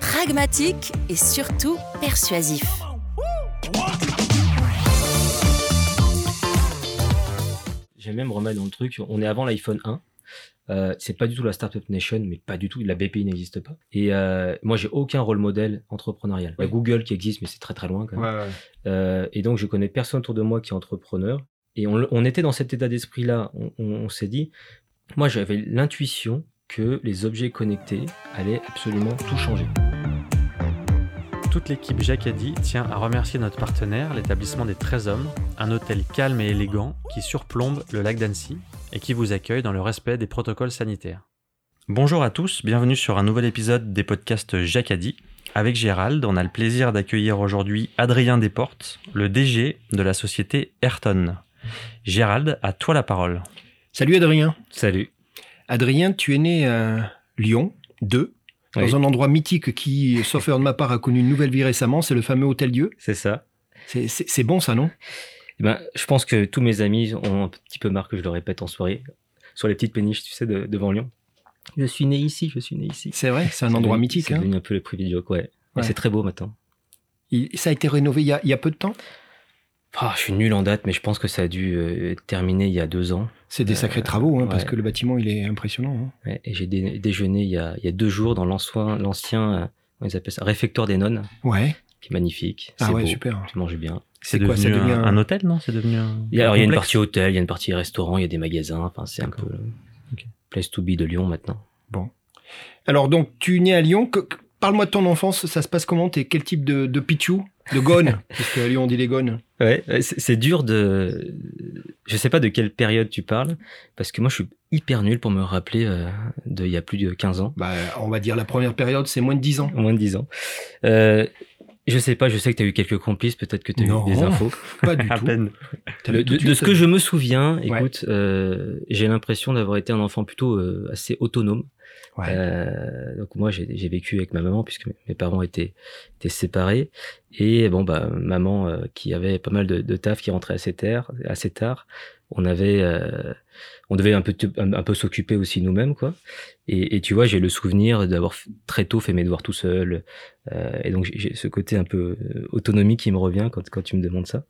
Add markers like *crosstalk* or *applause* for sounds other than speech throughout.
pragmatique et surtout persuasif. J'aime même remettre dans le truc, on est avant l'iPhone 1. Euh, c'est pas du tout la Startup Nation, mais pas du tout. La BPI n'existe pas. Et euh, moi, j'ai aucun rôle modèle entrepreneurial. Il y a Google qui existe, mais c'est très très loin quand même. Ouais, ouais. Euh, et donc, je connais personne autour de moi qui est entrepreneur. Et on, on était dans cet état d'esprit-là. On, on- on s'est dit, moi, j'avais l'intuition que les objets connectés allaient absolument tout changer. Toute l'équipe Jacadi tient à remercier notre partenaire, l'établissement des 13 hommes, un hôtel calme et élégant qui surplombe le lac d'Annecy et qui vous accueille dans le respect des protocoles sanitaires. Bonjour à tous, bienvenue sur un nouvel épisode des podcasts Jacadi. Avec Gérald, on a le plaisir d'accueillir aujourd'hui Adrien Desportes, le DG de la société Ayrton. Gérald, à toi la parole. Salut Adrien. Salut. Adrien, tu es né à Lyon 2, dans Oui. un endroit mythique qui, sauf erreur de ma part, a connu une nouvelle vie récemment, c'est le fameux Hôtel Dieu. C'est ça. C'est- bon ça, non? Eh ben, je pense que tous mes amis ont un petit peu marre que je le répète en soirée, sur les petites péniches, tu sais, de- devant Lyon. Je suis né ici, je suis né ici. C'est vrai, c'est un endroit devenu- mythique. C'est hein. devenu un peu le privilège, ouais. Ouais. c'est très beau maintenant. Il- ça a été rénové il y a, il y a peu de temps? Ah, je suis nul en date, mais je pense que ça a dû euh, terminé il y a deux ans. C'est des Euh, sacrés travaux, hein, parce que le bâtiment, il est impressionnant. hein. Ouais, et j'ai dé- déjeuné il y, a, il y a deux jours dans l'ancien, euh, ils appellent ça, réfectoire des nonnes, Ouais. qui est magnifique. Ah C'est ouais, beau, super. Tu manges bien. C'est C'est quoi, ça devenu devient un, hôtel, non? C'est devenu un. Il y a, alors, il y a une partie hôtel, il y a une partie restaurant, il y a des magasins. Enfin, c'est un peu D'accord. le Ok. place to be de Lyon maintenant. Alors donc, tu es né à Lyon. Parle-moi de ton enfance, ça se passe comment? T'es quel type de, de pichou? De gone Parce qu'à Lyon, on dit les gones. Ouais, c'est dur de. Je sais pas de quelle période tu parles, parce que moi je suis hyper nul pour me rappeler euh, de il y a plus de 15 ans, Bah, on va dire la première période, c'est moins de 10 ans. moins de 10 ans. Euh, je sais pas, je sais que tu as eu quelques complices, peut-être que tu as Non. eu des infos. Pas du *laughs* À tout. peine. Tout de, ce que je me souviens, Ouais. écoute, euh, j'ai l'impression d'avoir été un enfant plutôt euh, assez autonome. Euh, donc moi j'ai vécu avec ma maman puisque mes- parents étaient, étaient séparés et bon bah maman euh, qui avait pas mal de, de taf qui rentrait assez tard, assez tard. On avait euh, on devait un peu un, peu s'occuper aussi nous-mêmes quoi. Et, et tu vois j'ai le souvenir d'avoir très tôt fait mes devoirs tout seul euh, et donc j'ai- j'ai ce côté un peu euh, autonomie qui me revient quand quand tu me demandes ça.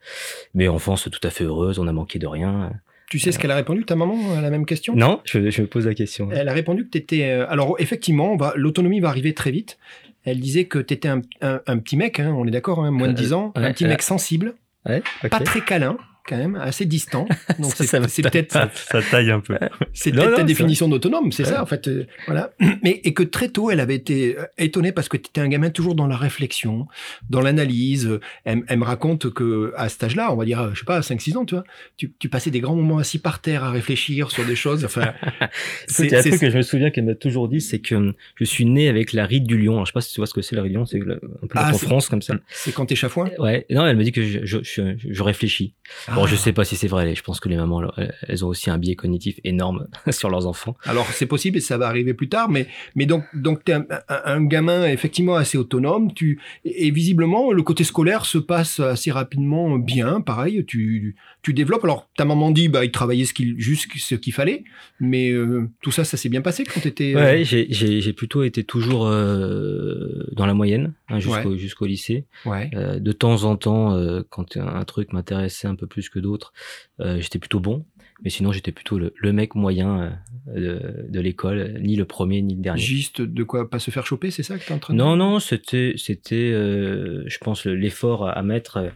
Mais enfance tout à fait heureuse, on a manqué de rien. Tu sais ce qu'elle a répondu, ta maman, à la même question? Non, je, je me pose la question. Elle a répondu que tu étais. alors, effectivement, l'autonomie va arriver très vite. Elle disait que tu étais un, un- un petit mec, hein, on est d'accord, hein, moins de Euh, 10 ans, un petit euh, mec sensible, Ouais, pas très câlin, quand même, assez distant. *laughs* Donc, Ça, c'est peut-être Ça, ça taille un peu. *laughs* c'est Non, peut-être non, ta définition d'autonome, c'est Ouais. ça, en fait. euh, voilà. *clears throat* Mais, et que très tôt, elle avait été euh, étonnée parce que tu étais un gamin toujours dans la réflexion, dans l'analyse. Elle, elle me raconte que à cet âge-là, on va dire, euh, je sais pas, 5-6 ans, tu vois, tu, tu passais des grands moments assis par terre à réfléchir sur des choses. Enfin, *laughs* C'est un truc que je me souviens qu'elle m'a toujours dit, c'est que hum, je suis né avec la ride du lion. Alors, je sais pas si tu vois ce que c'est la ride du lion, c'est un peu Ah, en France comme ça. c'est quand t'es chafouin? Ouais, non, elle me dit que je, je, je, je réfléchis. Bon, je *laughs* sais pas si c'est vrai. Je pense que les mamans, elles- ont aussi un biais cognitif énorme *laughs* sur leurs enfants. Alors c'est possible et ça va arriver plus tard, mais mais donc donc t'es un, un, un gamin effectivement assez autonome. Tu et, visiblement le côté scolaire se passe assez rapidement bien. Pareil, tu tu développes. Alors ta maman dit bah il travaillait ce qu'il juste ce qu'il fallait, mais euh, tout ça ça s'est bien passé quand t'étais. euh, Ouais, j'ai- j'ai plutôt été toujours euh, dans la moyenne hein, jusqu'au jusqu'au lycée. ouais. Euh, de temps en temps, euh, quand un truc m'intéressait un peu plus que d'autres, euh, j'étais plutôt bon. Mais sinon, j'étais plutôt le, le mec moyen euh, de, de l'école, ni le premier ni le dernier. Juste de quoi pas se faire choper, c'est ça que t'es en train de Non, non, c'était, c'était, euh, je pense, le- l'effort à, mettre. euh,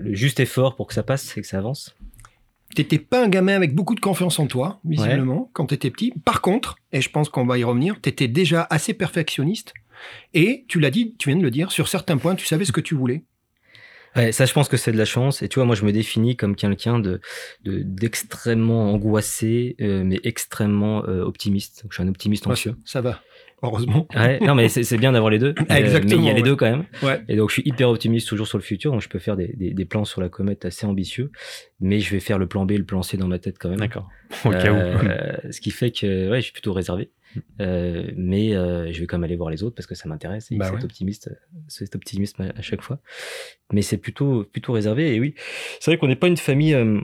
le juste effort pour que ça passe et que ça avance. T'étais pas un gamin avec beaucoup de confiance en toi, visiblement, quand tu étais petit. Par contre, et je pense qu'on va y revenir, tu étais déjà assez perfectionniste. Et tu l'as dit, tu viens de le dire, sur certains points, tu savais ce que tu voulais. Ouais, ça, je pense que c'est de la chance. Et tu vois, moi, je me définis comme quelqu'un de d'extrêmement angoissé, euh, mais extrêmement euh, optimiste. Donc, je suis un optimiste anxieux. ça va. Heureusement. Ouais, non, mais c'est bien d'avoir les deux. Exactement. *laughs* Euh, mais il y a les deux quand même. Ouais. Et donc, je suis hyper optimiste toujours sur le futur. Donc, je peux faire des, des, des, plans sur la comète assez ambitieux. Mais je vais faire le plan B et le plan C dans ma tête quand même. D'accord. Au cas où. ce qui fait que, ouais, je suis plutôt réservé. Euh, mais euh, je vais quand même aller voir les autres parce que ça m'intéresse bah cet ouais. optimiste, cet optimisme à, à chaque fois. Mais c'est plutôt plutôt réservé. Et oui, c'est vrai qu'on n'est pas une famille euh,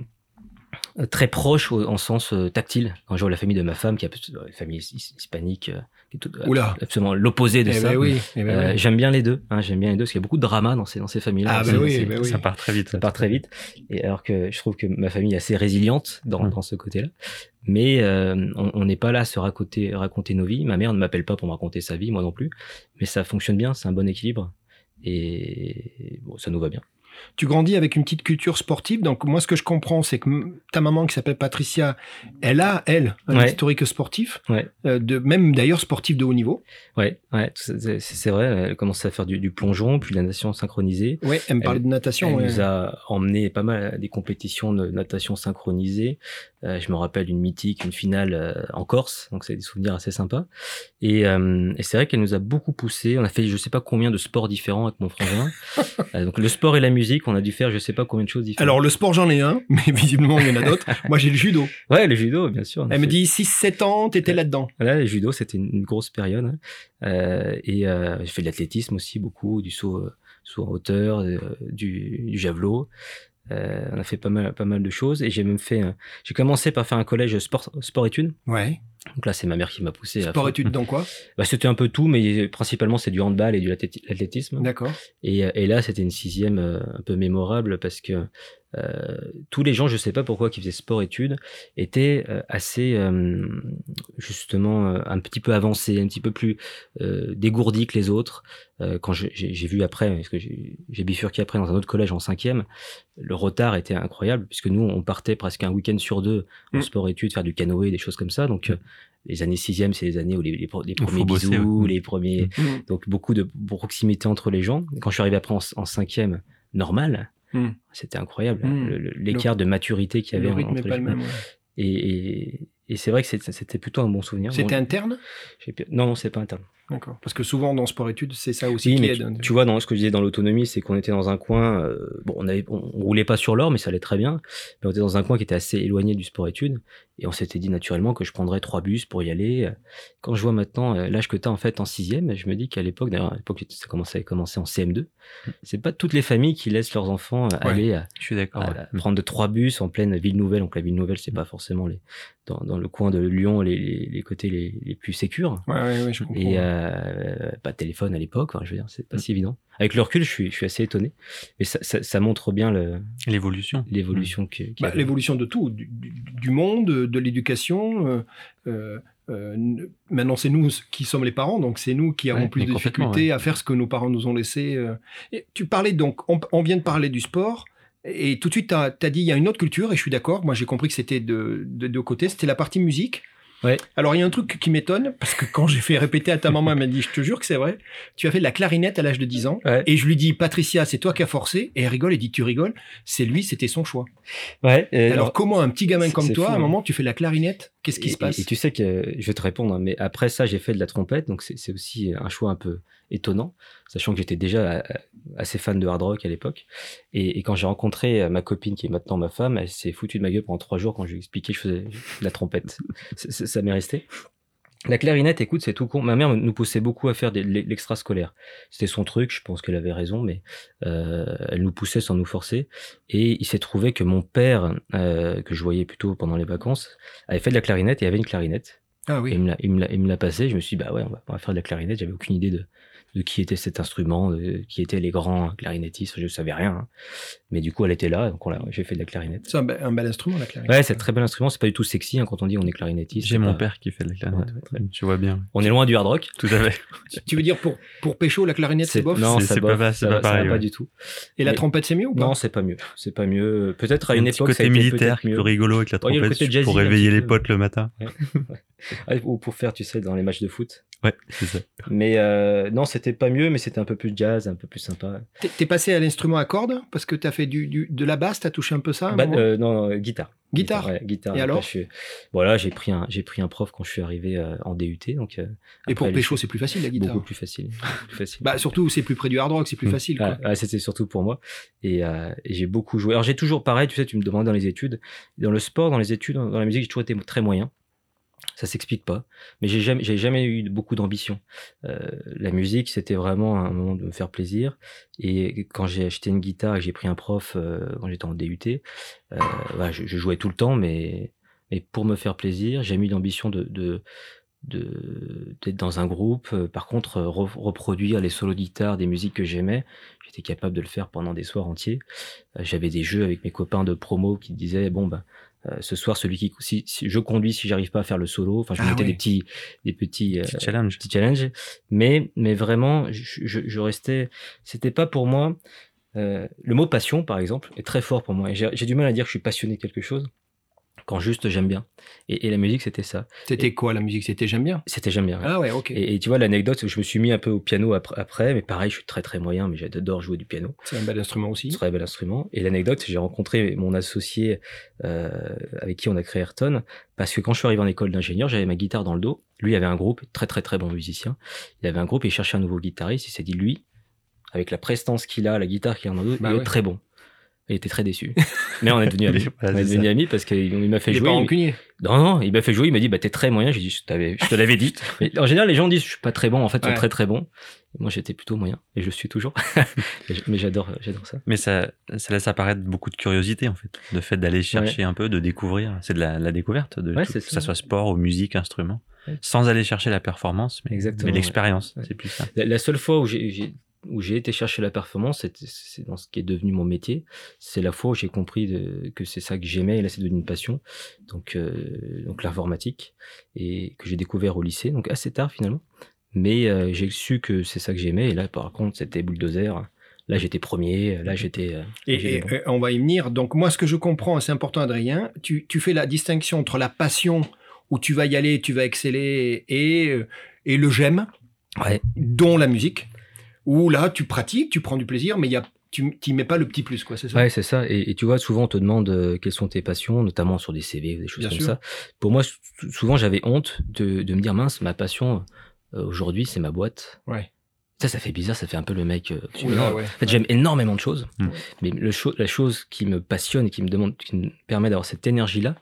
très proche au, en sens tactile. Quand je vois la famille de ma femme, qui est une famille hispanique, qui est tout, Oula. absolument l'opposé de Eh ça. ben oui, eh ben Euh, oui. J'aime bien les deux. Hein, J'aime bien les deux parce qu'il y a beaucoup de drama dans ces dans ces familles-là. Ah, ben oui, ben oui. Ça part très vite. ça part très vite. Et alors que je trouve que ma famille est assez résiliente dans, Mm. dans ce côté-là. Mais euh, on on n'est pas là à se raconter, raconter nos vies. Ma mère ne m'appelle pas pour me raconter sa vie, moi non plus. Mais ça fonctionne bien, c'est un bon équilibre. Et bon, ça nous va bien. Tu grandis avec une petite culture sportive. Donc, moi, ce que je comprends, c'est que ta maman, qui s'appelle Patricia, elle a, elle, un Ouais. historique sportif, Ouais. euh, de, même d'ailleurs sportif de haut niveau. Ouais, ouais, c'est vrai. Elle commence à faire du, du plongeon, puis de la natation synchronisée. Ouais, elle me parlait de natation. Elle ouais. nous a emmené pas mal à des compétitions de natation synchronisée. Euh, je me rappelle une mythique, une finale euh, en Corse, donc c'est des souvenirs assez sympas. Et, euh, et c'est vrai qu'elle nous a beaucoup poussé. On a fait je sais pas combien de sports différents avec mon frangin. *laughs* Donc le sport et la musique, on a dû faire je sais pas combien de choses différentes. Alors, le sport, j'en ai un, mais visiblement, il y en a d'autres. *laughs* moi, j'ai le judo. ouais, le judo, bien sûr. Elle me dit 6-7 ans, t'étais là-dedans. Voilà, le judo, c'était une, grosse période. hein. Euh, et euh, j'ai fait de l'athlétisme aussi, beaucoup, du saut, euh, saut en hauteur, du, du javelot. Euh, on a fait pas mal, pas mal de choses. Et j'ai même fait. J'ai commencé par faire un collège sport, sport-études. Ouais. Donc là, c'est ma mère qui m'a poussé. à Sport études dans quoi *laughs* Bah, c'était un peu tout, mais principalement c'est du handball et du athléti- l'athlétisme. D'accord. Et, euh, et là, c'était une sixième euh, un peu mémorable parce que tous les gens, je sais pas pourquoi, qui faisaient sport-études, étaient euh, assez euh, justement euh, un petit peu avancés, un petit peu plus euh, dégourdis que les autres. Euh, quand j'ai vu après, parce que j'ai bifurqué après dans un autre collège en cinquième, le retard était incroyable puisque nous, on partait presque un week-end sur deux en Mm. sport-études, faire du canoë, des choses comme ça. Donc euh, les années sixième, c'est les années où les, les, premiers bosser, bisous, ouais. les premiers Mm. donc beaucoup de proximité entre les gens. Quand je suis arrivé après en, en cinquième, normal, Hmm. c'était incroyable. Hmm. Le- le- L'écart de maturité qu'il y avait Le rythme entre les le gens. même. ouais. Et, et, et c'est vrai que c'était plutôt un bon souvenir. C'était Bon, interne? Non, non, c'est pas interne. D'accord. Parce que souvent, dans sport études, c'est ça aussi Oui, qui mais aide. tu, tu vois, dans ce que je disais dans l'autonomie, c'est qu'on était dans un coin. euh, bon, on, avait, on, on roulait pas sur l'or, mais ça allait très bien. Mais on était dans un coin qui était assez éloigné du sport-études. Et on s'était dit naturellement que je prendrais trois bus pour y aller. Quand je vois maintenant euh, l'âge que tu as en fait en sixième, je me dis qu'à l'époque, d'ailleurs, à l'époque, ça commençait à commencer en CM2. C'est pas toutes les familles qui laissent leurs enfants euh, Ouais. aller à, Je suis d'accord. à- ouais. à prendre trois bus en pleine ville nouvelle. Donc la ville nouvelle, c'est pas forcément les, dans, dans le coin de Lyon, les, les, les côtés les, les plus sécures. Ouais, ouais, ouais, je comprends. Et euh, pas de téléphone à l'époque, enfin, je veux dire, c'est pas Mm. si évident. Avec le recul, je suis, je suis assez étonné. Mais ça, ça, ça montre bien le- L'évolution. l'évolution qu'il y Bah. L'évolution de tout, du, monde, de l'éducation. euh, euh, euh, maintenant, c'est nous qui sommes les parents, donc c'est nous qui avons Ouais, plus de difficultés à faire ce que nos parents nous ont laissé. euh. Et tu parlais donc, on, on vient de parler du sport, et tout de suite, tu as, dit il y a une autre culture, et je suis d'accord. Moi, j'ai compris que c'était de, de deux côtés. C'était la partie musique. Ouais. Alors, il y a un truc qui m'étonne, parce que quand j'ai fait répéter à ta maman, elle m'a dit Je te jure que c'est vrai, tu as fait de la clarinette à l'âge de 10 ans. Ouais. Et je lui dis Patricia, c'est toi qui as forcé. Et elle rigole, et dit Tu rigoles C'est lui, c'était son choix. Ouais, et Alors, comment un petit gamin comme toi, fou, à un hein. moment, tu fais de la clarinette? Qu'est-ce qui et, se passe? et, et tu sais que je vais te répondre, hein, mais après ça, j'ai fait de la trompette, donc c'est aussi un choix un peu étonnant, sachant que j'étais déjà euh, assez fan de hard rock à l'époque. Et, et quand j'ai rencontré euh, ma copine, qui est maintenant ma femme, elle s'est foutue de ma gueule pendant trois jours quand je lui ai expliqué que je faisais de la trompette. *laughs* Ça m'est resté. La clarinette, écoute, c'est tout con. Ma mère nous poussait beaucoup à faire de l'extrascolaire. C'était son truc, je pense qu'elle avait raison, mais euh, elle nous poussait sans nous forcer. Et il s'est trouvé que mon père, euh, que je voyais plutôt pendant les vacances, avait fait de la clarinette et avait une clarinette. Ah Et oui. il me l'a- il me l'a- il me l'a passé. Je me suis dit, bah ouais, on va, on va faire de la clarinette. J'avais aucune idée de, de qui était cet instrument, de qui étaient les grands clarinettistes. Je savais rien, hein. mais du coup, elle était là, donc j'ai fait de la clarinette. C'est un, bel instrument la clarinette. Ouais, c'est un très bel instrument. C'est pas du tout sexy hein, quand on dit on est clarinettiste. J'ai mon père qui fait de la clarinette. tu vois bien. On est loin du hard rock. Tout à fait. *laughs* tu veux dire pour pour Pécho la clarinette c'est bof? Non, c'est pas, ça, pas, pareil, pas du tout. Et la trompette c'est mieux ou pas? Non, c'est pas mieux. C'est pas mieux. Peut-être à une époque. Côté militaire, plus rigolo avec la trompette pour réveiller les potes le matin. *laughs* Ou pour faire, tu sais, dans les matchs de foot. Ouais, c'est ça. Mais euh, non, c'était pas mieux, mais c'était un peu plus jazz, un peu plus sympa. T'es passé à l'instrument à cordes parce que t'as fait du, du, de la basse, t'as touché un peu ça bah, euh, non, non, guitare. Guitare. Ouais, guitare. Et alors Voilà, j'ai pris un j'ai pris un prof quand je suis arrivé euh, en DUT, donc. Euh, et pour pécho, c'est plus facile la guitare. Beaucoup plus facile. plus facile. *laughs* bah surtout, c'est plus près du hard rock, c'est plus mm. facile. Quoi. Ah, c'était surtout pour moi. Et, et j'ai beaucoup joué. Alors j'ai toujours pareil, tu sais, tu me demandes dans les études, dans le sport, dans les études, dans la musique, j'ai toujours été très moyen. Ça s'explique pas. Mais j'ai jamais, jamais eu beaucoup d'ambition. Euh, la musique, c'était vraiment un moment de me faire plaisir. Et quand j'ai acheté une guitare et j'ai pris un prof euh, quand j'étais en DUT, euh, je, jouais tout le temps, mais, mais pour me faire plaisir, j'ai mis l'ambition de, de d'être dans un groupe. Par contre, reproduire les solos de guitare des musiques que j'aimais, j'étais capable de le faire pendant des soirs entiers. J'avais des jeux avec mes copains de promo qui disaient bon ben euh, ce soir, celui qui, si, je conduis, si j'arrive pas à faire le solo, enfin, je ah mettais des petits, des petits, euh, challenges, petits challenges. Mais, mais vraiment, je, je, je restais. C'était pas pour moi. Euh, le mot passion, par exemple, est très fort pour moi. J'ai du mal à dire que je suis passionné de quelque chose quand juste j'aime bien. Et, la musique, c'était ça. C'était quoi la musique? C'était j'aime bien? C'était j'aime bien. Ah ouais, ok. Et, tu vois, l'anecdote, je me suis mis un peu au piano après, mais pareil, je suis très très moyen, mais j'adore jouer du piano. C'est un bel instrument aussi. C'est un bel instrument. Et l'anecdote, j'ai rencontré mon associé euh, avec qui on a créé Ayrton, parce que quand je suis arrivé en école d'ingénieur, j'avais ma guitare dans le dos. Lui avait un groupe, très très très bon musicien. Il avait un groupe et il cherchait un nouveau guitariste. Il s'est dit, lui, avec la prestance qu'il a, la guitare qu'il a dans le dos, bah il est très bon. Il était très déçu. Mais on est devenu *laughs* amis. on est devenu amis parce qu'il m'a fait jouer. Il Non, non, il m'a fait jouer. Il m'a dit, bah, t'es très moyen. J'ai dit, je, je te l'avais dit. *laughs* Mais en général, les gens disent, je suis pas très bon. En fait, ils sont très, très bons. moi, j'étais plutôt moyen. Et je suis toujours. *laughs* Mais j'adore, j'adore ça. Mais ça, ça laisse apparaître beaucoup de curiosité, en fait. Le fait d'aller chercher un peu, de découvrir. C'est de la, découverte. De que ça. soit sport ou musique, instrument. Sans aller chercher la performance, mais, mais l'expérience. C'est plus ça. La, la seule fois où j'ai où j'ai été chercher la performance, c'est dans ce qui est devenu mon métier. C'est la fois où j'ai compris que c'est ça que j'aimais et là c'est devenu une passion. Donc, euh, donc l'informatique et que j'ai découvert au lycée, donc assez tard finalement. Mais euh, j'ai su que c'est ça que j'aimais et là par contre c'était bulldozer. Là j'étais premier, là j'étais. Euh, et, on va y venir. Donc moi ce que je comprends, c'est important Adrien, tu, tu fais la distinction entre la passion où tu vas y aller, tu vas exceller et, et le j'aime, ouais. dont la musique. Où là, tu pratiques, tu prends du plaisir, mais il y a tu n'y mets pas le petit plus, quoi, c'est ça? Ouais, c'est ça. Et, tu vois, souvent, on te demande euh, quelles sont tes passions, notamment sur des CV ou des choses comme ça. Pour moi, souvent, j'avais honte de, de, me dire, mince, ma passion, euh, aujourd'hui, c'est ma boîte. Ouais. Ça, ça fait bizarre, ça fait un peu le mec. Euh, En fait, j'aime énormément de choses, mm. mais le la chose qui me passionne et qui me demande, qui me permet d'avoir cette énergie-là,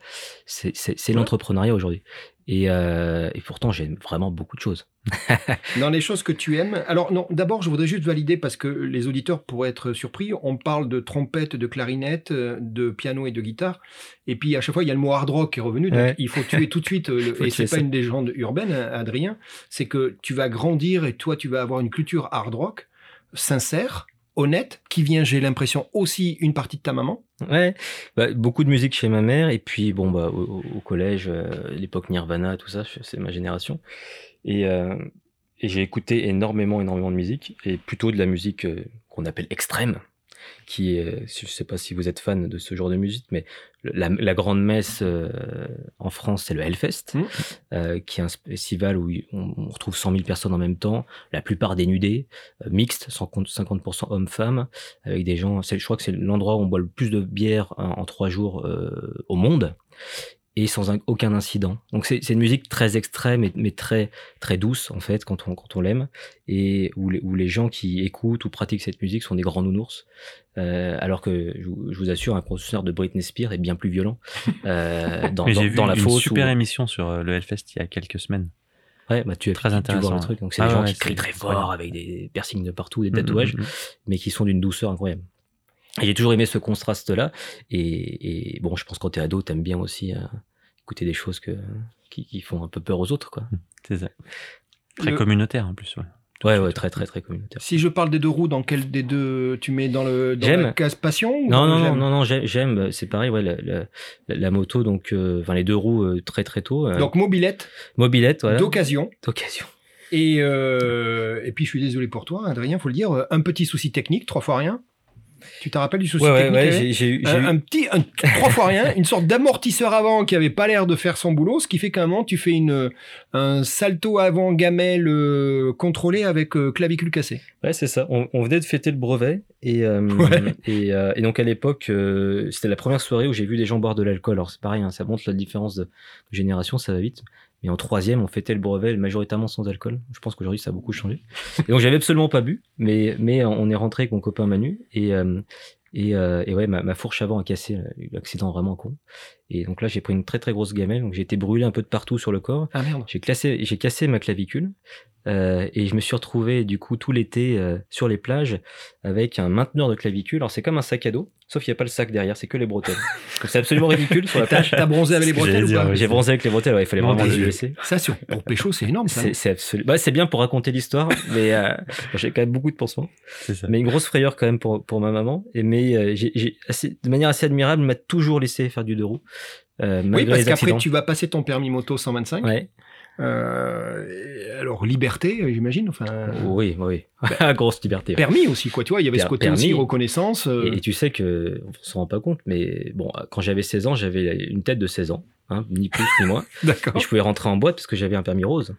c'est l'entrepreneuriat aujourd'hui. Et, euh, et, pourtant, j'aime vraiment beaucoup de choses. *laughs* Dans les choses que tu aimes. Alors, non, d'abord, je voudrais juste valider parce que les auditeurs pourraient être surpris. On parle de trompette, de clarinette, euh, de piano et de guitare. Et puis, à chaque fois, il y a le mot hard rock qui est revenu. Donc, il faut tuer *laughs* tout de suite. Le, et c'est pas une légende urbaine, hein, Adrien. C'est que tu vas grandir et toi, tu vas avoir une culture hard rock sincère honnête, qui vient, j'ai l'impression, aussi une partie de ta maman. Ouais, bah, beaucoup de musique chez ma mère, et puis bon, bah, au, collège, euh, l'époque Nirvana, tout ça, c'est ma génération. Et, euh, et j'ai écouté énormément, énormément de musique, et plutôt de la musique euh, qu'on appelle extrême, qui est, je sais pas si vous êtes fan de ce genre de musique, mais la, grande messe euh, en France, c'est le Hellfest, mmh. euh, qui est un festival où on, retrouve 100 000 personnes en même temps, la plupart dénudées, euh, mixtes, 50% hommes-femmes, avec des gens. Je crois que c'est l'endroit où on boit le plus de bière en trois jours au monde et sans aucun incident. Donc c'est une musique très extrême mais, très très douce en fait quand on quand on l'aime et où les, où les gens qui écoutent ou pratiquent cette musique sont des grands nounours. Euh, alors que je, vous assure un concert de Britney Spears est bien plus violent euh, *laughs* dans, dans, vu la une super émission sur euh, le Hellfest il y a quelques semaines. Ouais, bah tu es très intéressant. le truc. Donc c'est des ah gens qui crient très fort avec des piercings de partout, des mm, mm, tatouages, mm, mais qui sont d'une douceur incroyable j'ai toujours aimé ce contraste-là. Et, bon, je pense que quand t'es ado, t'aimes bien aussi euh, écouter des choses que, qui, font un peu peur aux autres, quoi. *laughs* C'est ça. Très communautaire en plus, ouais. Ouais, ouais, très, très, très communautaire. Si je parle des deux roues, dans quel des deux tu mets dans le dans J'aime. la case passion ou Non, non, non, j'aime non, non, j'ai- j'aime. C'est pareil, ouais, la, la- la- la moto, donc, euh, enfin, les deux roues euh, très, très tôt. euh, Donc mobilette mobilette, voilà. d'occasion. D'occasion. Et, euh, et puis je suis désolé pour toi, Adrien, faut le dire, un petit souci technique, trois fois rien. Tu te rappelles du souci Ouais, technique ouais, j'ai eu. un, petit, un, trois fois rien, une sorte d'amortisseur avant qui avait pas l'air de faire son boulot, ce qui fait qu'à un moment tu fais une, un salto avant gamelle euh, contrôlé avec euh, clavicule cassée. Ouais, c'est ça. On, on venait de fêter le brevet et euh, Ouais. et, et donc à l'époque, c'était la première soirée où j'ai vu des gens boire de l'alcool. Alors c'est pareil, hein, ça montre la différence de génération, ça va vite. Mais en troisième, on fêtait le brevet majoritairement sans alcool. Je pense qu'aujourd'hui, ça a beaucoup changé. Et donc j'avais absolument pas bu, mais mais on est rentré avec mon copain Manu et euh, et, euh, et ouais, ma, ma fourche avant a cassé, euh, eu l'accident vraiment con. Et donc là, j'ai pris une très très grosse gamelle, donc j'ai été brûlé un peu de partout sur le corps. Ah merde. J'ai classé, j'ai cassé ma clavicule euh, et je me suis retrouvé du coup tout l'été euh, sur les plages avec un mainteneur de clavicule. Alors c'est comme un sac à dos, sauf qu'il n'y a pas le sac derrière, c'est que les bretelles. *laughs* C'est absolument ridicule sur la plage. t'as bronzé avec les bretelles ou pas. J'ai bronzé avec les bretelles, ouais, il fallait vraiment les laisser. Ça, sur, pour pécho, c'est énorme ça. C'est c'est absolu- bah, c'est bien pour raconter l'histoire, *laughs* mais euh, j'ai quand même beaucoup de pansements. C'est ça. Mais une grosse frayeur quand même pour, pour ma maman. Et mais euh, j'ai, de manière assez admirable, elle m'a toujours laissé faire du deux roues. Euh, Oui, parce qu'après tu vas passer ton permis moto 125. Ouais. Euh, et alors liberté, euh, j'imagine. Enfin, Oui, oui. *laughs* grosse liberté. permis aussi, quoi. Tu vois, il y avait ce côté permis. aussi reconnaissance. euh, Et, et tu sais que on s'en rend pas compte, mais bon, quand j'avais 16 ans, j'avais une tête de 16 ans, hein, ni plus ni moins. *laughs* D'accord. Et je pouvais rentrer en boîte parce que j'avais un permis rose.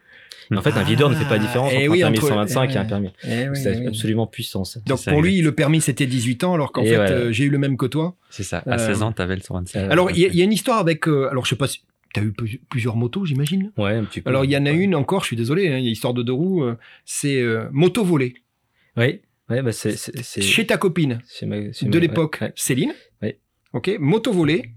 Mais en fait, un videur ne fait pas la différence Ah, entre eh oui, un permis entre- 125 eh et un ouais. permis. Eh oui, C'est oui. absolument puissant. ça. Donc pour lui, le permis c'était 18 ans, alors qu'en Et fait euh, j'ai eu le même que toi. C'est ça. À Euh, 16 ans, t'avais le 125. euh, Alors il y, a- il y a une histoire avec. euh, alors je sais pas si. T'as eu plus- plusieurs motos, j'imagine Ouais, un petit peu. Alors il y en a une encore, je suis désolé, hein, il y a histoire de deux roues, euh, c'est euh, moto volée. Oui, ouais, bah c'est Chez ta copine c'est ma- c'est de l'époque, ouais, ouais. Céline. Ouais. Ok, moto volée,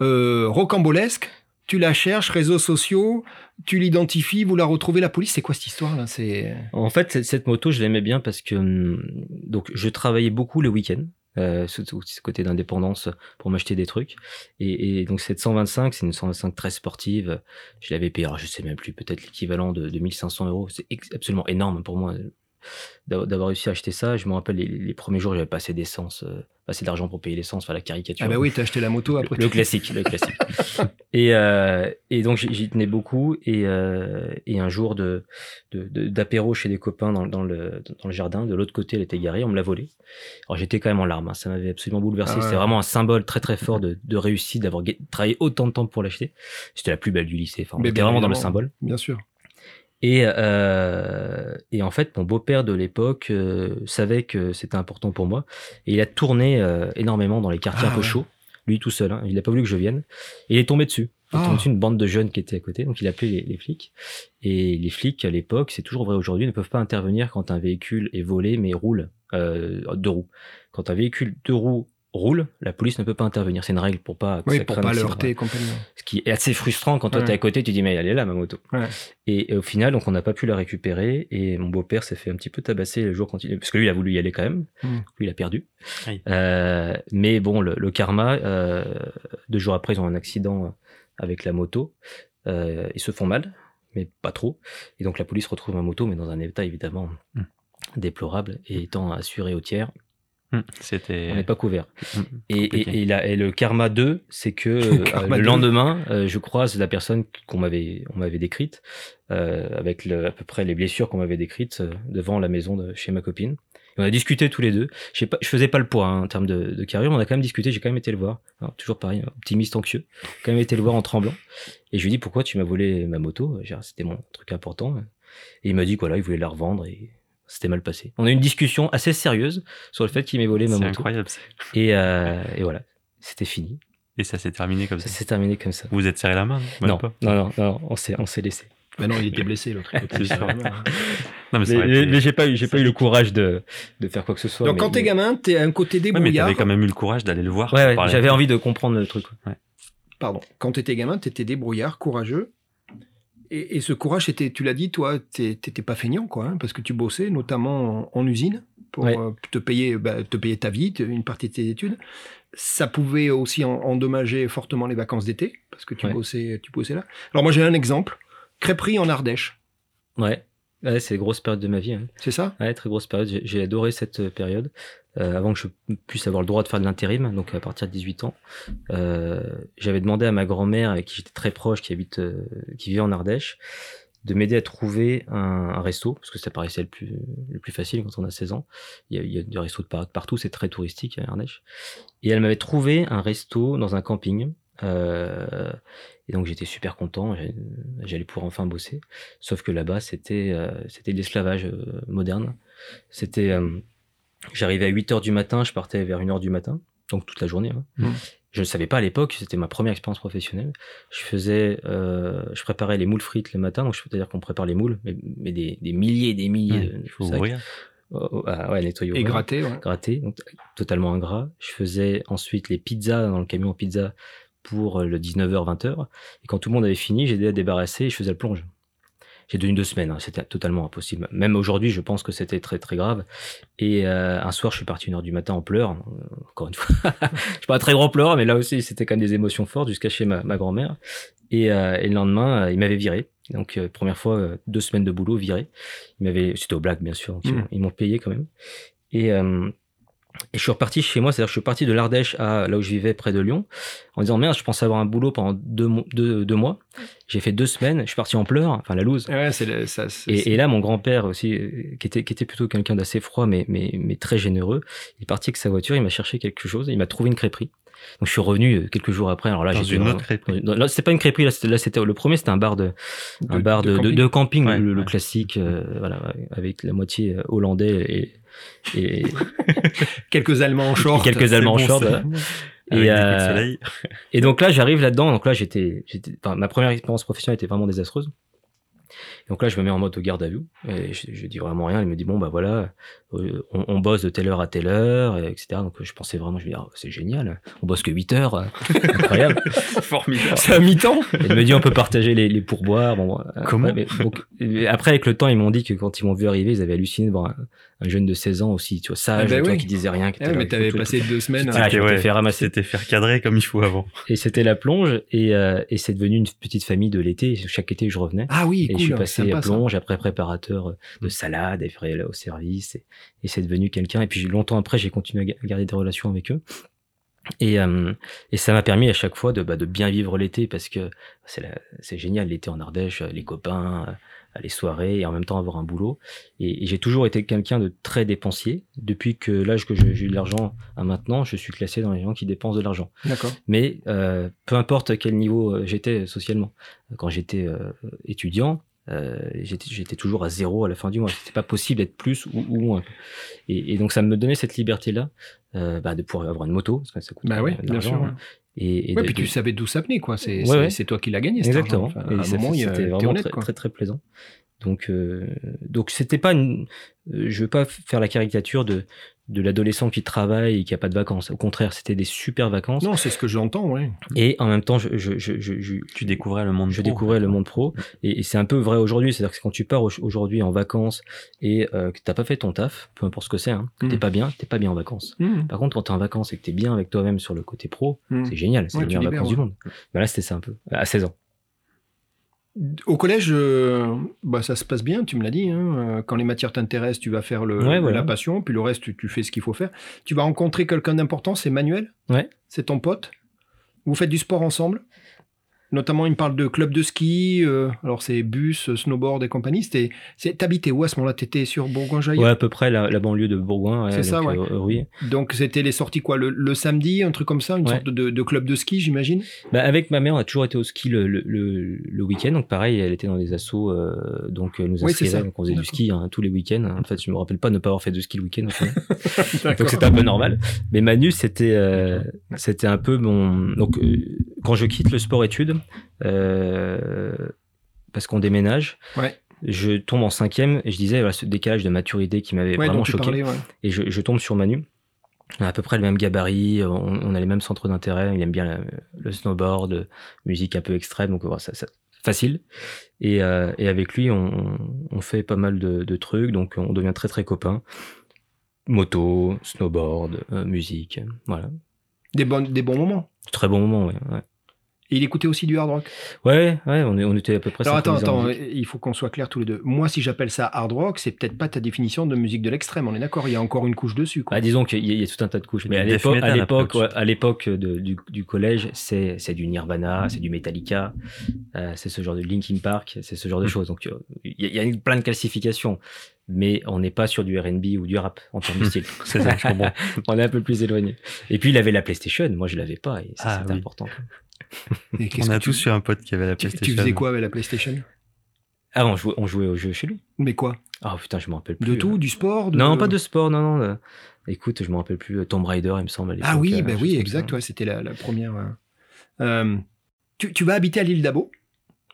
euh, rocambolesque. Tu la cherches, réseaux sociaux, tu l'identifies, vous la retrouvez, la police. C'est quoi cette histoire là? C'est En fait, cette, cette moto, je l'aimais bien parce que hum, donc je travaillais beaucoup le week-end. Euh, ce, ce côté d'indépendance pour m'acheter des trucs. Et, et donc cette 125 c'est une 125 très sportive. Je l'avais payé alors je sais même plus peut-être l'équivalent de, de 1500 euros. C'est absolument énorme pour moi d'avoir réussi à acheter ça je me rappelle les, les premiers jours j'avais pas assez d'essence euh, assez d'argent pour payer l'essence enfin la caricature ah bah oui, t'as acheté la moto après. le classique, le classique. *laughs* et, euh, et donc j'y tenais beaucoup. Et, euh, et un jour de de- de- d'apéro chez des copains dans, dans le dans le jardin, de l'autre côté, elle était garée, on me l'a volée. Alors j'étais quand même en larmes, hein, ça m'avait absolument bouleversé. Ah ouais. C'était vraiment un symbole très très fort de, de réussite, d'avoir travaillé autant de temps pour l'acheter. C'était la plus belle du lycée. Enfin, on Mais était vraiment dans le symbole. Bien sûr. Et, euh, et en fait, mon beau-père de l'époque euh, savait que c'était important pour moi. Et il a tourné euh, énormément dans les quartiers Ah un peu ouais. chauds, lui tout seul. hein. Il n'a pas voulu que je vienne. Et il est tombé dessus. Il est Ah. tombé dessus une bande de jeunes qui étaient à côté. Donc il a appelé les, les flics. Et les flics, à l'époque, c'est toujours vrai aujourd'hui, ne peuvent pas intervenir quand un véhicule est volé mais roule euh, deux roues. Quand un véhicule deux roues roule, la police ne peut pas intervenir. C'est une règle pour pas que Oui, ça pour pas le heurter complètement. Ce qui est assez frustrant quand toi Ouais. t'es à côté, tu dis mais elle est là ma moto. Ouais. Et, et au final, donc on n'a pas pu la récupérer et mon beau-père s'est fait un petit peu tabasser le jour quand il parce que lui il a voulu y aller quand même, Mm. lui il a perdu. Oui. Euh, mais bon, le, le karma, euh, deux jours après ils ont un accident euh, avec la moto, euh, ils se font mal, mais pas trop. Et donc la police retrouve ma moto, mais dans un état évidemment Mm. déplorable et étant assuré au tiers, C'était. on n'est pas couvert. Hum, Et, et, et, la- et le karma 2, c'est que *laughs* euh, le 2. lendemain, euh, je croise la personne qu'on m'avait, on m'avait décrite, euh, avec le- à peu près les blessures qu'on m'avait décrites euh, devant la maison de chez ma copine. On a discuté tous les deux. Je je faisais pas le poids hein, en termes de, de carrure, mais on a quand même discuté. J'ai quand même été le voir. Alors, toujours pareil, optimiste anxieux. J'ai quand même été le voir en tremblant. Et je lui ai dit pourquoi tu m'as volé ma moto? Dit, C'était mon truc important. Et il m'a dit que voilà, il voulait la revendre et c'était mal passé. On a eu une discussion assez sérieuse sur le fait qu'il m'ait volé ma C'est moto. incroyable. ça. Et, euh, et voilà, c'était fini. Et ça s'est terminé comme Ça ça. s'est terminé comme ça. Vous vous êtes serré la main Non, pas non, non, non, on s'est, on s'est laissé. Bah non, il était blessé l'autre. *laughs* C'est. Non, mais Mais, mais- été- mais j'ai pas eu, j'ai pas eu le courage de, de faire quoi que ce soit. Donc mais- quand t'es mais- gamin, t'es à un côté Ouais, mais débrouillard. t'avais quand même eu le courage d'aller le voir. Ouais, j'avais envie de comprendre le truc. Pardon. Quand t'étais gamin, t'étais débrouillard, courageux. Et, et ce courage, tu l'as dit, toi, t'étais pas feignant, quoi, hein, parce que tu bossais notamment en, en usine pour Ouais. euh, te payer, bah, te payer ta vie, une partie de tes études. Ça pouvait aussi en- endommager fortement les vacances d'été, parce que tu Ouais. bossais, tu bossais là. Alors moi, j'ai un exemple. Crêperie en Ardèche. Ouais. Ouais, c'est une grosse période de ma vie. hein. C'est ça? Ouais, très grosse période. J'ai- J'ai adoré cette euh, période. Euh, avant que je puisse avoir le droit de faire de l'intérim, donc à partir de 18 ans, euh, j'avais demandé à ma grand-mère, avec qui j'étais très proche, qui habite, euh, qui vivait en Ardèche, de m'aider à trouver un, un resto, parce que ça paraissait le plus, le plus facile quand on a 16 ans. Il y a, il y a des restos de par- partout, c'est très touristique à Ardèche. Et elle m'avait trouvé un resto dans un camping. Euh, et donc j'étais super content, j'allais pouvoir enfin bosser. Sauf que là-bas, c'était euh, c'était l'esclavage euh, moderne. C'était, euh, j'arrivais à 8 heures du matin, je partais vers 1 heure du matin, donc toute la journée. hein. Mhm. Je ne savais pas à l'époque, c'était ma première expérience professionnelle. Je faisais, euh, je préparais les moules frites le matin, donc c'est-à-dire qu'on prépare les moules, mais, mais des, des milliers et des milliers Ouais, de faut ouvrir. Oh, oh, ah ouais, nettoyer. Et gratter, ouais. gratté, donc totalement ingrat. Je faisais ensuite les pizzas dans le camion pizza pour euh, le 19h, 20h. Et quand tout le monde avait fini, j'aidais à débarrasser et je faisais le plonge. J'ai tenu deux semaines, hein, c'était totalement impossible. Même aujourd'hui, je pense que c'était très très grave. Et euh, un soir, je suis parti une heure du matin en pleurs. Euh, Encore une fois, *laughs* je suis pas un très grand pleureur, mais là aussi, c'était quand même des émotions fortes jusqu'à chez ma, ma grand-mère. Et, euh, et le lendemain, il m'avait viré. Donc euh, première fois, deux semaines de boulot viré. Il m'avait, c'était au blague bien sûr. donc ils m'ont- ils m'ont payé quand même. Et et je suis reparti chez moi, c'est-à-dire que je suis parti de l'Ardèche à là où je vivais près de Lyon, en disant merde, je pense avoir un boulot pendant deux, mo- deux, deux mois. J'ai fait deux semaines, je suis parti en pleurs, enfin la loose. Ouais, c'est le- ça. c'est- Et, et là, mon grand-père aussi, euh, qui était, qui était plutôt quelqu'un d'assez froid, mais, mais, mais très généreux, il est parti avec sa voiture, il m'a cherché quelque chose, il m'a trouvé une crêperie. Donc je suis revenu euh, quelques jours après. Alors là, Dans j'ai une autre crêperie. Là, c'était pas une crêperie, là, c'était, là, c'était le premier, c'était un bar de, un De- bar de camping. de camping, Ouais, le, classique, euh, voilà, avec la moitié hollandais et, et, *laughs* Quelques Allemands en short. quelques Allemands en bon, short, voilà. Et, euh. Et donc là, j'arrive là-dedans. Donc là, j'étais, j'étais, enfin, ma première expérience professionnelle était vraiment désastreuse. Donc là, je me mets en mode garde à vue. Et je, je dis vraiment rien. Il me dit bon bah voilà, euh, on, on bosse de telle heure à telle heure, et etc. Donc je pensais vraiment, je me dis ah, c'est génial. On bosse que 8 heures, euh, *laughs* incroyable. Formidable. C'est à mi-temps il me dit on peut partager les, les pourboires. Bon, euh, Comment ouais, mais donc, euh, Après, avec le temps, ils m'ont dit que quand ils m'ont vu arriver, ils avaient halluciné de voir un, un jeune de 16 ans aussi, tu vois, sage, Ah tu oui. qui disait rien. Qui là, Mais t'avais tout- passé deux semaines. Voilà, m'étais ouais, fait ramasser. C'était faire cadrer comme il faut avant. Et c'était la plonge, et, euh, et c'est devenu une petite famille de l'été. Chaque été, je revenais. Ah oui, Et cool. je suis passé sympa, à ça. plonge, après préparateur de salade, après au service, et, et c'est devenu quelqu'un. Et puis longtemps après, j'ai continué à ga- à garder des relations avec eux. Et, euh, et ça m'a permis à chaque fois de, bah, de bien vivre l'été parce que c'est génial l'été en Ardèche, les copains, euh, les soirées et en même temps avoir un boulot. Et, et j'ai toujours été quelqu'un de très dépensier. Depuis que l'âge que j'ai eu de l'argent à maintenant, je suis classé dans les gens qui dépensent de l'argent mais euh, peu importe à quel niveau euh, j'étais socialement. Quand j'étais euh, étudiant, euh, j'étais toujours à zéro à la fin du mois. C'était pas possible d'être plus ou, ou moins. Et, et donc ça me donnait cette liberté-là euh, bah, de pouvoir avoir une moto parce que ça coûte Bah oui, bien sûr. hein. Et, et Ouais, de- puis tu de- savais d'où ça venait, quoi. C'est Ouais, toi qui l'as gagné, Exactement. Enfin, à un moment, c'était vraiment honnête, très, très très plaisant. Donc euh, donc c'était pas une, je veux pas faire la caricature de de l'adolescent qui travaille et qui a pas de vacances. Au contraire, c'était des super vacances. Non, c'est ce que j'entends, ouais. Et en même temps, je, je, je, je, je- Tu découvrais le monde je pro. découvrais le monde pro et, et c'est un peu vrai aujourd'hui c'est à dire que quand tu pars au- aujourd'hui en vacances et euh, que t'as pas fait ton taf peu importe ce que c'est hein, que t'es Mhm. pas bien t'es pas bien en vacances Mmh. par contre quand t'es en vacances et que t'es bien avec toi-même sur le côté pro Mmh. c'est génial c'est Ouais, les meilleures vacances du monde bah là c'était ça un peu à 16 ans Au collège, euh, bah, ça se passe bien, tu me l'as dit. hein. Euh, Quand les matières t'intéressent, tu vas faire le, Ouais, voilà. la passion, puis le reste, tu, tu fais ce qu'il faut faire. Tu vas rencontrer quelqu'un d'important, c'est Manuel? Ouais. C'est ton pote? Vous faites du sport ensemble? Notamment, il me parle de club de ski, euh, alors c'est bus, snowboard et compagnie. C'était- T'habitais où à ce moment-là? T'étais sur Bourgoin-Jallieu ouais à peu près la, la banlieue de Bourgoin ouais, C'est ça, donc, ouais. euh, oui Donc c'était les sorties quoi le, le samedi, un truc comme ça, une Ouais. sorte de, de club de ski, j'imagine? Bah, avec ma mère, on a toujours été au ski le, le, le, week-end. Donc pareil, elle était dans des assos, euh, donc euh, nous inscrivait, donc on faisait du ski hein, tous les week-ends. En fait, je me rappelle pas ne pas avoir fait de ski le week-end. *laughs* donc c'était un peu normal. Mais Manu, c'était euh, c'était un peu mon. Donc euh, quand je quitte le sport-études, euh, parce qu'on déménage. Ouais. Je tombe en cinquième et je disais voilà, ce décalage de maturité qui m'avait Ouais, vraiment choqué. parlais, ouais. Et je, je tombe sur Manu. On a à peu près le même gabarit, on, on a les mêmes centres d'intérêt. Il aime bien la- le snowboard, musique un peu extrême, donc voilà, ça, ça- facile. Et, euh, et avec lui, on, on fait pas mal de, de trucs, donc on devient très très copains. Moto, snowboard, euh, musique, voilà. Des, bonnes, des bons moments. Très bon moment, ouais. ouais. Et il écoutait aussi du hard rock. Ouais, ouais, on, est- on était à peu près. Alors attends, attends, il faut qu'on soit clair tous les deux. Moi, si j'appelle ça hard rock, c'est peut-être pas ta définition de musique de l'extrême. On est d'accord, il y a encore une couche dessus. Quoi. Bah, disons qu'il y, a- il y a tout un tas de couches. Mais à l'époque, à metal l'époque, après, ouais, à l'époque de- du, du collège, c'est c'est du Nirvana, c'est du Metallica, euh, c'est ce genre de Linkin Park, c'est ce genre de Mm. choses. Donc euh, il y, a- y plein de classifications, mais on n'est pas sur du R&B ou du rap en termes de *laughs* style. C'est ça, je comprends. *laughs* on est un peu plus éloigné. Et puis il avait la PlayStation, moi je l'avais pas, et ça Ah, c'était oui. important. Et On a tous tu... eu un pote qui avait la PlayStation. tu faisais quoi avec la PlayStation? Ah, on jouait, on jouait aux jeux chez lui. Mais quoi? Ah putain, je me rappelle plus. De tout Du sport de- Non, pas de sport, non, non. euh, Écoute, je me rappelle plus. euh, Tomb Raider, il me semble. à Ah oui, euh, ben chose oui, exact. Ouais, c'était la, la première. euh. Euh, tu, tu vas habiter à l'île d'Abo?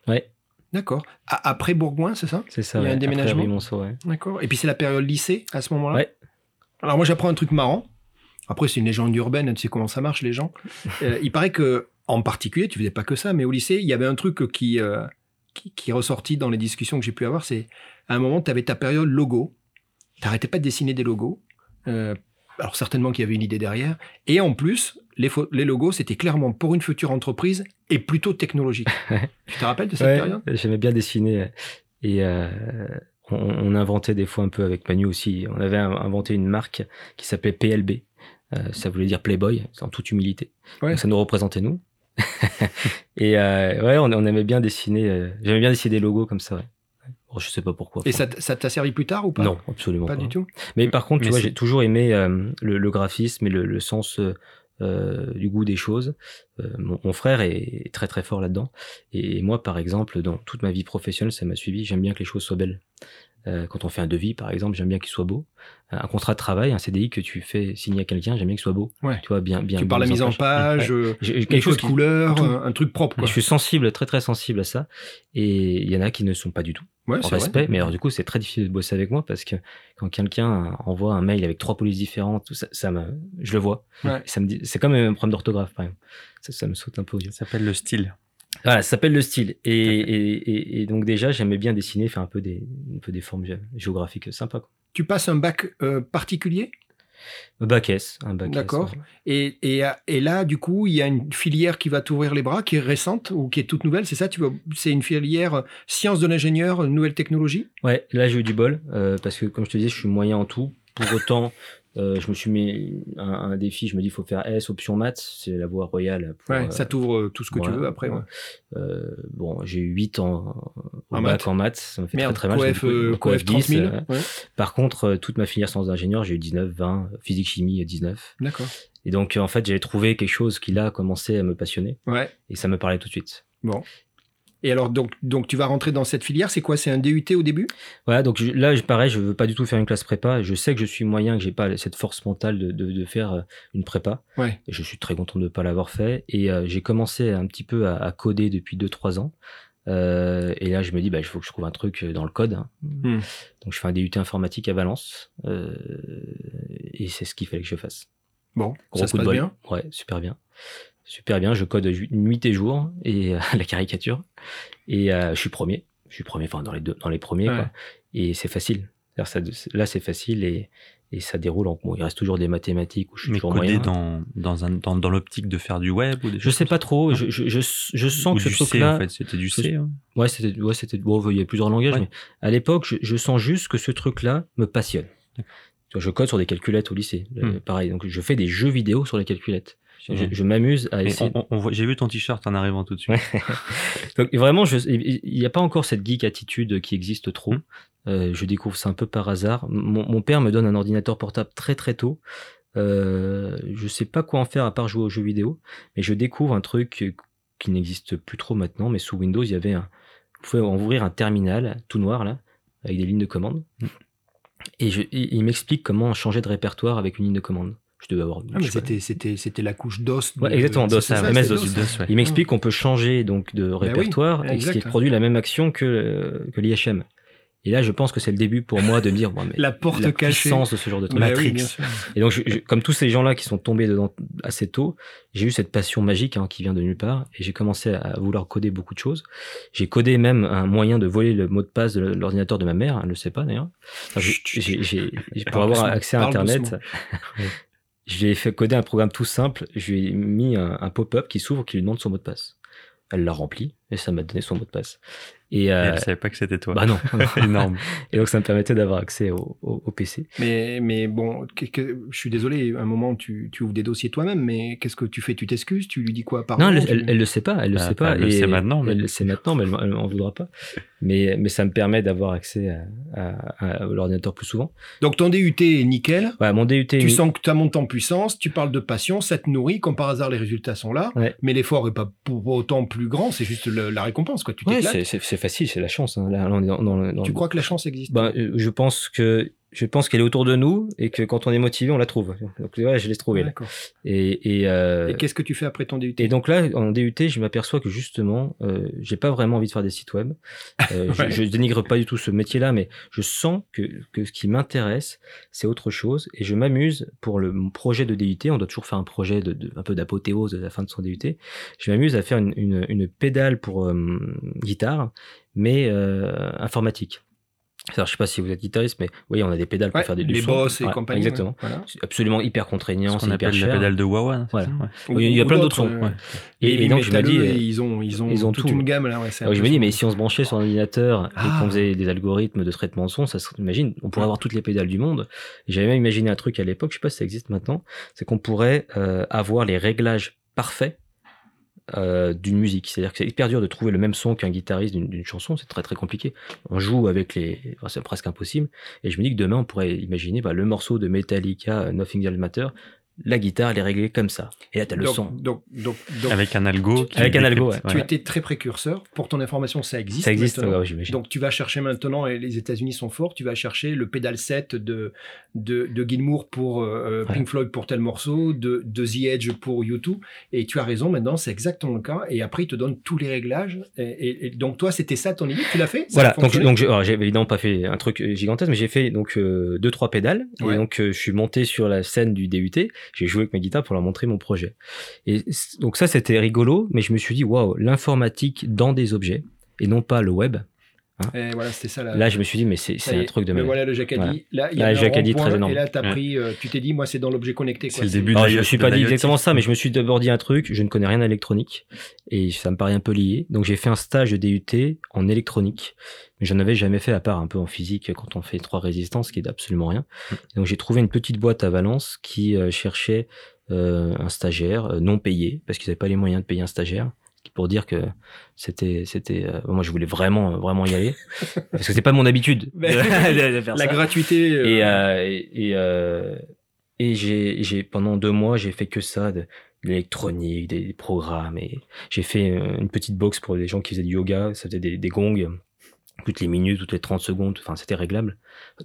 Ouais, D'accord. Après Bourgoin, c'est ça? C'est ça. Il y a un ouais, déménagement? Ouais. D'accord. Et puis c'est la période lycée à ce moment-là? Ouais. Alors moi j'apprends un truc marrant. Après c'est une légende urbaine, tu sais comment ça marche les gens. Euh, il paraît que en particulier, tu faisais pas que ça, mais au lycée il y avait un truc qui euh, qui, qui est ressorti dans les discussions que j'ai pu avoir, c'est à un moment tu avais ta période logo. T'arrêtais pas de dessiner des logos. Euh, alors certainement qu'il y avait une idée derrière. Et en plus, les, logos, c'était clairement pour une future entreprise et plutôt technologique. *laughs* tu te rappelles de cette Ouais, période? J'aimais bien dessiner. Et euh, on, inventait des fois un peu avec Manu aussi. On avait in- inventé une marque qui s'appelait PLB. Euh, ça voulait dire Playboy, en toute humilité. Ouais. Donc ça nous représentait nous. Et euh, ouais, on, on aimait bien dessiner. euh, J'aimais bien dessiner des logos comme ça. Ouais. Bon, je sais pas pourquoi. Et ça t'a servi plus tard ou pas? Non, absolument Pas pas. du tout. Mais par contre, tu vois, j'ai toujours aimé euh, le, le graphisme et le, le sens du goût des choses. Mon, mon frère est très très fort là-dedans. Et moi, par exemple, dans toute ma vie professionnelle, ça m'a suivi. J'aime bien que les choses soient belles. Euh, quand on fait un devis, par exemple, j'aime bien qu'il soit beau. Un contrat de travail, un CDI que tu fais signer à quelqu'un, j'aime bien qu'il soit beau. Ouais. Tu vois, bien, bien. Tu parles la mis mise en page, Ouais. euh, quelque chose de qui- couleur, tout. un, truc propre. Quoi. je suis sensible, très très sensible à ça. Et il y en a qui ne sont pas du tout Ouais, en vrai. respect. Mais alors du coup, c'est très difficile de bosser avec moi parce que quand quelqu'un envoie un mail avec trois polices différentes, tout ça, ça me, je le vois. Ouais. Ça me dit, c'est comme un problème d'orthographe, par exemple. Ça, ça me saute un peu aux yeux. Ça s'appelle le style. Voilà, ça s'appelle le style. Et, donc déjà, j'aimais bien dessiner, faire un peu des, un peu des formes gé- géographiques sympas. Quoi. Tu passes un bac euh, particulier? Bac S, un bac S, D'accord. ouais. et, là, du coup, il y a une filière qui va t'ouvrir les bras, qui est récente ou qui est toute nouvelle, c'est ça? Tu C'est une filière euh, sciences de l'ingénieur, nouvelle technologie? Ouais, là j'ai eu du bol euh, parce que comme je te disais, je suis moyen en tout. Pour autant, euh, je me suis mis un, un défi. Je me dis, il faut faire S option maths, c'est la voie royale. Pour, Ouais, euh, ça t'ouvre euh, tout ce que tu voilà, veux après. ouais. Euh, bon, j'ai eu 8 en, au En bac maths. en maths, ça me fait Merde, très très mal. coef, euh, coef 30 10, 000. euh, ouais. Par contre, euh, toute ma filière sciences d'ingénieur, j'ai eu 19, 20, physique chimie 19. D'accord. Et donc euh, en fait, j'avais trouvé quelque chose qui là a commencé à me passionner Ouais. et ça me parlait tout de suite. Bon. Et alors, donc, donc tu vas rentrer dans cette filière, c'est quoi? C'est un DUT au début? Voilà, donc je- là, pareil, je veux pas du tout faire une classe prépa. Je sais que je suis moyen, que j'ai pas cette force mentale de, de, de faire euh, une prépa. Ouais. Et je suis très content de ne pas l'avoir fait. Et euh, j'ai commencé un petit peu à, à coder depuis 2-3 ans. Euh, et là, je me dis, bah, il faut que je trouve un truc dans le code. hein. Hmm. Donc, je fais un DUT informatique à Valence. Euh, et c'est ce qu'il fallait que je fasse. Bon, Gros ça se passe bien. Ouais, super bien. Super bien. Je code nuit et jour et euh, *laughs* la caricature. Et euh, je suis premier. Je suis premier, enfin dans les deux, dans les premiers. Ouais. Quoi. Et c'est facile. Ça- là, c'est facile et, et ça déroule. En, bon, il reste toujours des mathématiques où je suis Mais toujours moyen. dans, dans, un, dans, dans l'optique de faire du web ou des Je sais pas trop. Je, je, je, je sens Ou que ce du C, truc-là. en fait, c'était du C. hein. Ouais, c'était, ouais, c'était, bon, il y a plusieurs langages, Ouais. mais à l'époque, je, sens juste que ce truc-là me passionne. Je code sur des calculettes au lycée, Euh, Hmm. pareil. Donc, je fais des jeux vidéo sur les calculettes. Je, m'amuse à essayer. J'ai vu ton t-shirt en arrivant tout de suite. *laughs* Donc, vraiment, il n'y a pas encore cette geek attitude qui existe trop. Hmm. Euh, je découvre ça un peu par hasard. Mon, mon père me donne un ordinateur portable très très tôt. Euh, je sais pas quoi en faire à part jouer aux jeux vidéo, mais je découvre un truc qui n'existe plus trop maintenant. Mais sous Windows, il y avait un, vous pouvez ouvrir un terminal tout noir là, avec des lignes de commande. Hmm. Et je, il, il m'explique comment changer de répertoire avec une ligne de commande. Je devais avoir. Ah, c'était, c'était, c'était la couche DOS. Ouais, exactement, DOS, ça, MS DOS. DOS. DOS, ouais. il m'explique qu'on peut changer donc de oui, répertoire et exact. qui produit la même action que, euh, que l'IHM. Et là, je pense que c'est le début pour moi de me dire bon, mais La porte la cachée. puissance de ce genre de truc. Bah oui, Matrix. bien sûr. Et donc, je- je- comme tous ces gens-là qui sont tombés dedans assez tôt, j'ai eu cette passion magique hein, qui vient de nulle part et j'ai commencé à vouloir coder beaucoup de choses. J'ai codé même un moyen de voler le mot de passe de l'ordinateur de ma mère, elle ne le sait pas d'ailleurs. Enfin, j'ai- j'ai- j'ai- pour avoir accès à parle *laughs* Internet, doucement. j'ai fait coder un programme tout simple. Je lui ai mis un, un pop-up qui s'ouvre, qui lui demande son mot de passe. Elle l'a rempli et ça m'a donné son mot de passe. Et, Et euh, elle savait pas que c'était toi. bah *laughs* non. Énorme. et donc ça me permettait d'avoir accès au, au- au PC. Mais, mais bon, que- que- je suis désolé, à un moment, tu, tu ouvres des dossiers toi-même, mais qu'est-ce que tu fais? Tu t'excuses? Tu lui dis quoi? Par Non, elle, tu- elle, elle le sait pas, elle le Ah, sait pas. elle le sait maintenant, mais- Elle le sait maintenant, mais elle, m'en voudra pas. Mais, mais ça me permet d'avoir accès à, à- à l'ordinateur plus souvent. Donc ton DUT est nickel. Voilà, mon DUT. Tu sens que tu as monté en puissance, tu parles de passion, ça te nourrit, comme par hasard les résultats sont là, Ouais. mais l'effort est pas pour autant plus grand, c'est juste le- la récompense, quoi. Tu Ouais, c'est- facile, c'est la chance. hein. Là, là, on est dans, dans- dans- tu crois que la chance existe? Ben, je pense que je pense qu'elle est autour de nous et que quand on est motivé, on la trouve. Donc ouais, je l'ai trouvée. là. Et, et, euh, Et qu'est-ce que tu fais après ton DUT et donc là, en DUT, je m'aperçois que justement, euh, j'ai pas vraiment envie de faire des sites web. Euh, *laughs* Ouais. je, je dénigre pas du tout ce métier-là, mais je sens que, que ce qui m'intéresse, c'est autre chose. Et je m'amuse pour le mon projet de DUT. On doit toujours faire un projet de, de- un peu d'apothéose à la fin de son DUT. Je m'amuse à faire une, une, une pédale pour euh, guitare, mais euh, informatique. Alors, je sais pas si vous êtes guitariste, mais oui, on a des pédales pour Ouais, faire des du les son. boss et Ouais, compagnie. Exactement. ouais, voilà. C'est absolument hyper contraignant, Ce c'est hyper appelle la cher. pédale de Wawa. c'est Voilà. ça Ouais. Oui, il y a plein d'autres sons. euh, ouais. Et, Et, donc je me dis, ils ont, ils ont, ils ont toute tout. une gamme là. Alors je me dis, mais si on se branchait sur un ordinateur et Ah. qu'on faisait des algorithmes de traitement de son, ça serait, imagine, on pourrait avoir toutes les pédales du monde. J'avais même imaginé un truc à l'époque, je sais pas si ça existe maintenant, c'est qu'on pourrait euh, avoir les réglages parfaits euh, d'une musique. C'est-à-dire que c'est hyper dur de trouver le même son qu'un guitariste d'une chanson, c'est très très compliqué. On joue avec les, enfin, c'est presque impossible. Et je me dis que demain on pourrait imaginer bah, le morceau de Metallica, euh, Nothing Else Matter, la guitare elle est réglée comme ça. Et là t'as le donc, son. donc, donc, donc, Avec un algo. qui Avec un algo, tu étais très précurseur. Pour ton information, ça existe. Ça existe, ouais, j'imagine. Donc tu vas chercher maintenant, et les États-Unis sont forts, tu vas chercher le pédale 7 de, de, de Gilmour pour euh, Ouais. Pink Floyd pour tel morceau, de, de The Edge pour U2. Et tu as raison, maintenant c'est exactement le cas. Et après, il te donne tous les réglages. Et, et- et donc toi, c'était ça ton idée? Tu l'as fait? Ça Voilà, a donc, j'ai évidemment pas fait un truc euh, gigantesque, mais j'ai fait donc euh, deux trois pédales. Ouais. Et donc euh, je suis monté sur la scène du DUT, j'ai joué avec ma guitare pour leur montrer mon projet. Et donc ça c'était rigolo, mais je me suis dit waouh, l'informatique dans des objets et non pas le web. Et voilà, c'était ça. la- Là je me suis dit mais c'est un truc de le malade. Voilà le Jacadi. Voilà. Là, il y Là, a le un Jacadi, rond-point, très énorme. Et là, Ouais. pris, euh, tu t'es dit, moi, c'est dans l'objet connecté. C'est le début de Alors, la- je me suis de pas dit exactement ça, mais je me suis d'abord dit un truc, je ne connais rien à l'électronique, et ça me paraît un peu lié. Donc j'ai fait un stage de DUT en électronique, mais j'en avais jamais fait à part un peu en physique quand on fait trois résistances, qui est absolument rien. Donc j'ai trouvé une petite boîte à Valence qui euh, cherchait euh, un stagiaire euh, non payé, parce qu'ils n'avaient pas les moyens de payer un stagiaire. Pour dire que c'était, c'était, euh, moi je voulais vraiment, vraiment y aller, *laughs* parce que c'est pas mon habitude *laughs* *laughs* de, de faire La ça. gratuité. euh, Et, euh, et, et, euh, et j'ai, j'ai, pendant deux mois, j'ai fait que ça, de, de l'électronique, des programmes. Et j'ai fait euh, une petite box pour les gens qui faisaient du yoga. Ça faisait des, des gongs toutes les minutes, toutes les 30 secondes. Enfin, c'était réglable.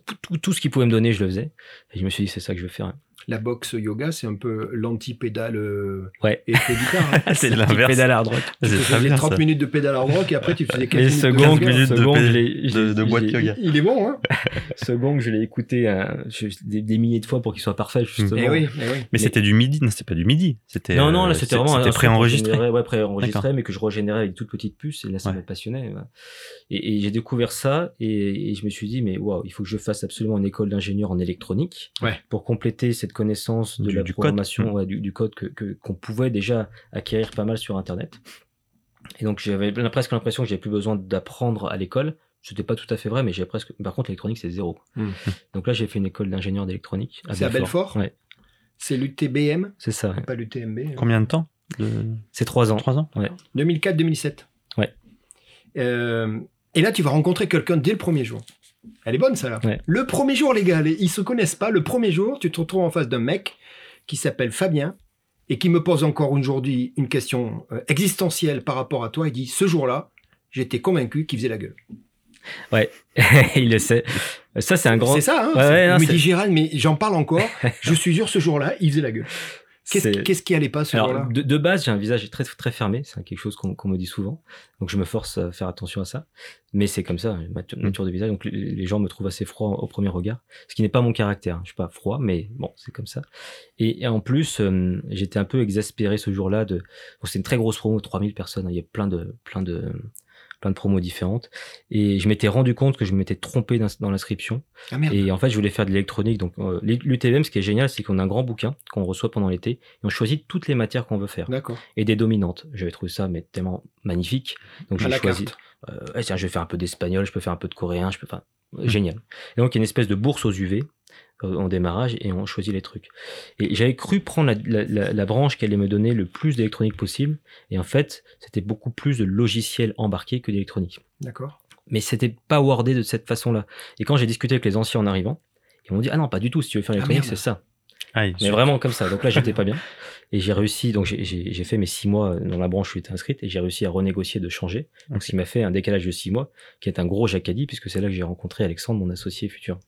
Tout, tout, tout ce qu'ils pouvaient me donner, je le faisais. Et je me suis dit, c'est ça que je veux faire. La boxe yoga, c'est un peu l'anti-pédale euh, Ouais. et guitare. hein. *laughs* C'est l'inverse. pédale hard rock. C'est Tu faisais bien 30 ça. minutes de pédale hard rock et après tu faisais 4 Mais minutes ce de minutes ce de de- de boîte yoga. Il est bon, hein *laughs* Ce gong, je l'ai écouté euh, je- des, des milliers de fois pour qu'il soit parfait, justement. Eh oui, eh oui. Mais Mais- c'était du midi, non, c'était pas du midi. C'était Non, non, là c'était vraiment C'était préenregistré. Ouais, préenregistré, mais que je régénérais avec une toute petite puce, et là ça Ouais. me passionnait. ouais. Et, et j'ai découvert ça, et, et je me suis dit, mais waouh, il faut que je fasse absolument une école d'ingénieur en électronique pour compléter cette connaissance de Du- la du code. programmation, Mm. ouais, du, du code que que- qu'on pouvait déjà acquérir pas mal sur Internet. Et donc j'avais presque l'impression que j'avais plus besoin d'apprendre à l'école. C'était pas tout à fait vrai, mais j'ai presque. Par contre, l'électronique c'est zéro. Mm. Donc là, j'ai fait une école d'ingénieur d'électronique. C'est à Belfort Ouais, C'est l'UTBM, c'est ça. ouais. pas l'UTMB. hein. Combien de temps de... C'est trois ans. Trois ans 2004-2007. Ouais. Euh, et là, tu vas rencontrer quelqu'un dès le premier jour. Elle est bonne, ça, là. Ouais. Le premier jour, les gars, les- ils se connaissent pas. Le premier jour, tu te retrouves en face d'un mec qui s'appelle Fabien et qui me pose encore aujourd'hui une question euh, existentielle par rapport à toi. Il dit, ce jour-là, j'étais convaincu qu'il faisait la gueule. *laughs* il le sait. Ça, c'est un grand. C'est ça, hein Ouais, ouais, non, Il me dit, Gérald, mais j'en parle encore. *laughs* je suis sûr, ce jour-là, il faisait la gueule. Qu'est-ce C'est- qui allait pas ce jour-là Alors, de, de base, j'ai un visage très très fermé. C'est quelque chose qu'on me dit souvent. Donc, je me force à faire attention à ça. Mais c'est comme ça, ma Mm. nature de visage. Donc, les, les gens me trouvent assez froid au premier regard. Ce qui n'est pas mon caractère. Je suis pas froid, mais bon, c'est comme ça. Et, et en plus, euh, j'étais un peu exaspéré ce jour-là. De... bon, C'était une très grosse promo, 3000 personnes. Il y a plein de plein de plein de promos différentes. Et je m'étais rendu compte que je m'étais trompé dans, l'inscription. Ah. Et en fait, je voulais faire de l'électronique. Donc, euh, ce qui est génial, c'est qu'on a un grand bouquin qu'on reçoit pendant l'été et on choisit toutes les matières qu'on veut faire et des dominantes. J'avais trouvé ça mais tellement magnifique. Donc, j'ai choisi. Euh, tiens, je vais faire un peu d'espagnol, je peux faire un peu de coréen, je peux faire. Génial. Et donc, il y a une espèce de bourse aux UV en démarrage et on choisit les trucs. Et j'avais cru prendre la, la- la- la branche qui allait me donner le plus d'électronique possible. Et en fait, c'était beaucoup plus de logiciels embarqués que d'électronique. D'accord. Mais c'était pas wordé de cette façon-là. Et quand j'ai discuté avec les anciens en arrivant, ils m'ont dit Ah non, pas du tout, si tu veux faire l'électronique, merde. c'est ça. Aïe, Mais vraiment comme ça. Donc là, j'étais *laughs* pas bien. Et j'ai réussi, donc j'ai fait mes six mois dans la branche où j'étais inscrite et j'ai réussi à renégocier de changer. Donc ce qui m'a fait un décalage de six mois, qui est un gros jacadi, puisque c'est là que j'ai rencontré Alexandre, mon associé futur.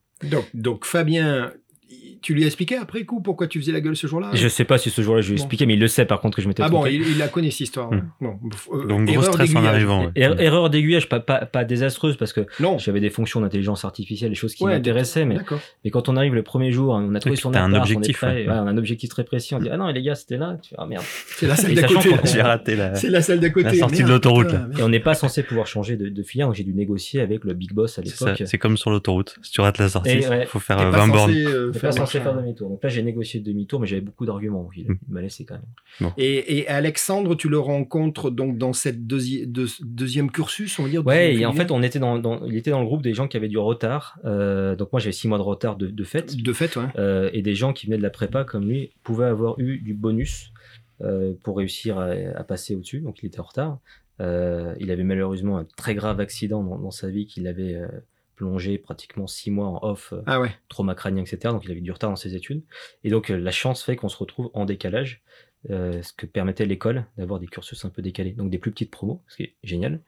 Donc, Fabien, tu lui as expliqué après coup pourquoi tu faisais la gueule ce jour-là Je sais pas si ce jour-là je lui ai Bon. expliqué, mais il le sait par contre que je m'étais Ah bon, il, il la connaît cette histoire. Hmm. Bon, euh, Donc, gros erreur stress en arrivant. ouais. Er- Erreur d'aiguillage, pas, pas, pas désastreuse, parce que Non. j'avais des fonctions d'intelligence artificielle, des choses qui Ouais, m'intéressaient, mais, quand on arrive le premier jour, on a trouvé son t'as un appart, objectif, on, est prêt, ouais. ouais, on a un objectif très précis, on dit ah non les gars c'était là, tu fais, ah merde. C'est la salle d'à côté. J'ai raté la. C'est la salle d'à côté. La sortie de l'autoroute, merde. Et on n'est pas censé pouvoir changer de, filière, donc j'ai dû négocier avec le big boss à l'époque. c'est comme sur l'autoroute. Si tu rates la sortie, faut faire T'es euh, pas 20 bornes. N'est faire pas censé faire demi-tour. Donc là, j'ai négocié demi-tour, mais j'avais beaucoup d'arguments. Il, Mm. il m'a laissé quand même. Et, et Alexandre, tu le rencontres donc dans cette deuxi- deux- deuxième cursus, on va dire. Ouais, et en fait, on était dans, dans- il était dans le groupe des gens qui avaient du retard. Euh, donc moi, j'avais six mois de retard de, de fait. De fait, ouais. Euh, et des gens qui venaient de la prépa comme lui pouvaient avoir eu du bonus euh, pour réussir à, à passer au-dessus. Donc il était en retard. Euh, il avait malheureusement un très grave accident dans, dans sa vie qui l'avait euh, plongé pratiquement six mois en off, euh, Ah ouais. trauma crânien, etc. Donc il avait du retard dans ses études. Et donc euh, la chance fait qu'on se retrouve en décalage, euh, ce que permettait l'école d'avoir des cursus un peu décalés. Donc des plus petites promos, ce qui est génial.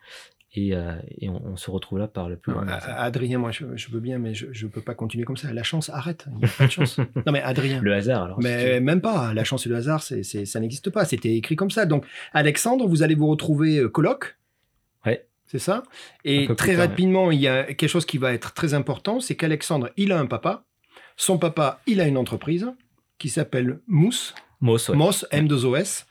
Et, euh, et on, on se retrouve là par le plus Non, grand. Adrien, moi, je, je veux bien, mais je, je peux pas continuer comme ça. La chance, arrête. Il n'y a pas de chance. *laughs* non, mais Adrien. Le hasard, alors. Mais même pas. La chance et le hasard, c'est, c'est- ça n'existe pas. C'était écrit comme ça. Donc, Alexandre, vous allez vous retrouver coloc. Ouais. C'est ça? Et très rapidement, il y a quelque chose qui va être très important, c'est qu'Alexandre, il a un papa. Son papa, il a une entreprise qui s'appelle Mousse, Moss, ouais. Moss, M2OS.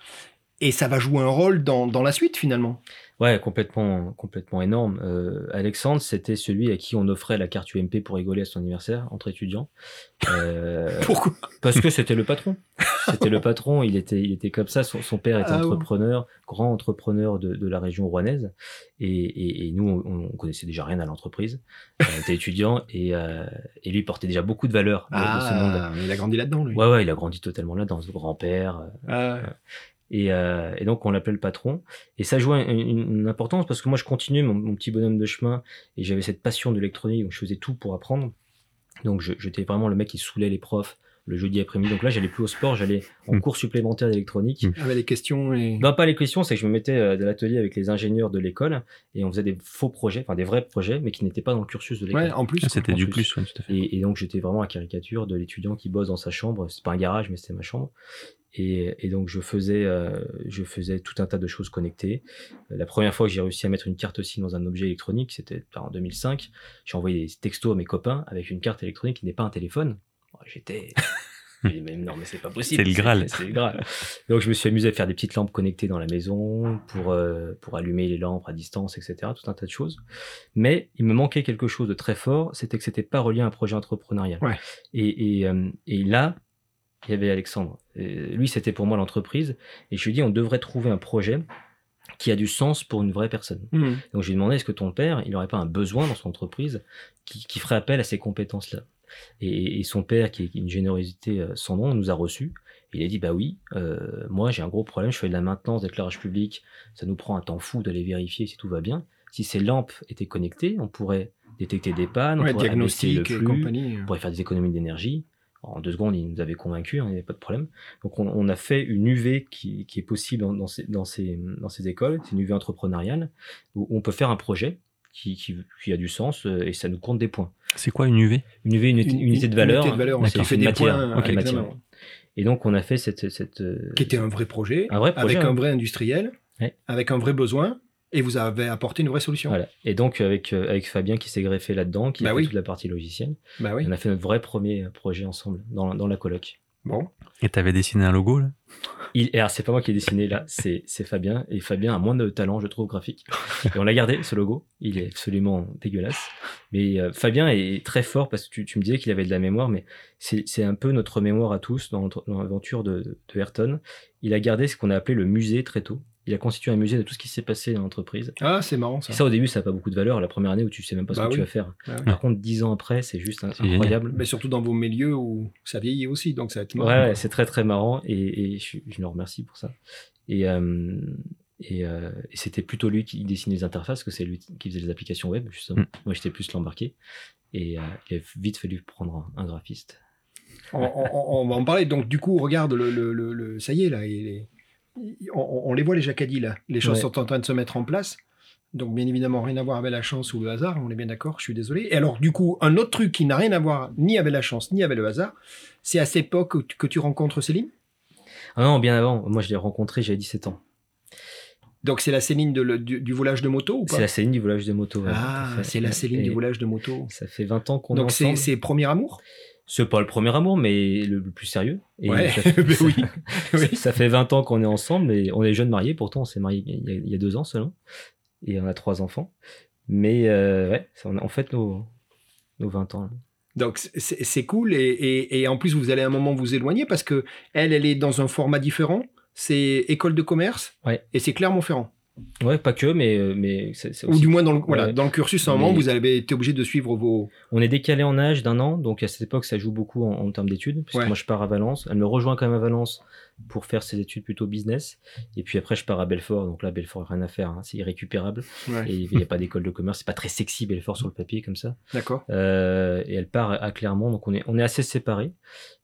Et ça va jouer un rôle dans, dans la suite, finalement. Ouais, complètement, complètement énorme. Euh, Alexandre, c'était celui à qui on offrait la carte UMP pour rigoler à son anniversaire entre étudiants. Euh, *laughs* Pourquoi? parce que c'était le patron. C'était le patron. Il était, il était comme ça. Son, son père était Ah ouais. entrepreneur, grand entrepreneur de, de la région rouennaise. Et, et, et nous, on, on connaissait déjà rien à l'entreprise. On était étudiants et, euh, et lui portait déjà beaucoup de valeur de, de ce monde. Ah, il a grandi là-dedans, lui. Ouais, ouais, il a grandi totalement là, dans ce grand-père. Ah, Et, euh, et donc on l'appelle le patron. Et ça jouait une, une- une importance parce que moi je continuais mon, mon petit bonhomme de chemin et j'avais cette passion de l'électronique, donc je faisais tout pour apprendre. Donc je- j'étais vraiment le mec qui saoulait les profs le jeudi après-midi. Donc là j'allais plus au sport, j'allais en Mm. cours supplémentaire d'électronique. Mm. avec les questions et... Non, pas les questions, c'est que je me mettais euh, dans l'atelier avec les ingénieurs de l'école et on faisait des faux projets, enfin des vrais projets, mais qui n'étaient pas dans le cursus de l'école. Ouais, en plus. Ah. C'était du plus. plus, ouais, tout à fait. Et, et donc j'étais vraiment à caricature de l'étudiant qui bosse dans sa chambre. C'est pas un garage, mais c'était ma chambre. Et, et donc je faisais, euh, je faisais tout un tas de choses connectées. La première fois que j'ai réussi à mettre une carte SIM dans un objet électronique, c'était en 2005. J'ai envoyé des textos à mes copains avec une carte électronique qui n'est pas un téléphone. Oh, J'étais *laughs* mais non, mais c'est pas possible. C'est le Graal. C'est le Graal. Donc je me suis amusé à faire des petites lampes connectées dans la maison pour, euh, pour allumer les lampes à distance, etc. Tout un tas de choses. Mais il me manquait quelque chose de très fort, c'était que c'était pas relié à un projet entrepreneurial. Ouais. Et, et, euh, et là, il y avait Alexandre. Et lui, c'était pour moi l'entreprise. Et je lui ai dit, on devrait trouver un projet qui a du sens pour une vraie personne. Hmm. Donc je lui ai demandé, est-ce que ton père, il n'aurait pas un besoin dans son entreprise qui, qui ferait appel à ces compétences-là? Et, et son père, qui est une générosité euh, sans nom, nous a reçus. Il a dit, bah oui, euh, moi j'ai un gros problème, je fais de la maintenance d'éclairage public, ça nous prend un temps fou d'aller vérifier si tout va bien. Si ces lampes étaient connectées, on pourrait détecter des pannes, on pourrait le flux, on pourrait faire des économies d'énergie. En deux secondes, il nous avait convaincus, hein, il n'y avait pas de problème. Donc, on, on a fait une UV qui, qui est possible dans, dans, ces, dans, ces, dans ces écoles. C'est une UV entrepreneuriale où on peut faire un projet qui, qui, qui a du sens euh, et ça nous compte des points. C'est quoi une UV Une UV, une, Une- unité de valeur. unité de valeur, hein, on fait une des matière. points. Et donc, on a fait cette. cette Qui était un vrai projet, Un vrai projet, avec hein. un vrai industriel, Ouais. avec un vrai besoin, et vous avez apporté une vraie solution. Voilà. Et donc, avec, euh, avec Fabien qui s'est greffé là-dedans, qui Bah a fait oui. toute la partie logicielle, Bah oui. on a fait notre vrai premier projet ensemble dans, dans la coloc. Bon. Et t'avais dessiné un logo là? Il, alors, c'est pas moi qui ai dessiné là, c'est c'est Fabien. Et Fabien a moins de talent, je trouve, graphique. Et on l'a gardé, ce logo. Il est absolument dégueulasse. Mais euh, Fabien est très fort parce que tu, tu me disais qu'il avait de la mémoire, mais c'est c'est un peu notre mémoire à tous dans, dans l'aventure de, de Ayrton. Il a gardé ce qu'on a appelé le musée très tôt. Il a constitué un musée de tout ce qui s'est passé dans l'entreprise. Ah, c'est marrant Et ça. ça, au début, ça n'a pas beaucoup de valeur. La première année où tu sais même pas ce Bah que tu vas faire. Bah oui. Par contre, dix ans après, c'est juste incroyable. Mais surtout dans vos milieux où ça vieillit aussi, donc ça va être Ouais, marrant. ouais, c'est très très marrant et, et je, je le remercie pour ça. Et, euh, et, euh, et c'était plutôt lui qui dessinait les interfaces, que c'est lui qui faisait les applications web, justement. Mm. Moi, j'étais plus l'embarqué. Et euh, il a vite fallu prendre un, un graphiste. On, on- on va en parler. Donc, du coup, regarde, le, le- le- le- ça y est, là, il est- on, on les voit, les jacadis, là. Les choses Ouais. sont en train de se mettre en place. Donc, bien évidemment, rien à voir avec la chance ou le hasard, on est bien d'accord, je suis désolé. Et alors, du coup, un autre truc qui n'a rien à voir ni avec la chance, ni avec le hasard, c'est à cette époque que tu, que tu rencontres Céline? Ah non, bien avant. Moi, je l'ai rencontré, j'avais 17 ans. Donc, c'est la Céline de le- du, du volage de moto ou pas? C'est la Céline du volage de moto. ouais, Ah, c'est la Céline Et du volage de moto. Ça fait 20 ans qu'on est Donc, c'est ensemble. c'est premier amour C'est pas le premier amour, mais le, le plus sérieux. Et Ouais, ça, fait, *laughs* mais oui. *laughs* Oui. ça fait 20 ans qu'on est ensemble et on est jeunes mariés. Pourtant, on s'est mariés il y, a, il y a deux ans seulement. Et on a trois enfants. Mais euh, ouais, on en fait nos, nos 20 ans. là. Donc c'est c'est cool et, et- et en plus vous allez à un moment vous éloigner parce que elle, elle est dans un format différent. C'est école de commerce Ouais. et c'est Clermont-Ferrand. Ouais, pas que, mais, euh, mais c'est c'est Ou du moins dans le, voilà, Ouais. dans le cursus, à un moment vous avez été obligé de suivre vos. On est décalé en âge d'un an, donc à cette époque, ça joue beaucoup en, en termes d'études. Puisque Ouais. moi, je pars à Valence. Elle me rejoint quand même à Valence pour faire ses études plutôt business. Et puis après, je pars à Belfort. Donc là, Belfort, rien à faire. hein, c'est irrécupérable. Et il n'y a pas d'école de commerce. C'est pas très sexy, Belfort, sur le papier, comme ça. D'accord. Euh, et elle part à Clermont, donc on est, on est assez séparés.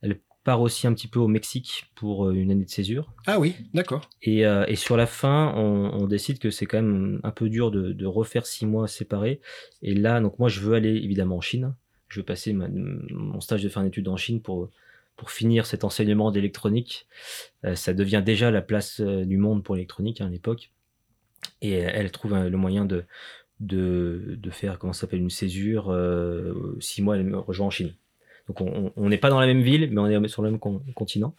Elle part aussi un petit peu au Mexique pour euh, une année de césure. Ah oui, d'accord. Et, euh, et sur la fin, on, on décide que c'est quand même un peu dur de, de refaire six mois séparés. Et là, donc moi, je veux aller évidemment en Chine. Je veux passer ma- mon stage de fin d'études en Chine pour, pour finir cet enseignement d'électronique. Euh, ça devient déjà la place du monde pour l'électronique hein, à l'époque. Et elle trouve le moyen de, de, de faire, comment ça s'appelle, une césure. euh, six mois, elle me rejoint en Chine. Donc on- n'est pas dans la même ville, mais on est sur le même con- continent.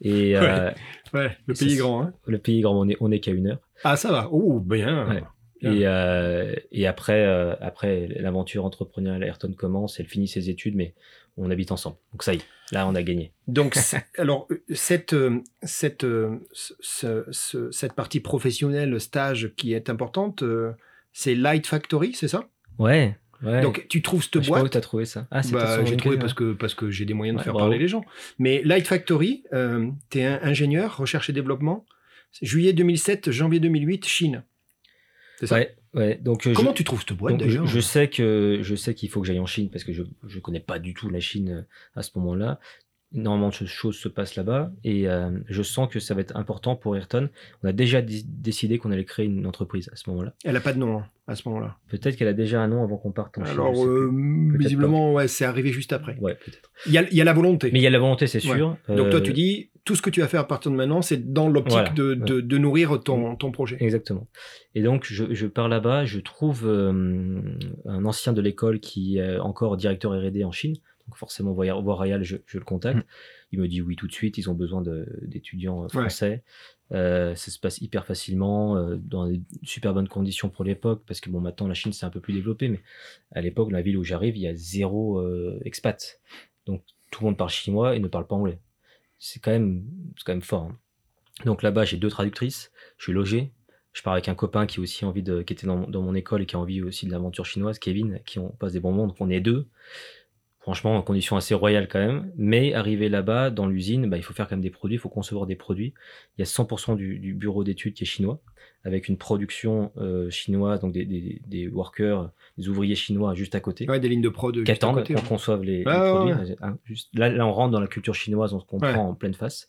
Et *laughs* euh, Ouais, le pays est grand. Hein. le pays grand, on est, on est qu'à une heure. Ah ça va. Oh bien. Ouais. Bien. Et, euh, et après, euh, après l'aventure entrepreneuriale, Ayrton commence, elle finit ses études, mais on habite ensemble. Donc ça y est, là on a gagné. Donc *laughs* alors cette cette ce- ce- ce- cette partie professionnelle stage qui est importante, c'est Light Factory, c'est ça? Ouais, ouais. Donc tu trouves cette je sais pas où boîte t'as trouvé ça. Ah, c'est Bah, j'ai trouvé parce que, parce que j'ai des moyens de Ouais, faire bravo. parler les gens. Mais Light Factory, euh, tu es ingénieur, recherche et développement. Juillet 2007, janvier 2008, Chine. C'est ça? Ouais, ouais. Donc, euh, Comment je, tu trouves cette boîte je, d'ailleurs? je sais que je sais qu'il faut que j'aille en Chine parce que je je connais pas du tout la Chine euh, à ce moment-là. Énormément de choses se passent là-bas et euh, je sens que ça va être important pour Ayrton. On a déjà dé- décidé qu'on allait créer une entreprise à ce moment-là. Elle a pas de nom hein, à ce moment-là. Peut-être qu'elle a déjà un nom avant qu'on parte en Chine. Alors, euh, visiblement, ouais, c'est arrivé juste après. Ouais, peut-être. Il y a, il y a la volonté. Mais il y a la volonté, c'est sûr. Donc toi, Euh, tu dis, tout ce que tu vas faire à partir de maintenant, c'est dans l'optique Voilà, de, de, de nourrir ton, ton projet. Exactement. Et donc, je, je pars là-bas, je trouve euh, un ancien de l'école qui est encore directeur R&D en Chine. Donc forcément, royale, je, je le contacte. Mm. Il me dit oui tout de suite, ils ont besoin de- d'étudiants euh, français. Euh, ça se passe hyper facilement, euh, dans des super bonnes conditions pour l'époque, parce que bon, maintenant la Chine c'est un peu plus développé, mais à l'époque, la ville où j'arrive, il y a zéro euh, expat. Donc tout le monde parle chinois et ne parle pas anglais. C'est quand même, quand même fort. hein. Donc là-bas, j'ai deux traductrices, je suis logé, je pars avec un copain qui a aussi envie de, qui était dans, dans mon école et qui a envie aussi de l'aventure chinoise, Kevin, qui on passe des bons moments. Donc on est deux. Franchement, en conditions assez royales quand même. Mais arrivé là-bas, dans l'usine, bah, il faut faire quand même des produits, il faut concevoir des produits. Il y a 100% du, du bureau d'études qui est chinois, avec une production euh, chinoise, donc des, des, des workers, des ouvriers chinois juste à côté. Ouais, des lignes de prod qui attendent qu'on conçoive les, les Ouais, ouais, produits. Hein, juste- là, là, on rentre dans la culture chinoise, on se comprend Ouais. en pleine face.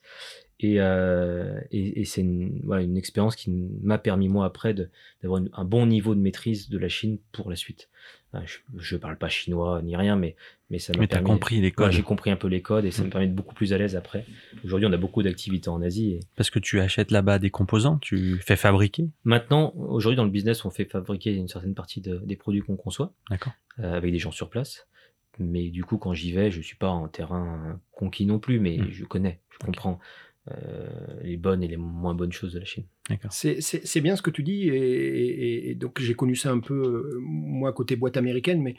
Et, euh, et, et c'est une, voilà, une expérience qui m'a permis, moi, après, d'avoir un bon niveau de maîtrise de la Chine pour la suite. Euh, Je ne parle pas chinois ni rien, mais, mais ça m'a Mais permis. compris les Ouais, codes. J'ai compris un peu les codes et ça Mm. me permet de beaucoup plus à l'aise après. Aujourd'hui, on a beaucoup d'activités en Asie. Et Parce que tu achètes là-bas des composants, tu fais fabriquer. maintenant, aujourd'hui, dans le business, on fait fabriquer une certaine partie de- des produits qu'on conçoit. D'accord. euh, avec des gens sur place. mais du coup, quand j'y vais, je suis pas en terrain conquis non plus, mais Mm. je connais, je comprends les bonnes et les moins bonnes choses de la Chine. D'accord. C'est- bien ce que tu dis, et, et- et donc j'ai connu ça un peu, euh, moi, côté boîte américaine, mais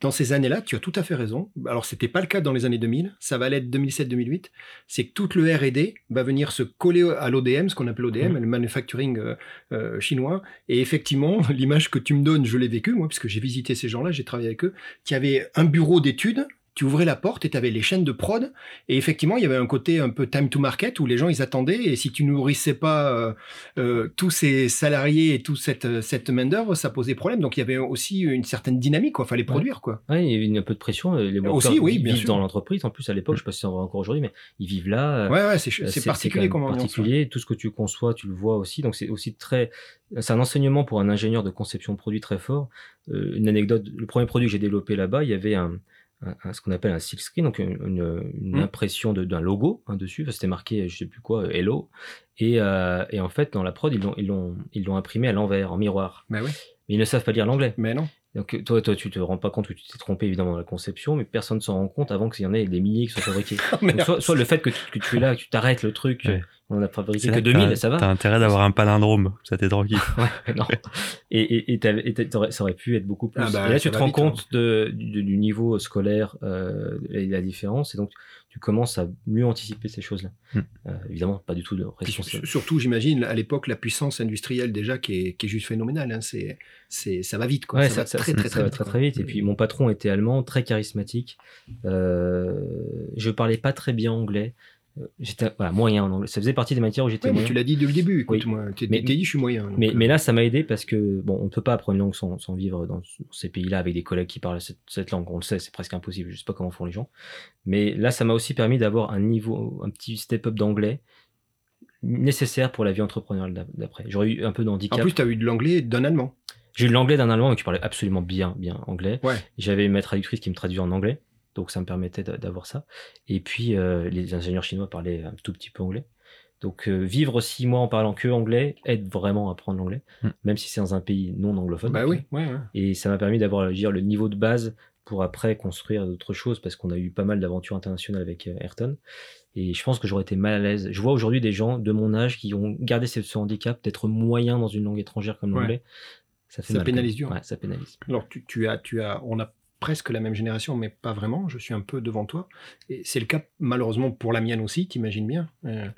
dans ces années-là, tu as tout à fait raison. Alors, c'était pas le cas dans les années 2000, ça va l'être 2007-2008. C'est que toute le R&D va venir se coller à l'ODM, ce qu'on appelle ODM, Mhm. le manufacturing euh, euh, chinois. Et effectivement, *laughs* l'image que tu me donnes, je l'ai vécue, moi, puisque j'ai visité ces gens-là, j'ai travaillé avec eux. Tu avais un bureau d'études, tu ouvrais la porte et tu avais les chaînes de prod. Et effectivement, il y avait un côté un peu time to market où les gens, ils attendaient. Et si tu nourrissais pas euh, euh, tous ces salariés et toute cette, cette main-d'œuvre, ça posait problème. Donc il y avait aussi une certaine dynamique, quoi. Fallait produire, quoi. Ouais, il y a eu un peu de pression. euh, Les Aussi, oui, vivent sûr. dans l'entreprise. En plus, à l'époque, je sais pas si c'est encore aujourd'hui, mais ils vivent là. euh, Ouais, ouais, c'est Euh, particulier comme. Tout ce que tu conçois, tu le vois aussi. Donc c'est aussi très, c'est un enseignement pour un ingénieur de conception de produit très fort. Euh, une anecdote, le premier produit que j'ai développé là-bas, il y avait un, un- un- ce qu'on appelle un silk screen, donc une, une- une Mm. impression de- d'un logo hein, dessus. C'était marqué, je sais plus quoi, Hello. Et, euh, et en fait, dans la prod, ils l'ont, ils l'ont, ils l'ont imprimé à l'envers, en miroir. Mais oui, Mais ils ne savent pas lire l'anglais. mais non. Donc toi, toi, tu te rends pas compte que tu t'es trompé évidemment dans la conception, mais personne s'en rend compte avant qu'il y en ait des milliers qui soient fabriqués. *laughs* Donc, soit, soit le fait que tu, que tu es là, que tu t'arrêtes le truc, Ouais. On a fabriqué que là que 2000, t'as- ça va. T'as intérêt d'avoir un palindrome, ça t'est tranquille. *laughs* Ouais, non. *laughs* Et, et, et, t'avais- et t'aurais- ça aurait pu être beaucoup plus. Ah bah, et là, tu te rends vite, compte de, du, du niveau scolaire euh, et la différence, et donc tu commences à mieux anticiper ces choses-là. Hmm. Euh, évidemment, pas du tout de responsable. surtout, j'imagine, à l'époque, la puissance industrielle déjà qui est, qui est juste phénoménale. Hein. C'est, c'est, ça va vite, quoi. Ouais, ça, ça, va très, ça- très, ça très, va vite, très, quoi. très vite. Et puis mon patron était allemand, très charismatique. Euh, je parlais pas très bien anglais. Euh, J'étais voilà, moyen en anglais. Ça faisait partie des matières où j'étais Ouais, mais moyen. tu l'as dit dès le début. Oui. Écoute-moi, t'es, Mais- t'es dit, je suis moyen. donc, Mais, euh, mais là, ça m'a aidé parce que, bon, on ne peut pas apprendre une langue sans, sans vivre dans ces pays-là avec des collègues qui parlent cette, cette langue. On le sait, c'est presque impossible. Je sais pas comment font les gens. Mais là, ça m'a aussi permis d'avoir un niveau, un petit step-up d'anglais nécessaire pour la vie entrepreneuriale d'a- d'après. J'aurais eu un peu En d'handicap. plus, tu as eu de l'anglais et d'un allemand. J'ai eu de l'anglais d'un allemand mais qui parlait absolument bien, bien anglais. Ouais. J'avais ma traductrice qui me traduisait en anglais. Donc ça me permettait d'a- d'avoir ça. Et puis euh, les ingénieurs chinois parlaient un tout petit peu anglais. Donc euh, vivre six mois en parlant que anglais aide vraiment à apprendre l'anglais, Mm. même si c'est dans un pays non anglophone. Bah oui, ouais, ouais. Et ça m'a permis d'avoir le niveau de base pour après construire d'autres choses parce qu'on a eu pas mal d'aventures internationales avec euh, Ayrton. Et je pense que j'aurais été mal à l'aise. Je vois aujourd'hui des gens de mon âge qui ont gardé ce, handicap d'être moyen dans une langue étrangère comme Ouais. l'anglais. Ça fait Ça mal, pénalise dur. Ouais, ça pénalise. Alors, tu, tu as, tu as, on a presque la même génération, mais pas vraiment. Je suis un peu devant toi. Et c'est le cas, malheureusement, pour la mienne aussi, t'imagines bien. Euh,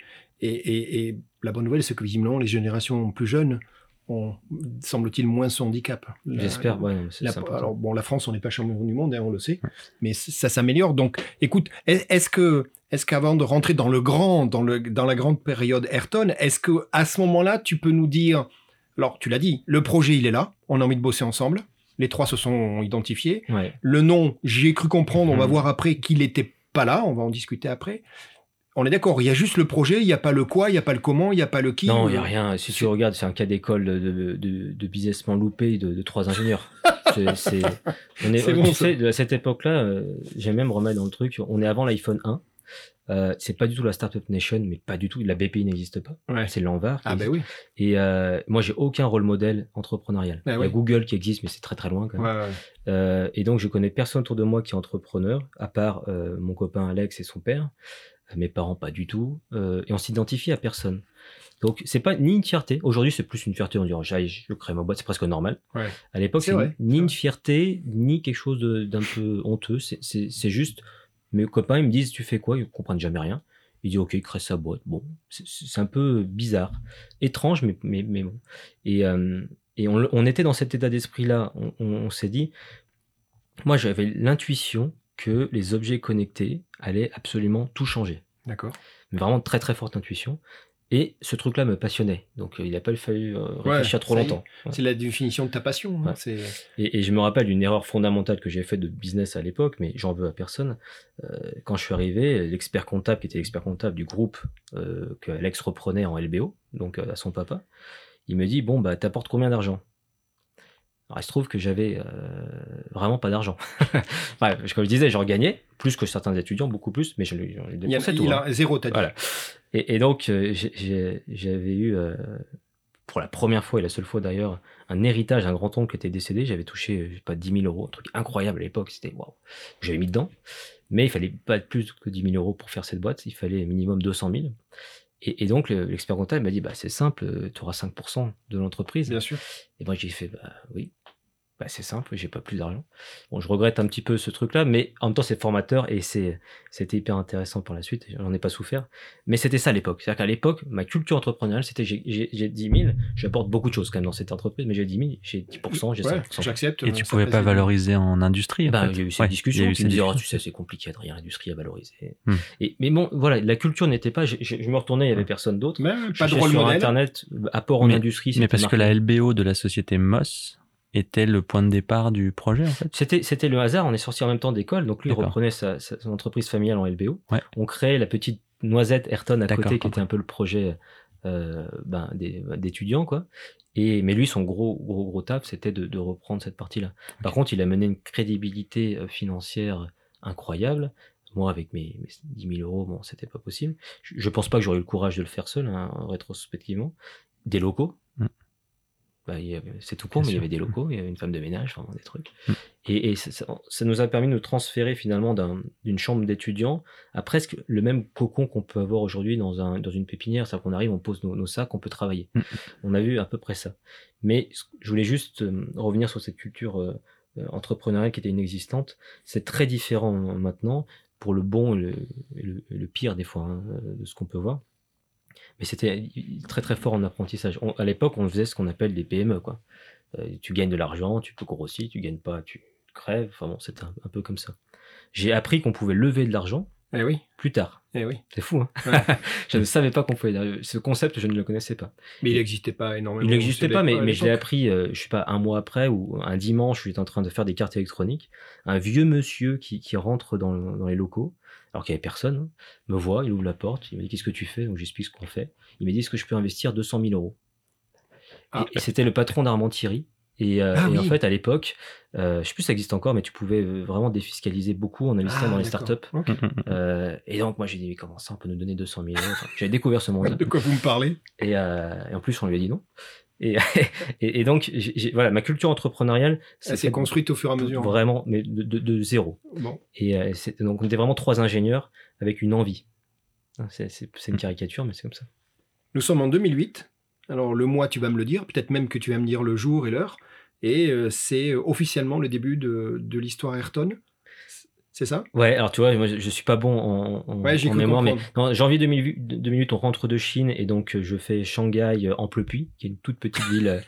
et, et- et la bonne nouvelle, c'est que visiblement, les générations plus jeunes ont, semble-t-il, moins ce handicap. J'espère. Ouais, c'est alors bon, la France, on n'est pas champion du monde, hein, on le sait, mais ça s'améliore. Donc, écoute, est- est-ce que, est-ce qu'avant de rentrer dans le grand, dans le, dans la grande période Ayrton, est-ce que à ce moment-là, tu peux nous dire, alors tu l'as dit, le projet il est là, on a envie de bosser ensemble, les trois se sont identifiés, Ouais. le nom, j'ai cru comprendre, on va Mhm. voir après qu'il n'était pas là, on va en discuter après. On est d'accord, il y a juste le projet, il n'y a pas le quoi, il n'y a pas le comment, il n'y a pas le qui. Non, il n'y a rien. Si tu regardes, c'est un cas d'école de, de, de, de businessman loupé de, de trois ingénieurs. *laughs* C'est- on est, tu sais, à cette époque-là, euh, j'aime même remettre dans le truc, on est avant l'iPhone 1. Euh, c'est pas du tout la Startup Nation, mais pas du tout. La BPI n'existe pas. Ouais. C'est l'Anvar. Ah ben oui. Et euh, moi, j'ai aucun rôle modèle entrepreneurial. Ah Il y a. Google qui existe, mais c'est très très loin quand même. Ouais, ouais. Euh, et donc, je connais personne autour de moi qui est entrepreneur, à part mon copain Alex et son père. Mes parents, pas du tout. Et on s'identifie à personne. Donc, c'est pas ni une fierté. Aujourd'hui, c'est plus une fierté. On dirait, j'aille, je crée ma boîte, c'est presque normal. Ouais. À l'époque, C'est ni une fierté, ni quelque chose d'un peu honteux. C'est juste, mes copains, ils me disent, tu fais quoi? Ils comprennent jamais rien. Ils disent, ok, il crée sa boîte. Bon, c'est- un peu bizarre, étrange, mais, mais, mais bon. Et, euh, et on, on était dans cet état d'esprit-là. On, on- on s'est dit, moi, j'avais l'intuition que les objets connectés allaient absolument tout changer. D'accord. Mais vraiment très très forte intuition. Et ce truc-là me passionnait. Donc euh, il n'a pas fallu euh, réfléchir trop y est. longtemps. Ouais. C'est la définition de ta passion. hein, Ouais. C'est Et, et je me rappelle d'une erreur fondamentale que j'ai faite de business à l'époque, mais j'en veux à personne. Euh, quand je suis arrivé, l'expert comptable, qui était l'expert comptable du groupe euh, que Alex reprenait en LBO, donc à son papa, il me dit Bon, bah, t'apportes combien d'argent? Alors, il se trouve que j'avais euh, vraiment pas d'argent. *laughs* enfin, comme je disais, j'en gagnais, plus que certains étudiants, beaucoup plus, mais je, j'en ai il y a, tout. il hein. a zéro, t'as dit. Voilà. Et, et donc, euh, j'avais eu, euh, pour la première fois et la seule fois d'ailleurs, un héritage d'un grand-oncle qui était décédé. J'avais touché, je sais pas, 10 000 euros, un truc incroyable à l'époque. C'était waouh. J'avais mis dedans. Mais il fallait pas plus que 10 000 euros pour faire cette boîte. Il fallait minimum 200 000. Et, donc, l'expert comptable m'a dit, bah, c'est simple, tu auras 5% de l'entreprise. Bien sûr. Et moi, j'ai fait, bah oui, bah, c'est simple, j'ai pas plus d'argent. Bon, je regrette un petit peu ce truc-là, mais en même temps, c'est formateur et c'est, c'était hyper intéressant pour la suite. J'en ai pas souffert. Mais c'était ça à l'époque. C'est-à-dire qu'à l'époque, ma culture entrepreneuriale, c'était j'ai, j'ai, 10 000, j'apporte beaucoup de choses quand même dans cette entreprise, mais j'ai 10 000, j'ai 10%, j'ai Ouais, 5%. J'accepte. Et euh, tu pouvais pas valoriser en industrie. Bah, fait. il y a eu cette Ouais, discussion cette me oh, tu sais, c'est compliqué, il y a industrie à valoriser. Hmm. Et, mais bon, voilà, la culture n'était pas, j'ai- j'ai- je me retournais, il y avait personne d'autre. Mais, Je pas de rôle sur modèle. Internet, apport en Mais- industrie. Mais parce que la LBO de la société Moss était le point de départ du projet, en fait? C'était, c'était le hasard, on est sorti en même temps d'école, donc lui reprenait sa, sa- son entreprise familiale en LBO. Ouais. On créait la petite noisette Ayrton à côté, qui était un peu le projet euh, ben, des, d'étudiants, quoi. Et, mais lui, son gros, gros, gros taf, c'était de, de reprendre cette partie-là. Par contre, il a mené une crédibilité euh, financière incroyable. Moi, avec mes, mes 10 000 euros, bon, c'était pas possible. Je, je pense pas que j'aurais eu le courage de le faire seul, hein, rétrospectivement. Des locaux. Mm. Bah, c'est tout Bien mais il y avait des locaux, il y avait une femme de ménage, vraiment des trucs. Mm. Et, et ça, ça- ça nous a permis de nous transférer finalement d'un- d'une chambre d'étudiant à presque le même cocon qu'on peut avoir aujourd'hui dans, un, dans une pépinière. C'est-à-dire qu'on arrive, on pose nos, nos sacs, on peut travailler. Mm. On a vu à peu près ça. Mais je voulais juste euh, revenir sur cette culture euh, euh, entrepreneuriale qui était inexistante. C'est très différent maintenant, pour le bon et le, et le, et le pire des fois, hein, euh, de ce qu'on peut voir. Mais c'était très très fort en apprentissage. On- à l'époque, on faisait ce qu'on appelle des PME. Quoi. Euh, tu gagnes de l'argent, tu peux grossir, tu gagnes pas, tu crèves. Enfin bon, c'était un, un peu comme ça. J'ai appris qu'on pouvait lever de l'argent Eh oui, plus tard. eh oui. C'est fou, hein Ouais. *laughs* Je ne savais pas qu'on pouvait. Ce concept, je ne le connaissais pas. Mais il n'existait pas énormément. Il n'existait pas, mais, mais je l'ai appris, euh, je sais pas, un mois après ou un dimanche, je suis en train de faire des cartes électroniques. Un vieux monsieur qui, qui rentre dans les locaux, alors qu'il n'y avait personne, hein, me voit, il ouvre la porte, il me dit Qu'est-ce que tu fais? Donc j'explique ce qu'on fait. Il me dit Est-ce que je peux investir 200 000 euros? Ah. Et, et c'était le patron d'Armand Thierry. Et, euh, Ah et en fait, à l'époque, euh, je sais plus si ça existe encore, mais tu pouvais euh, vraiment défiscaliser beaucoup en investissant Ah, dans les startups. *laughs* Euh, et donc, moi, j'ai dit Mais comment ça, on peut nous donner 200 000 euros? Enfin, J'avais découvert ce monde. *laughs* De quoi vous me parlez? Et, et en plus, on lui a dit non. Et, *laughs* et, et donc, voilà, ma culture entrepreneuriale, Ça s'est construite au fur et à mesure. vraiment, mais de, de- de zéro. Bon. Et euh, donc, on était vraiment trois ingénieurs avec une envie. Hein, C'est une caricature, mais c'est comme ça. Nous sommes en 2008. Alors le mois, tu vas me le dire, peut-être même que tu vas me dire le jour et l'heure. Et euh, c'est officiellement le début de, de l'histoire Ayrton. C'est ça? Ouais, alors tu vois, moi je, je suis pas bon en, en, Ouais, en mémoire, mais non, janvier 2008, 2008, on rentre de Chine et donc euh, je fais Shanghai euh, en Plepuy, qui est une toute petite ville euh,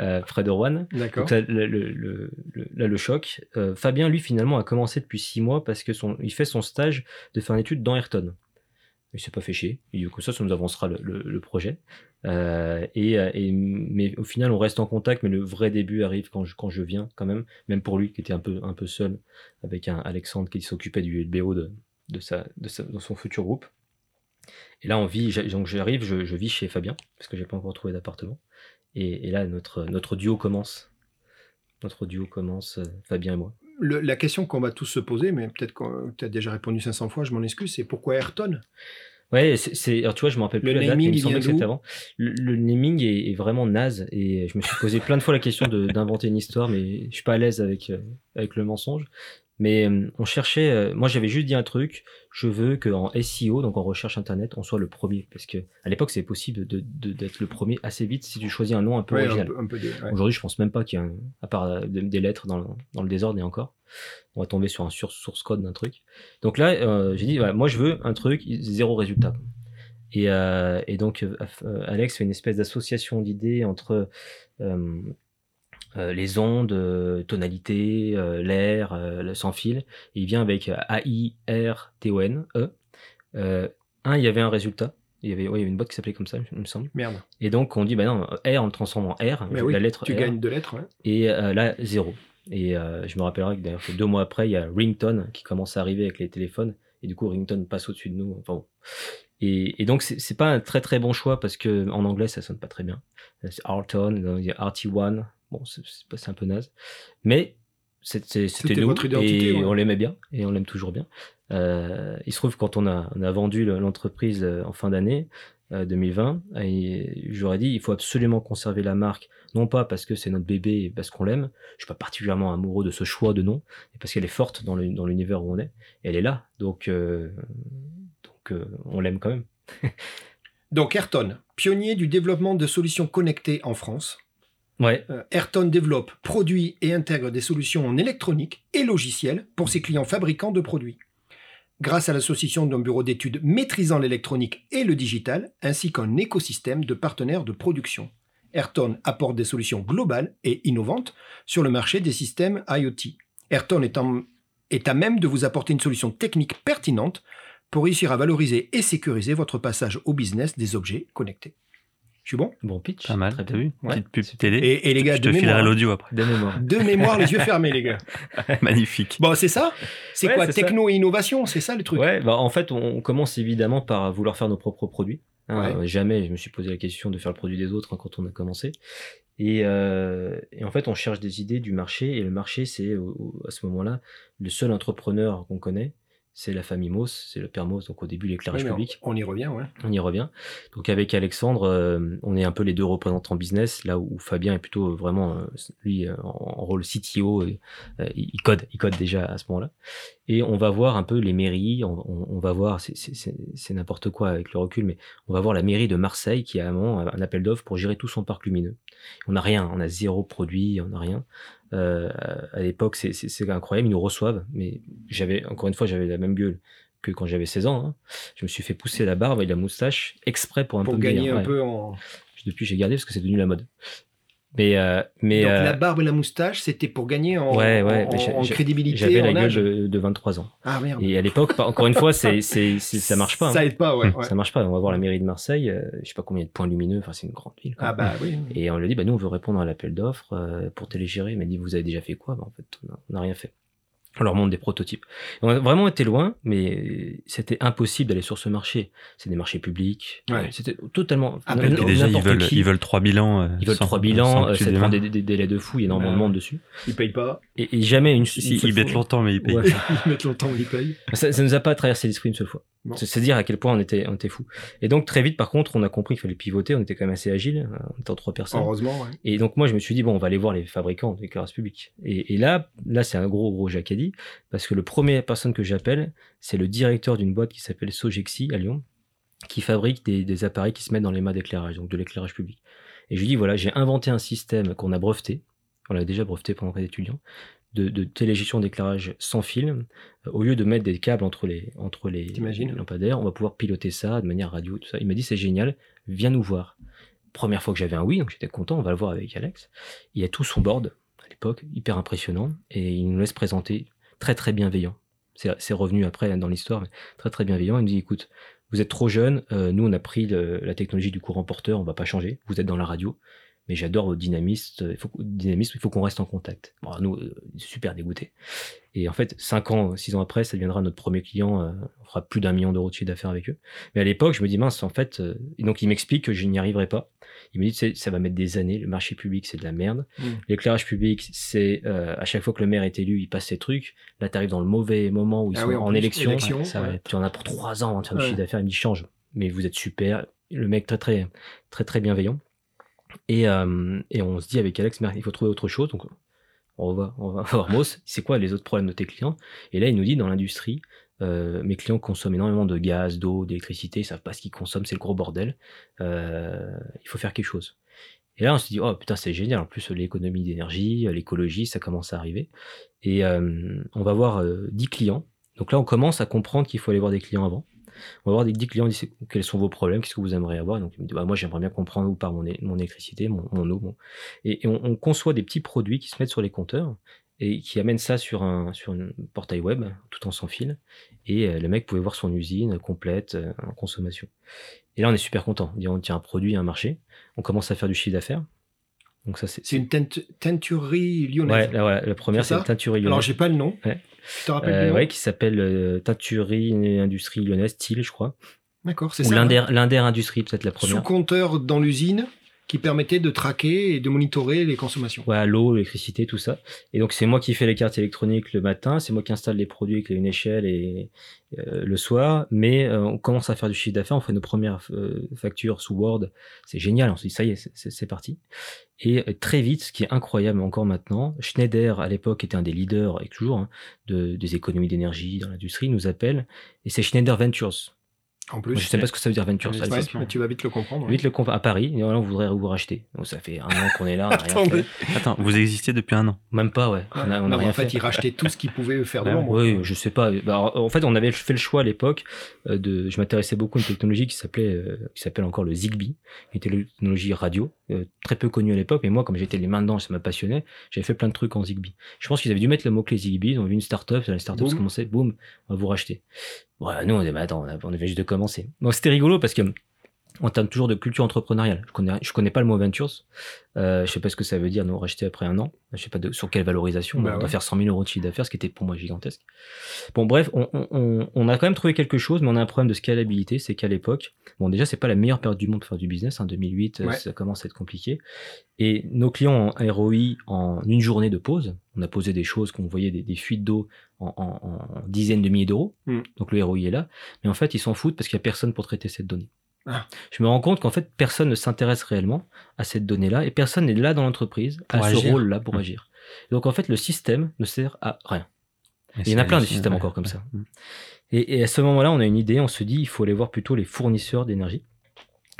euh, près de Rouen. D'accord. Donc là, le, le- le- le- là, le choc. Euh, Fabien, lui, finalement, a commencé depuis six mois parce que son, il fait son stage de faire une étude dans Ayrton. Il s'est pas fait chier. Il dit que ça, ça nous avancera le, le- projet. Euh, et, euh, et- mais au final, on reste en contact, mais le vrai début arrive quand je, quand je viens, quand même. Même pour lui, qui était un peu, un peu seul, avec un Alexandre qui s'occupait du LBO de, de, sa, de, sa- de son futur groupe. Et là, on vit, donc j'arrive, je, je vis chez Fabien, parce que j'ai pas encore trouvé d'appartement. Et, et là, notre, notre duo commence. Notre duo commence, euh, Fabien et moi. Le- la question qu'on va tous se poser, mais peut-être que tu as déjà répondu 500 fois, je m'en excuse, c'est pourquoi Ayrton? Ouais, c'est, tu vois, je me rappelle Le plus la date, mais naming, il me il semblait vient que c'était d'où? avant. Le, le naming est, est vraiment naze et je me suis posé plein de fois la question d'inventer une histoire, mais je suis pas à l'aise avec, euh, avec le mensonge. Mais euh, on cherchait, euh, moi j'avais juste dit un truc, je veux qu'en SEO, donc en recherche internet, on soit le premier. Parce que à l'époque, c'est possible de, de- d'être le premier assez vite si tu choisis un nom un peu Ouais, original. ouais. Aujourd'hui, je pense même pas qu'il y a, un- à part euh, des, lettres dans le, dans le désordre et encore, on va tomber sur un sur- source code d'un truc. Donc là, euh, j'ai dit, voilà, moi je veux un truc, zéro résultat. Et, euh, et donc, euh, Alex fait une espèce d'association d'idées entre euh, les ondes, euh, tonalité, euh, l'air, euh, le sans fil. Et il vient avec. Euh, un, il y avait un résultat. Il y avait, ouais, il y avait une boîte qui s'appelait comme ça, il me semble. Merde. Et donc, on dit, bah non, R, on le transforme en R, Mais la oui, lettre tu R gagnes deux lettres. ouais. et là zéro. Et je me rappellerai que d'ailleurs deux mois après, il y a Ringtone qui commence à arriver avec les téléphones et du coup Ringtone passe au-dessus de nous. Enfin, bon. et, et donc c'est pas un très très bon choix parce que en anglais ça sonne pas très bien. C'est Arton, il y a RT1, bon c'est un peu naze. Mais C'était nous identité, et ouais. on l'aimait bien et on l'aime toujours bien. Euh, il se trouve quand on a, on a vendu le- l'entreprise euh, en fin d'année euh, 2020, et j'aurais dit il faut absolument conserver la marque, non pas parce que c'est notre bébé et parce qu'on l'aime, je suis pas particulièrement amoureux de ce choix de nom, mais parce qu'elle est forte dans l'univers où on est, elle est là, donc euh, donc euh, on l'aime quand même. *laughs* Donc Ayrton, pionnier du développement de solutions connectées en France. Euh, Ayrton développe, produit et intègre des solutions en électronique et logiciels pour ses clients fabricants de produits. Grâce à l'association d'un bureau d'études maîtrisant l'électronique et le digital, ainsi qu'un écosystème de partenaires de production. Ayrton apporte des solutions globales et innovantes sur le marché des systèmes IoT. Ayrton est à même de vous apporter une solution technique pertinente pour réussir à valoriser et sécuriser votre passage au business des objets connectés. Je suis bon bon pitch. Pas mal, très t'as vu Ouais. Petite pub télé. et, et les gars, je de te filerai l'audio après. De mémoire. *laughs* de mémoire, les yeux fermés, les gars. *laughs* Magnifique. Bon, c'est ça? C'est Ouais, quoi ça. Techno et innovation, c'est ça le truc? Ouais, bah en fait, on commence évidemment par vouloir faire nos propres produits. hein. Ouais. Euh, Jamais je me suis posé la question de faire le produit des autres hein, quand on a commencé. Et, euh, et en fait, on cherche des idées du marché. Et le marché, c'est à ce moment-là, le seul entrepreneur qu'on connaît, c'est la famille Moss, c'est le père Moss. Donc au début, l'éclairage Oui, public. On y revient, ouais. On y revient. Donc avec Alexandre, euh, on est un peu les deux représentants business, là où Fabien est plutôt euh, vraiment euh, lui en, en rôle CTO, et, euh, il code, il code déjà à ce moment-là. Et on va voir un peu les mairies, on, on- on va voir, c'est- n'importe quoi avec le recul, mais on va voir la mairie de Marseille qui a un, un appel d'offres pour gérer tout son parc lumineux. On n'a rien, on a zéro produit, on n'a rien. Euh, à l'époque, c'est- incroyable, ils nous reçoivent, mais j'avais encore une fois, j'avais la même gueule que quand j'avais 16 ans. hein. Je me suis fait pousser la barbe et la moustache exprès pour un Pour peu gagner un ouais. peu en. Depuis, j'ai gardé parce que c'est devenu la mode. Mais, euh, mais Donc euh, la barbe et la moustache, c'était pour gagner en, Ouais, en- en crédibilité, j'avais la gueule de, de 23 ans. Ah merde. Et à l'époque, encore une fois, *laughs* c'est, c'est, ça marche pas. hein. Ça aide pas, ouais. ouais. Ça marche pas. On va voir la mairie de Marseille, euh, je sais pas combien de points lumineux, enfin c'est une grande ville. quoi. Ah bah oui. Et on lui a dit, bah, nous on veut répondre à l'appel d'offres euh, pour télégérer. Il m'a dit, vous avez déjà fait quoi? Bah, En fait, on n'a rien fait. On leur montre des prototypes. On a vraiment été loin, mais c'était impossible d'aller sur ce marché. C'est des marchés publics. Ouais. C'était totalement. Appel Et d'offres. déjà, ils veulent, qui. ils veulent trois bilans. euh, Ils veulent sans- trois sans bilans, que euh, ça prend des, des- des délais de fou, il y a énormément de monde dessus. Ils payent pas. Et, et jamais une, une Si, seule ils mettent longtemps, mais ils payent. Ouais. *laughs* Ils mettent longtemps, mais ils payent. Ça, ça nous a pas traversé l'esprit une seule fois. Bon. C'est dire à quel point on était, on était fou. Et donc très vite, par contre, on a compris qu'il fallait pivoter. On était quand même assez agile. On était en trois personnes. Heureusement, ouais. Et donc moi, je me suis dit bon, on va aller voir les fabricants d'éclairage public. Et, et là, là, c'est un gros gros jacadi parce que le premier personne que j'appelle, c'est le directeur d'une boîte qui s'appelle Sogexi à Lyon, qui fabrique des, des appareils qui se mettent dans les mâts d'éclairage, donc de l'éclairage public. Et je lui dis voilà, j'ai inventé un système qu'on a breveté. On l'avait déjà breveté pendant qu'on était étudiant de, de télégestion d'éclairage sans fil. Euh, Au lieu de mettre des câbles entre les, entre les, T'imagines les lampadaires, on va pouvoir piloter ça de manière radio, tout ça. Il m'a dit c'est génial, viens nous voir. Première fois que j'avais un oui, donc j'étais content, on va le voir avec Alex. Il y a tout son board à l'époque, hyper impressionnant, et il nous laisse présenter, très très bienveillant. C'est c'est revenu après dans l'histoire, mais très très bienveillant. Il me dit écoute, vous êtes trop jeune, euh, nous on a pris le- la technologie du courant porteur, on va pas changer, vous êtes dans la radio, mais j'adore votre dynamisme, il faut, dynamisme, il faut qu'on reste en contact. Bon, nous, euh, super dégoûté. Et en fait, cinq ans, six ans après, ça deviendra notre premier client, euh, on fera plus d'un million d'euros de chiffre d'affaires avec eux. Mais à l'époque, je me dis mince, en fait, euh, et donc il m'explique que je n'y arriverai pas. Il me dit, tu sais, ça va mettre des années, le marché public, c'est de la merde. Mm. L'éclairage public, c'est euh, à chaque fois que le maire est élu, il passe ses trucs. Là, tu arrives dans le mauvais moment où ils Ah sont oui, en élection. élection, ça ouais. tu en as pour trois ans avant de faire du Ouais. chiffre d'affaires. Il me dit, change. Mais vous êtes super. Le mec très, très, très, très bienveillant. Et, euh, et on se dit avec Alex, il faut trouver autre chose. Donc, on va, voir Moss. C'est quoi les autres problèmes de tes clients? Et là, il nous dit, dans l'industrie, euh, mes clients consomment énormément de gaz, d'eau, d'électricité. Ils savent pas ce qu'ils consomment. C'est le gros bordel. Euh, il faut faire quelque chose. Et là, on se dit, oh putain, c'est génial. En plus, l'économie d'énergie, l'écologie, ça commence à arriver. Et on va voir euh, 10 clients. Donc là, on commence à comprendre qu'il faut aller voir des clients avant. On va voir des 10 clients, c'est- quels sont vos problèmes, qu'est-ce que vous aimeriez avoir? Donc, bah, moi, j'aimerais bien comprendre où part mon, mon électricité, mon, eau. Et, on, on conçoit des petits produits qui se mettent sur les compteurs et qui amènent ça sur un, portail web, tout en sans fil. Et euh, le mec pouvait voir son usine complète euh, en consommation. Et là, on est super content. On tient un produit, un marché. On commence à faire du chiffre d'affaires. Donc ça, c'est une teinturerie lyonnaise. Ouais, la, voilà, la première, C'est le teinturerie Alors, lyonnaise. j'ai pas le nom. Ouais. Tu te rappelles Euh, nom ouais, qui s'appelle euh, Teinturerie Industrie Lyonnaise, Thiel, je crois. D'accord, c'est Ou ça. l'Inder l'Inder Industrie, peut-être la Sous première. compteur dans l'usine qui permettait de traquer et de monitorer les consommations. Ouais, l'eau, l'électricité, tout ça. Et donc c'est moi qui fais les cartes électroniques le matin, c'est moi qui installe les produits avec une échelle et euh, le soir. Mais euh, on commence à faire du chiffre d'affaires, on fait nos premières euh, factures sous Word. C'est génial, on se dit ça y est, c'est parti. Et très vite, ce qui est incroyable encore maintenant, Schneider à l'époque était un des leaders et toujours hein, de, des économies d'énergie dans l'industrie, nous appelle et c'est Schneider Ventures. En plus, je sais pas ce que ça veut dire venture. Ça, ouais, tu vas vite le comprendre. Vite le comprendre. À Paris, et on voudrait vous racheter. Donc ça fait un an qu'on est là. On a rien fait. Attends, vous existez depuis un an Même pas, ouais. On a, on a rien en fait, fait. ils rachetaient tout ce qu'ils pouvaient faire de l'ombre. Oui, je sais pas. Bah, en fait, on avait fait le choix à l'époque euh, de. Je m'intéressais beaucoup à une technologie qui s'appelait, euh, qui s'appelle encore le Zigbee, une technologie radio euh, très peu connue à l'époque. Mais moi, comme j'étais les mains dedans, ça m'a passionné. J'avais fait plein de trucs en Zigbee. Je pense qu'ils avaient dû mettre le mot clé Zigbee. Ils ont vu une startup. La startup Boum. commençait, boum, on va vous racheter. Nous, on dit, bah, attends, on avait juste de Donc, c'était rigolo parce que, en termes toujours de culture entrepreneuriale, je connais, je connais pas le mot ventures. Euh, je sais pas ce que ça veut dire, nous racheter après un an. Je sais pas de, sur quelle valorisation. Bah on doit faire 100 000 euros de chiffre d'affaires, ce qui était pour moi gigantesque. Bon, bref, on, on- on, on a quand même trouvé quelque chose, mais on a un problème de scalabilité. C'est qu'à l'époque, bon, déjà, c'est pas la meilleure période du monde pour faire du business. En 2008, euh, Ouais. ça commence à être compliqué. Et nos clients en ROI, en une journée de pause, on a posé des choses qu'on voyait des, des fuites d'eau en, en- en dizaines de milliers d'euros. Mm. Donc le ROI est là. Mais en fait, ils s'en foutent parce qu'il n'y a personne pour traiter cette donnée. Ah. Je me rends compte qu'en fait, personne ne s'intéresse réellement à cette donnée-là et personne n'est là dans l'entreprise à ce rôle-là pour Mm. agir. Donc en fait, le système ne sert à rien. Et Il y en a plein de systèmes ouais. encore comme ça. Mm. Et, et à ce moment-là, on a une idée, on se dit, il faut aller voir plutôt les fournisseurs d'énergie,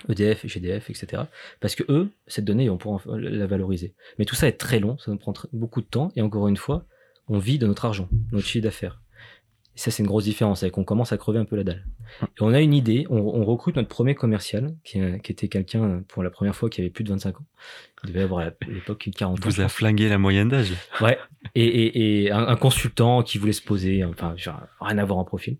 EDF, GDF, etc. Parce que eux, cette donnée, on pourra la valoriser. Mais tout ça est très long, ça nous prend beaucoup de temps, et encore une fois, on vit de notre argent, notre chiffre d'affaires. Et ça, c'est une grosse différence, c'est qu'on commence à crever un peu la dalle. Et on a une idée, on, on recrute notre premier commercial, qui, euh, qui était quelqu'un, pour la première fois, qui avait plus de 25 ans. Il devait avoir à l'époque une 40 ans. Vous a flingué la moyenne d'âge. Ouais. Et, et, et un, un consultant qui voulait se poser, enfin, genre, rien à voir en profil.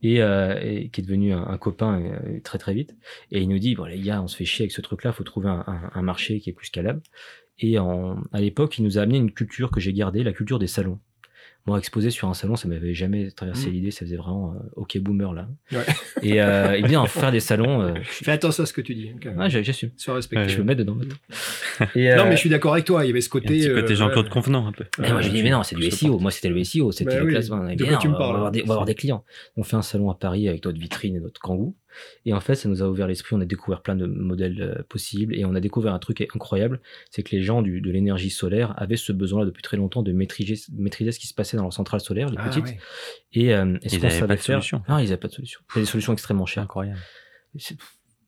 Et, euh, et qui est devenu un, un copain euh, très très vite. Et il nous dit, bon les gars, on se fait chier avec ce truc-là, faut trouver un, un, un marché qui est plus scalable. Et en, à l'époque, il nous a amené une culture que j'ai gardée, la culture des salons. Moi, exposé sur un salon, ça m'avait jamais traversé Mm. l'idée, ça faisait vraiment euh, OK boomer là. Ouais. *laughs* Et euh, il vient faire des salons. Euh, je- Fais attention à ce que tu dis. hein, quand même. ouais, j'ai- j'assume. Sois respectueux. Je me mets dedans maintenant. *laughs* Et, Non, euh, mais je suis d'accord avec toi. Il y avait ce côté. un petit côté euh, Jean-Claude ouais. Convenant un peu. Mais moi, j'ai dit, mais non, c'est du Je SEO. Moi, c'était le SEO, c'était Bah le oui. De bien, quoi tu me on va parles, avoir des- hein. on va avoir des clients. On fait un salon à Paris avec notre vitrine et notre kangou. Et en fait, ça nous a ouvert l'esprit. On a découvert plein de modèles euh, possibles. Et on a découvert un truc incroyable. C'est que les gens du, de l'énergie solaire avaient ce besoin-là depuis très longtemps de maîtriser, maîtriser ce qui se passait dans leurs centrales solaires, les Ah, petites. ouais. Et, euh, et Ils qu'on avaient savait pas de faire. solution. Non, ils n'avaient pas de solution. C'est des solutions extrêmement chères. incroyable.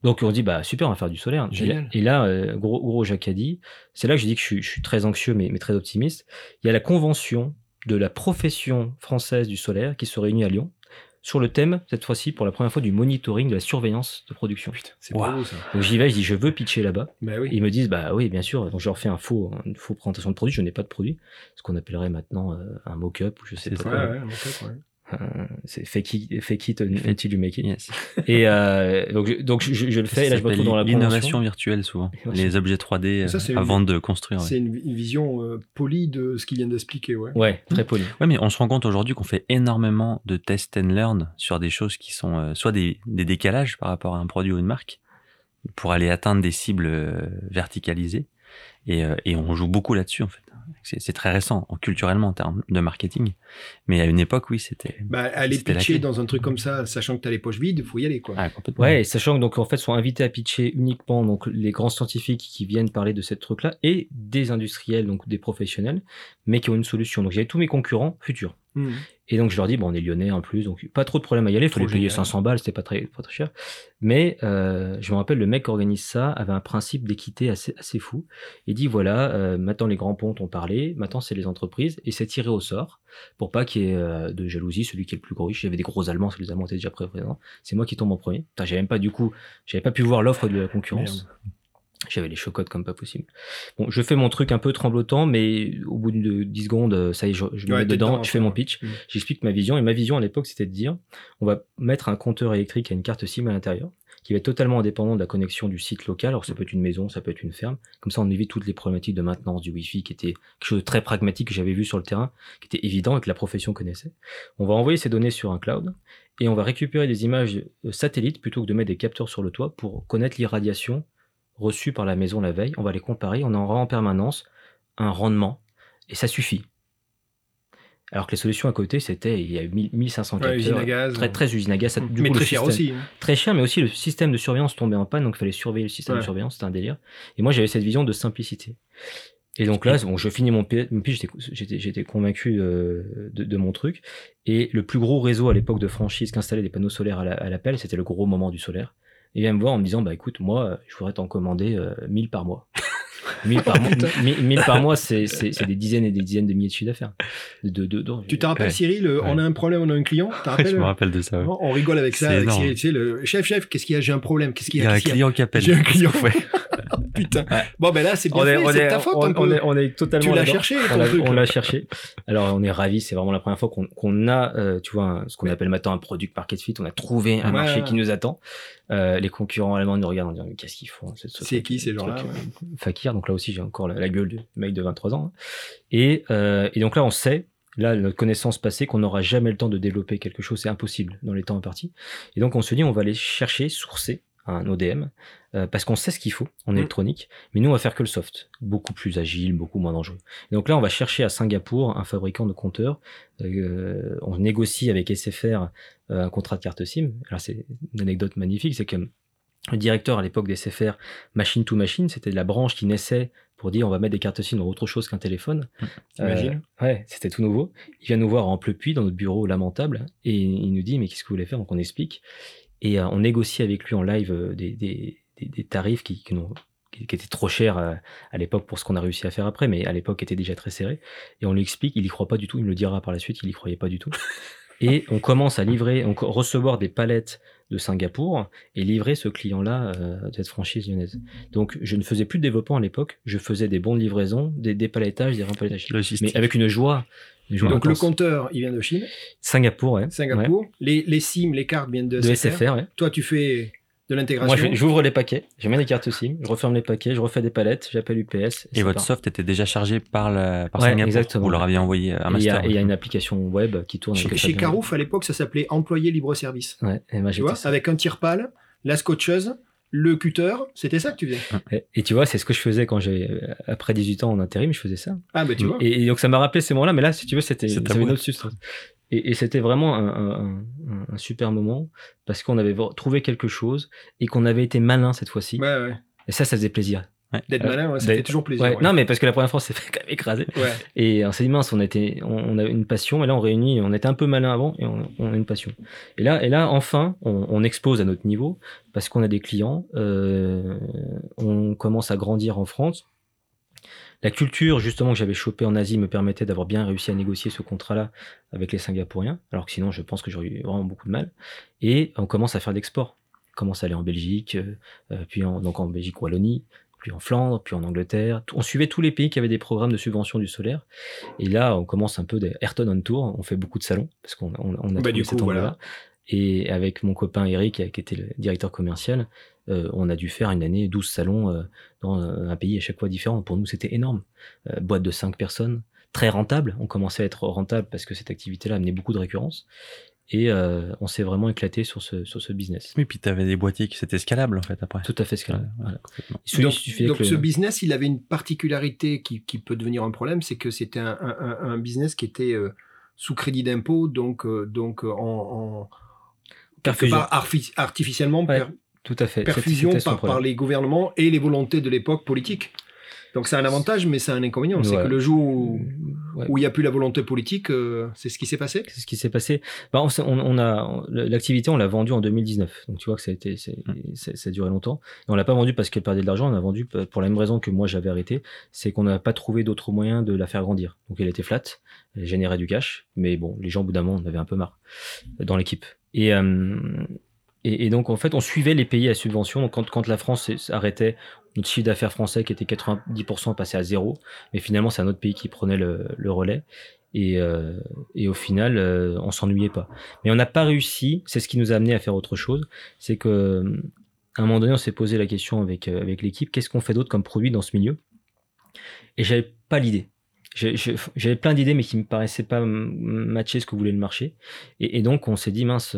Donc on dit bah super on va faire du solaire. Et là, Génial. et là, euh, gros gros Jacques a dit, c'est là que je dis que je suis, je suis très anxieux mais, mais très optimiste. Il y a la convention de la profession française du solaire qui se réunit à Lyon sur le thème cette fois-ci pour la première fois du monitoring de la surveillance de production. C'est Waouh. beau ça. Donc j'y vais, je dis je veux pitcher là-bas. Bah oui. Ils me disent bah oui bien sûr. Donc je leur fais un faux une faux présentation de produit. Je n'ai pas de produit, ce qu'on appellerait maintenant euh, un mock-up ou je sais C'est pas Ouais, quoi. ouais, fait, ouais. Euh, c'est fake it, fake it until you make it. Yes. Et euh, donc, je, donc je, je le fais. Et là, je me retrouve dans la L'innovation virtuelle, souvent. Ouais. Les objets 3D Ça, euh, une- avant de construire. ouais. C'est une, une vision euh, polie de ce qu'il vient d'expliquer. Ouais. Ouais, très poli. Ouais, mais on se rend compte aujourd'hui qu'on fait énormément de test and learn sur des choses qui sont euh, soit des, des décalages par rapport à un produit ou une marque pour aller atteindre des cibles verticalisées. Et, euh, et on joue beaucoup là-dessus, en fait. C'est très récent, en- culturellement, en termes de marketing. Mais à une époque, oui, c'était. Bah, aller pitcher dans un truc comme ça, sachant que tu as les poches vides, il faut y aller. Quoi. Ah, complètement. Ouais, et sachant que donc en fait sont invités à pitcher uniquement donc les grands scientifiques qui viennent parler de cette truc là et des industriels donc des professionnels mais qui ont une solution. Donc j'avais tous mes concurrents futurs. Mhm. Et donc je leur dis bon on est lyonnais en plus donc pas trop de problème à y aller, il les payer génial. 500 balles, c'était pas très pas très cher. Mais euh, je me rappelle le mec qui organise ça avait un principe d'équité assez assez fou. Il dit voilà euh, maintenant les grands pontes ont parlé, maintenant c'est les entreprises et c'est tiré au sort pour pas qu'il y ait euh, de jalousie celui qui est le plus gros riche. J'avais des gros Allemands, parce que les Allemands étaient déjà présents. C'est moi qui tombe en premier. Putain, j'avais même pas du coup, j'avais pas pu voir l'offre de la concurrence. J'avais les chocottes comme pas possible. Bon, je fais mon truc un peu tremblotant, mais au bout de 10 secondes, euh, ça y est, je, je me mets dedans, dedans, je fais mon pitch, Mm. j'explique ma vision. Et ma vision à l'époque, c'était de dire, on va mettre un compteur électrique à une carte SIM à l'intérieur, qui va être totalement indépendant de la connexion du site local. Alors ça peut être une maison, ça peut être une ferme. Comme ça, on évite toutes les problématiques de maintenance du Wi-Fi, qui était quelque chose de très pragmatique que j'avais vu sur le terrain, qui était évident et que la profession connaissait. On va envoyer ces données sur un cloud et on va récupérer des images euh, satellites plutôt que de mettre des capteurs sur le toit pour connaître l'irradiation reçus par la maison la veille, on va les comparer, on aura en permanence un rendement, et ça suffit. Alors que les solutions à côté, c'était, il y a 1500 Ouais, capteurs, à gaz. très, très usine à gaz. ça- du mais coup, très cher aussi. hein. Très cher, mais aussi le système de surveillance tombait en panne, donc il fallait surveiller le système de surveillance, c'était un délire. Et moi, j'avais cette vision de simplicité. Et donc là, bon, je finis mon P, mon P, j'étais- convaincu euh, de, de mon truc. Et le plus gros réseau à l'époque de franchise qu'installer des panneaux solaires à la- à l'appel, c'était le gros moment du solaire. Et il vient me voir en me disant, bah écoute, moi, je voudrais t'en commander euh, 1000 par mois. *laughs* 1000 par, mois, 1000 1000 par mois, c'est c'est- c'est des dizaines et des dizaines de milliers de chiffres d'affaires. De, de, de- Tu te rappelles, Ouais. Cyril, euh, on a un problème, on a un client, tu te rappelles *laughs* je me rappelle de ça. ouais. On rigole avec ça, C'est avec. Cyril, tu sais, le chef, chef, qu'est-ce qu'il y a? J'ai un problème, qu'est-ce qu'il Il y y a un qu'il y a? client qui appelle. J'ai un client. *laughs* *laughs* Putain. Ouais. Bon, ben là, c'est bien on fait, c'est est- ta faute. on, on est, on est totalement Tu l'as cherché, ton on l'a- truc. on l'a cherché. Alors on est ravis, c'est vraiment la première fois qu'on qu'on a, euh, tu vois, un- ce qu'on appelle maintenant un product market fit. On a trouvé un Ouais, marché qui nous attend. Euh, les concurrents allemands nous regardent en disant mais qu'est-ce qu'ils font ce- ce C'est truc- qui, ces ce gens-là, ouais. euh, Fakir. Donc là aussi j'ai encore la, la gueule du mec de 23 ans. hein. Et, euh, et donc là on sait. Là, notre connaissance passée, qu'on n'aura jamais le temps de développer quelque chose, c'est impossible dans les temps impartis. Et donc, on se dit, on va aller chercher, sourcer un ODM, euh, parce qu'on sait ce qu'il faut en Mm. électronique, mais nous, on va faire que le soft, beaucoup plus agile, beaucoup moins dangereux. Et donc là, on va chercher à Singapour un fabricant de compteurs. Euh, on négocie avec SFR euh, un contrat de carte SIM. Alors c'est une anecdote magnifique, c'est que le directeur à l'époque des SFR, machine to machine, c'était la branche qui naissait pour dire on va mettre des cartes SIM dans autre chose qu'un téléphone. T'imagines Euh, Ouais, c'était tout nouveau. Il vient nous voir en pleupuis dans notre bureau lamentable et il nous dit mais qu'est-ce que vous voulez faire? Donc on explique et euh, on négocie avec lui en live euh, des, des, des, des tarifs qui, qui, étaient trop chers euh, à l'époque pour ce qu'on a réussi à faire après, mais à l'époque étaient déjà très serrés. Et on lui explique, il y croit pas du tout, il me le dira par la suite, il y croyait pas du tout. *laughs* Et on commence à livrer, on recevoir des palettes de Singapour et livrer ce client-là euh, de cette franchise lyonnaise. Donc je ne faisais plus de développement à l'époque, je faisais des bons de livraison, des dépalettages, des rempalettages. Logistique. Mais avec une joie. Donc, le compteur, il vient de Chine, Singapour, ouais. Singapour. Les, les SIM, les cartes viennent de. De SFR. SFR, ouais. Toi, tu fais de Moi, l'intégration. je- j'ouvre les paquets, je mets des cartes SIM, je referme les paquets, je refais des palettes, j'appelle UPS. Et votre part. soft était déjà chargé par, la, par Ouais, Singapour. exactement. Vous leur aviez envoyé un Et il y, master. il y a une application web qui tourne. Chez. Carouf, à l'époque, ça s'appelait employé libre-service. Ouais, et moi, Tu vois, ça. avec un tire-pale, la scotcheuse, le cutter, c'était ça que tu faisais? Et, et tu vois, c'est ce que je faisais quand j'ai, euh, après 18 ans en intérim, je faisais ça. Ah, ben tu vois. Et, et donc ça m'a rappelé ces moments-là, mais là, si tu veux, c'était une autre substance. Et, et c'était vraiment un, un- un- un super moment parce qu'on avait trouvé quelque chose et qu'on avait été malin cette fois-ci. Ouais, ouais. Et ça, ça faisait plaisir. D'être Euh, malin, ouais, ça fait toujours plaisir. Ouais. Non, mais parce que la première fois, on s'est *laughs* fait quand même écraser. Et on s'est dit, mince, on, était, on, on a une passion, et là, on réunit, on était un peu malin avant, et on, on a une passion. Et là, et là enfin, on, on expose à notre niveau, parce qu'on a des clients, euh, on commence à grandir en France. La culture, justement, que j'avais chopée en Asie me permettait d'avoir bien réussi à négocier ce contrat-là avec les Singapouriens, alors que sinon, je pense que j'aurais eu vraiment beaucoup de mal. Et on commence à faire d'export. On commence à aller en Belgique, euh, euh, puis en, donc en Belgique, Wallonie, puis en Flandre, puis en Angleterre. On suivait tous les pays qui avaient des programmes de subvention du solaire. Et là, on commence un peu des Ayrton on Tour. On fait beaucoup de salons, parce qu'on on, on a Bah, du cet coup, angle-là. voilà. Et avec mon copain Eric, qui était le directeur commercial, euh, on a dû faire une année 12 salons euh, dans euh, un pays à chaque fois différent. Pour nous, c'était énorme. Euh, boîte de 5 personnes, très rentable. On commençait à être rentable parce que cette activité-là amenait beaucoup de récurrence. Et euh, on s'est vraiment éclaté sur ce, sur ce business. Oui, puis tu avais des boîtiers qui c'était scalable en fait après. Tout à fait scalable. Voilà. Donc, le- ce business, il avait une particularité qui, qui peut devenir un problème, c'est que c'était un, un- business qui était euh, sous crédit d'impôt, donc, euh, donc euh, en, en part arfi- artificiellement Ouais, per- Tout à fait. perfusion par, par les gouvernements et les volontés de l'époque politique. Donc c'est un avantage, mais c'est un inconvénient. C'est que le jour où Ouais. il n'y a plus la volonté politique, euh, c'est ce qui s'est passé. C'est ce qui s'est passé. Bah, on, on- on a on- l'activité, on l'a vendue en 2019. Donc tu vois que ça a été, c'est- ça a duré longtemps. Et on l'a pas vendue parce qu'elle perdait de l'argent. On l'a vendue pour la même raison que moi j'avais arrêté, c'est qu'on n'a pas trouvé d'autre moyen de la faire grandir. Donc elle était flat, elle générait du cash, mais bon, les gens au bout d'un moment en avaient un peu marre euh, dans l'équipe. Et, euh, et, donc en fait, on suivait les pays à subvention. Donc quand, quand la France s'est- arrêtait, notre chiffre d'affaires français qui était 90% passait à zéro. Mais finalement, c'est un autre pays qui prenait le, le relais. Et, euh, et au final, euh, on s'ennuyait pas. Mais on n'a pas réussi. C'est ce qui nous a amené à faire autre chose. C'est que euh, à un moment donné, on s'est posé la question avec euh, avec l'équipe qu'est-ce qu'on fait d'autre comme produit dans ce milieu? Et j'avais pas l'idée. J'avais plein d'idées, mais qui me paraissaient pas matcher ce que voulait le marché. Et, et donc, on s'est dit mince.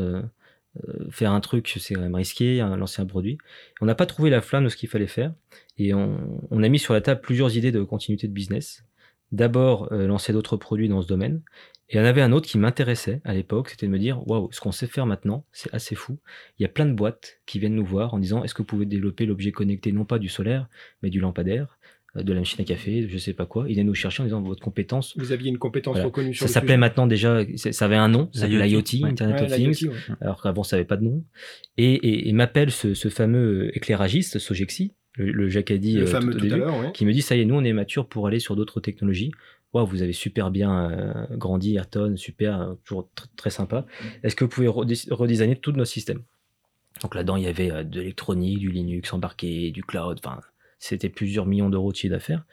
Euh, faire un truc, c'est quand même risqué, hein, lancer un produit. On n'a pas trouvé la flamme de ce qu'il fallait faire et on, a mis sur la table plusieurs idées de continuité de business. D'abord, euh, lancer d'autres produits dans ce domaine. Et il y en avait un autre qui m'intéressait à l'époque, c'était de me dire waouh, ce qu'on sait faire maintenant, c'est assez fou. Il y a plein de boîtes qui viennent nous voir en disant est-ce que vous pouvez développer l'objet connecté, non pas du solaire, mais du lampadaire? De la machine à café, je sais pas quoi. Il est nous chercher en disant votre compétence. Vous aviez une compétence reconnue sur Ça s'appelait maintenant déjà, ça avait un nom, ça s'appelait l'IoT, Internet of Things, alors qu'avant ça avait pas de nom. Et, et, m'appelle ce, ce, fameux éclairagiste, Sogexi, le, le Jacadi, le euh, fameux tout, à qui me dit ça y est, nous on est mature pour aller sur d'autres technologies. Waouh, vous avez super bien euh, grandi, Ayrton, super, euh, toujours très sympa. Est-ce que vous pouvez redesigner tous nos systèmes Donc là-dedans, il y avait de l'électronique, du Linux embarqué, du cloud, enfin c'était plusieurs millions d'euros de chiffre d'affaires.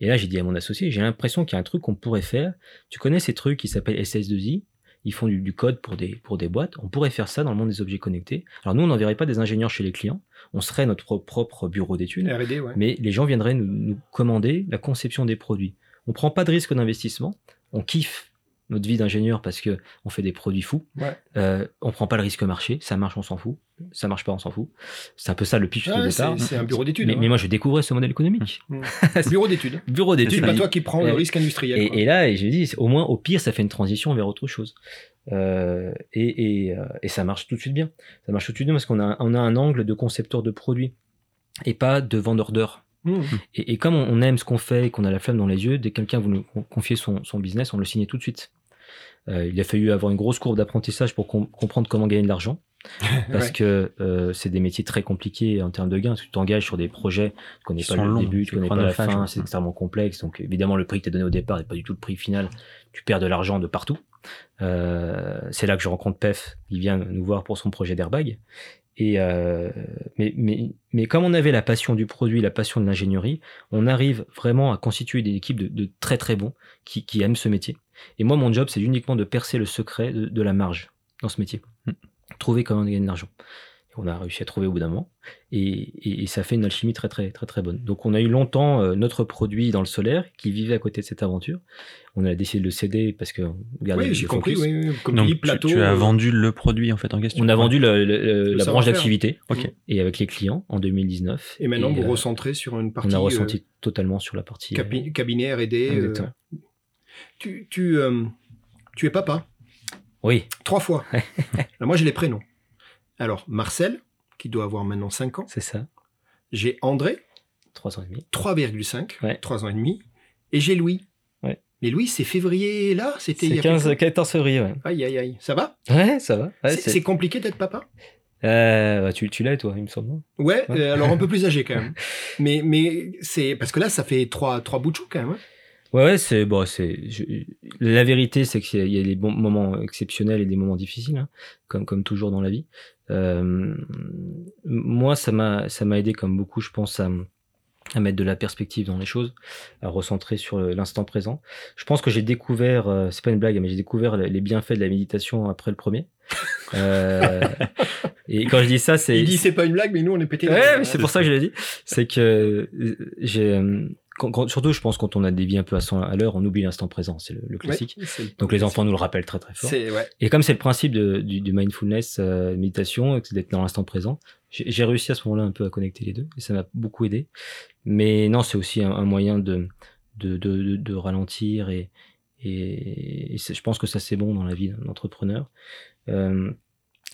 Et là, j'ai dit à mon associé, j'ai l'impression qu'il y a un truc qu'on pourrait faire. Tu connais ces trucs qui s'appellent SS2I Ils font du, code pour des, pour des boîtes. On pourrait faire ça dans le monde des objets connectés. Alors nous, on n'enverrait pas des ingénieurs chez les clients. On serait notre propre bureau d'études. Mais les gens viendraient nous, nous commander la conception des produits. On prend pas de risque d'investissement. On kiffe notre vie d'ingénieur parce que on fait des produits fous. Ouais. Euh, on prend pas le risque marché, ça marche, on s'en fout. Ça marche pas, on s'en fout. C'est un peu ça le pitch de départ. C'est un bureau d'études. Mais, hein. moi, je découvrais ce modèle économique. Mmh. *laughs* bureau d'études. bureau d'études. C'est pas toi qui prends le risque industriel. Et, et là, j'ai dit, au moins, au pire, ça fait une transition vers autre chose. Euh, et, et, euh, et, ça marche tout de suite bien. Ça marche tout de suite bien parce qu'on a, on a un angle de concepteur de produits et pas de vendeur d'heures. Mmh. Et, comme on aime ce qu'on fait et qu'on a la flamme dans les yeux, dès que quelqu'un veut nous confier son, son business, on le signe tout de suite. Euh, il a fallu avoir une grosse courbe d'apprentissage pour comprendre comment gagner de l'argent. *laughs* Parce que euh, c'est des métiers très compliqués en termes de gains. Tu t'engages sur des projets, tu connais pas le début, tu connais pas la fin, c'est extrêmement complexe. Donc évidemment, le prix qui t'est donné au départ n'est pas du tout le prix final. Tu perds de l'argent de partout. Euh, c'est là que je rencontre Pef, il vient nous voir pour son projet d'airbag. Et euh, mais, mais, mais comme on avait la passion du produit, la passion de l'ingénierie, on arrive vraiment à constituer des équipes de, de très très bons qui, qui aiment ce métier. Et moi, mon job, c'est uniquement de percer le secret de, la marge dans ce métier. Hmm. Trouver comment gagner de l'argent. On a réussi à trouver au bout d'un moment. Et, ça fait une alchimie très, très, très, très bonne. Donc, on a eu longtemps euh, notre produit dans le solaire qui vivait à côté de cette aventure. On a décidé de le céder parce que. Oui, j'ai compris. Oui, Comme Donc, plateau, tu, as euh, vendu le produit en fait en question. On a vendu la branche d'activité. Et avec les clients en 2019. Et maintenant, vous euh, recentrez sur une partie. On a ressenti totalement sur la partie. cabinet R&D. Tu, tu, euh, tu es papa Oui. Trois fois. *laughs* moi, j'ai les prénoms. Alors, Marcel, qui doit avoir maintenant 5 ans. C'est ça. J'ai André. 3 ans et demi. 3,5. 3 ans et demi. Et j'ai Louis. Ouais. Mais Louis, c'est février là C'était il 15, 14 février, ouais. Aïe, aïe, aïe. Ça va Ouais, ça va. c'est compliqué d'être papa? Euh, bah, tu, tu l'as, toi, il me semble. Ouais, euh, alors un peu plus âgé quand *laughs* même. mais mais c'est parce que là, ça fait trois, trois bouts de chou quand même. Hein. Ouais, c'est bon, c'est la vérité, c'est qu'il y, a des bons moments exceptionnels et des moments difficiles, hein, comme comme toujours dans la vie. Euh, moi, ça m'a ça m'a aidé comme beaucoup, je pense, à, à mettre de la perspective dans les choses, à recentrer sur l'instant présent. Je pense que j'ai découvert, euh, c'est pas une blague, mais j'ai découvert les bienfaits de la méditation après le premier. euh, et quand je dis ça, c'est. Il dit c'est pas une blague, mais nous on est pété. Ouais, c'est pour ça que je l'ai dit. C'est que j'ai surtout, je pense, quand on a des vies un peu à, à l'heure, on oublie l'instant présent. C'est le, classique. Donc, les enfants nous le rappellent très, très fort. Et comme c'est le principe de, du, du, mindfulness, euh, méditation, d'être dans l'instant présent, j'ai réussi à ce moment-là un peu à connecter les deux et ça m'a beaucoup aidé. Mais non, c'est aussi un, moyen de, de, de, de, ralentir et, et, je pense que ça, c'est bon dans la vie d'un entrepreneur. Euh,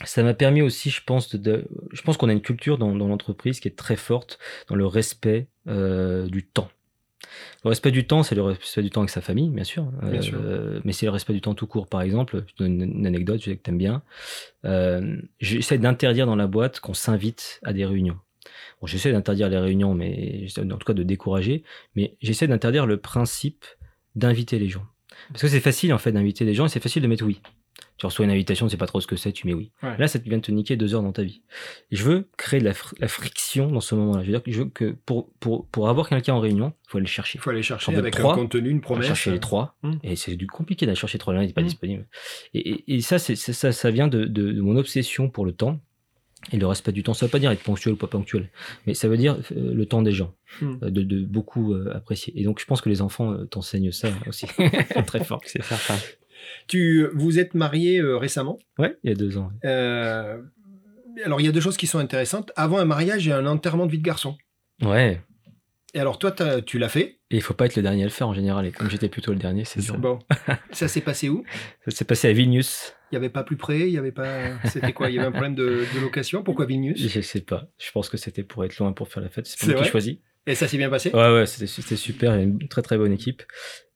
ça m'a permis aussi, je pense, de, je pense qu'on a une culture dans, dans l'entreprise qui est très forte dans le respect euh, du temps. Le respect du temps, c'est le respect du temps avec sa famille, bien sûr. Euh, mais c'est le respect du temps tout court, par exemple. Je donne une, anecdote, je sais que tu aimes bien. Euh, j'essaie d'interdire dans la boîte qu'on s'invite à des réunions. Bon, j'essaie d'interdire les réunions, mais en tout cas de décourager. Mais j'essaie d'interdire le principe d'inviter les gens. Parce que c'est facile, en fait, d'inviter les gens et c'est facile de mettre oui tu reçois une invitation, tu sais pas trop ce que c'est, tu mets oui. Là, ça vient de te niquer deux heures dans ta vie. Et je veux créer de la, friction dans ce moment-là. Je veux dire que je veux que pour, pour, pour avoir quelqu'un en réunion, il faut aller chercher. Il faut aller chercher avec trois, un contenu, une promesse. chercher les trois. Hum. Et c'est du compliqué d'aller chercher trois, l'un n'est pas hum. disponible. Et, et, ça, c'est, ça, ça vient de, de, de mon obsession pour le temps et le respect du temps, ça veut pas dire être ponctuel ou pas ponctuel, mais ça veut dire euh, le temps des gens, hum. euh, de, de, beaucoup euh, apprécier. Et donc je pense que les enfants t'enseignent ça aussi, *laughs* très fort. C'est certain. Tu vous êtes marié euh, récemment? Ouais, il y a deux ans. Euh, alors il y a deux choses qui sont intéressantes. Avant un mariage, il y a un enterrement de vie de garçon. Ouais. Et alors toi, t'as- tu l'as fait? Et il faut pas être le dernier à le faire en général. Et comme j'étais plutôt le dernier, c'est dur. Bon, *laughs* ça s'est passé où? Ça s'est passé à Vilnius. Il n'y avait pas plus près, il y avait pas. C'était quoi? Il y avait un problème de, de location? Pourquoi Vilnius? Je sais pas. Je pense que c'était pour être loin pour faire la fête. C'est C'est pas moi qui vrai? choisi. Et ça s'est bien passé? Ouais, ouais, c'était c'était super. Il y a une très très bonne équipe.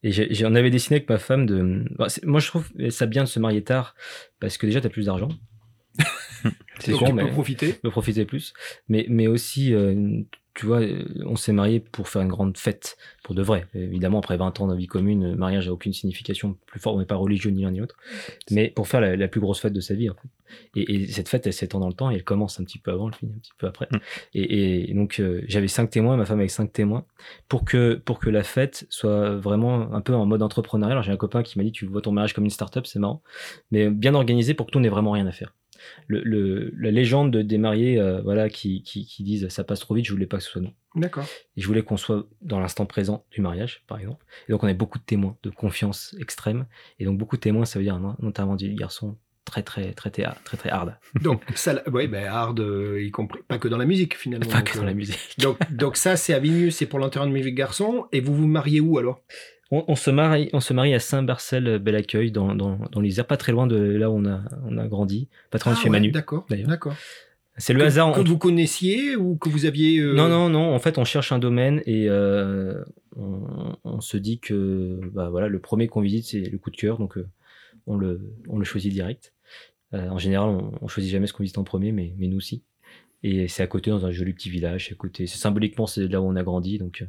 Et j'ai- j'en avais dessiné avec ma femme de. bah, moi, je trouve ça bien de se marier tard parce que déjà, t'as plus d'argent. *laughs* c'est Donc con, tu mais peux profiter. peux profiter plus. Mais, mais aussi, euh, tu vois, euh, on s'est marié pour faire une grande fête, pour de vrai. Évidemment, après 20 ans de vie commune, le mariage n'a aucune signification plus forte, on n'est pas religieux ni l'un ni l'autre. Mais pour faire la, la plus grosse fête de sa vie, en fait. Et, et cette fête, elle s'étend dans le temps et elle commence un petit peu avant, elle finit un petit peu après. Mm. Et, et donc, euh, j'avais cinq témoins, ma femme avec cinq témoins, pour que, pour que la fête soit vraiment un peu en mode entrepreneurial. Alors, j'ai un copain qui m'a dit, tu vois ton mariage comme une start-up, c'est marrant, mais bien organisé pour que nous n'ait vraiment rien à faire. Le, le- la légende de- des mariés euh, voilà, qui, qui, qui disent ça passe trop vite, je voulais pas que ce soit nous. D'accord. Et je voulais qu'on soit dans l'instant présent du mariage, par exemple. Et donc, on avait beaucoup de témoins, de confiance extrême. Et donc, beaucoup de témoins, ça veut dire vie de garçon très, très, très, très, très, très hard. *laughs* Donc ça, oui, ben hard, euh, y compris pas que dans la musique finalement. Pas Donc, que euh, dans la musique. Donc, donc ça, c'est à Vilnius, c'est pour l'enterrement de musique garçon. Et vous vous mariez où alors? On, on se marie, on se marie à Saint-Barcel-Bel-Accueil, dans, dans, dans l'Isère, pas très loin de là où on a, on a grandi, pas très loin de Ah chez Manu. D'accord, d'ailleurs. d'accord. C'est le Que- hasard. Que on- vous connaissiez ou que vous aviez. euh, Non, non, non. En fait, on cherche un domaine et euh, on, on se dit que bah, voilà, le premier qu'on visite, c'est le coup de cœur. Donc, euh, on, le, on le choisit direct. Euh, en général, on, on choisit jamais ce qu'on visite en premier, mais, mais nous aussi. Et c'est à côté, dans un joli petit village. À côté. Symboliquement, c'est là où on a grandi. Donc, euh,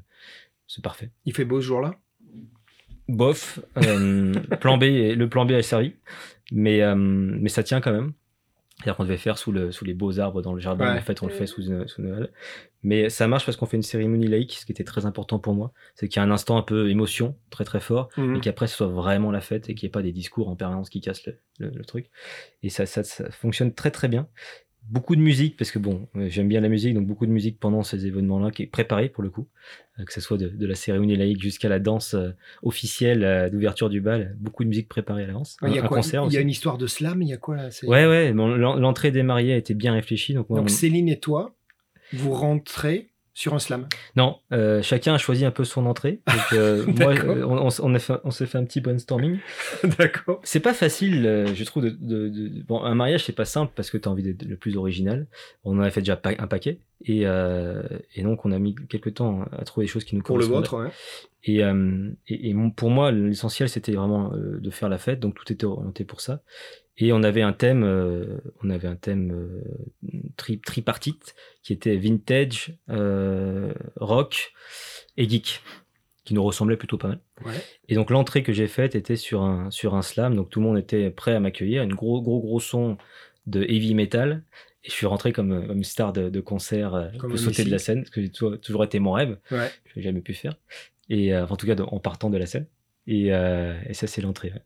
c'est parfait. Il fait beau ce jour-là? Bof. euh, plan B, le plan B a servi. Mais, euh, mais ça tient quand même. C'est-à-dire qu'on devait faire sous, le, sous les beaux arbres dans le jardin. Ouais. En fait, on le fait sous, une- sous Noël. Mais ça marche parce qu'on fait une cérémonie laïque, ce qui était très important pour moi. C'est qu'il y a un instant un peu émotion, très très fort, Mhm. et qu'après ce soit vraiment la fête et qu'il n'y ait pas des discours en permanence qui cassent le, le- le truc. Et ça, ça, ça fonctionne très très bien. Beaucoup de musique, parce que bon, euh, j'aime bien la musique, donc beaucoup de musique pendant ces événements-là, qui est préparée pour le coup, Euh, que ce soit de, de la cérémonie laïque jusqu'à la danse euh, officielle d'ouverture du bal, beaucoup de musique préparée à l'avance. Il y a un quoi concert Il y a une histoire de slam, il y a quoi là Ouais, ouais, bon, l'entrée des mariés a été bien réfléchie. Donc, moi, Donc on- Céline et toi, vous rentrez sur un slam. Non, euh, chacun a choisi un peu son entrée. Donc, euh, *laughs* moi, D'accord. on, on s- on a fait- on s'est fait un petit brainstorming. *laughs* D'accord. C'est pas facile, euh, je trouve. De, de- de- Bon, un mariage, c'est pas simple parce que tu as envie d'être le plus original. On en a fait déjà pa- un paquet. Et, euh, et donc, on a mis quelques temps à trouver des choses qui nous Pour le vôtre, hein. Et, et, et mon- pour moi, l'essentiel, c'était vraiment de faire la fête, donc tout était orienté pour ça. Et on avait un thème, euh, on avait un thème euh, tri- tripartite qui était vintage, euh, rock et geek, qui nous ressemblait plutôt pas mal. Ouais. Et donc l'entrée que j'ai faite était sur un sur un slam, donc tout le monde était prêt à m'accueillir, une gros gros gros son de heavy metal. Et je suis rentré comme, comme une star de, de concert, Comme pour un sauter de la scène, ce que j'ai toujours, été mon rêve Ouais. je n'ai jamais pu faire. Et en tout cas, de- en partant de la scène. Et, et ça, c'est l'entrée. ouais.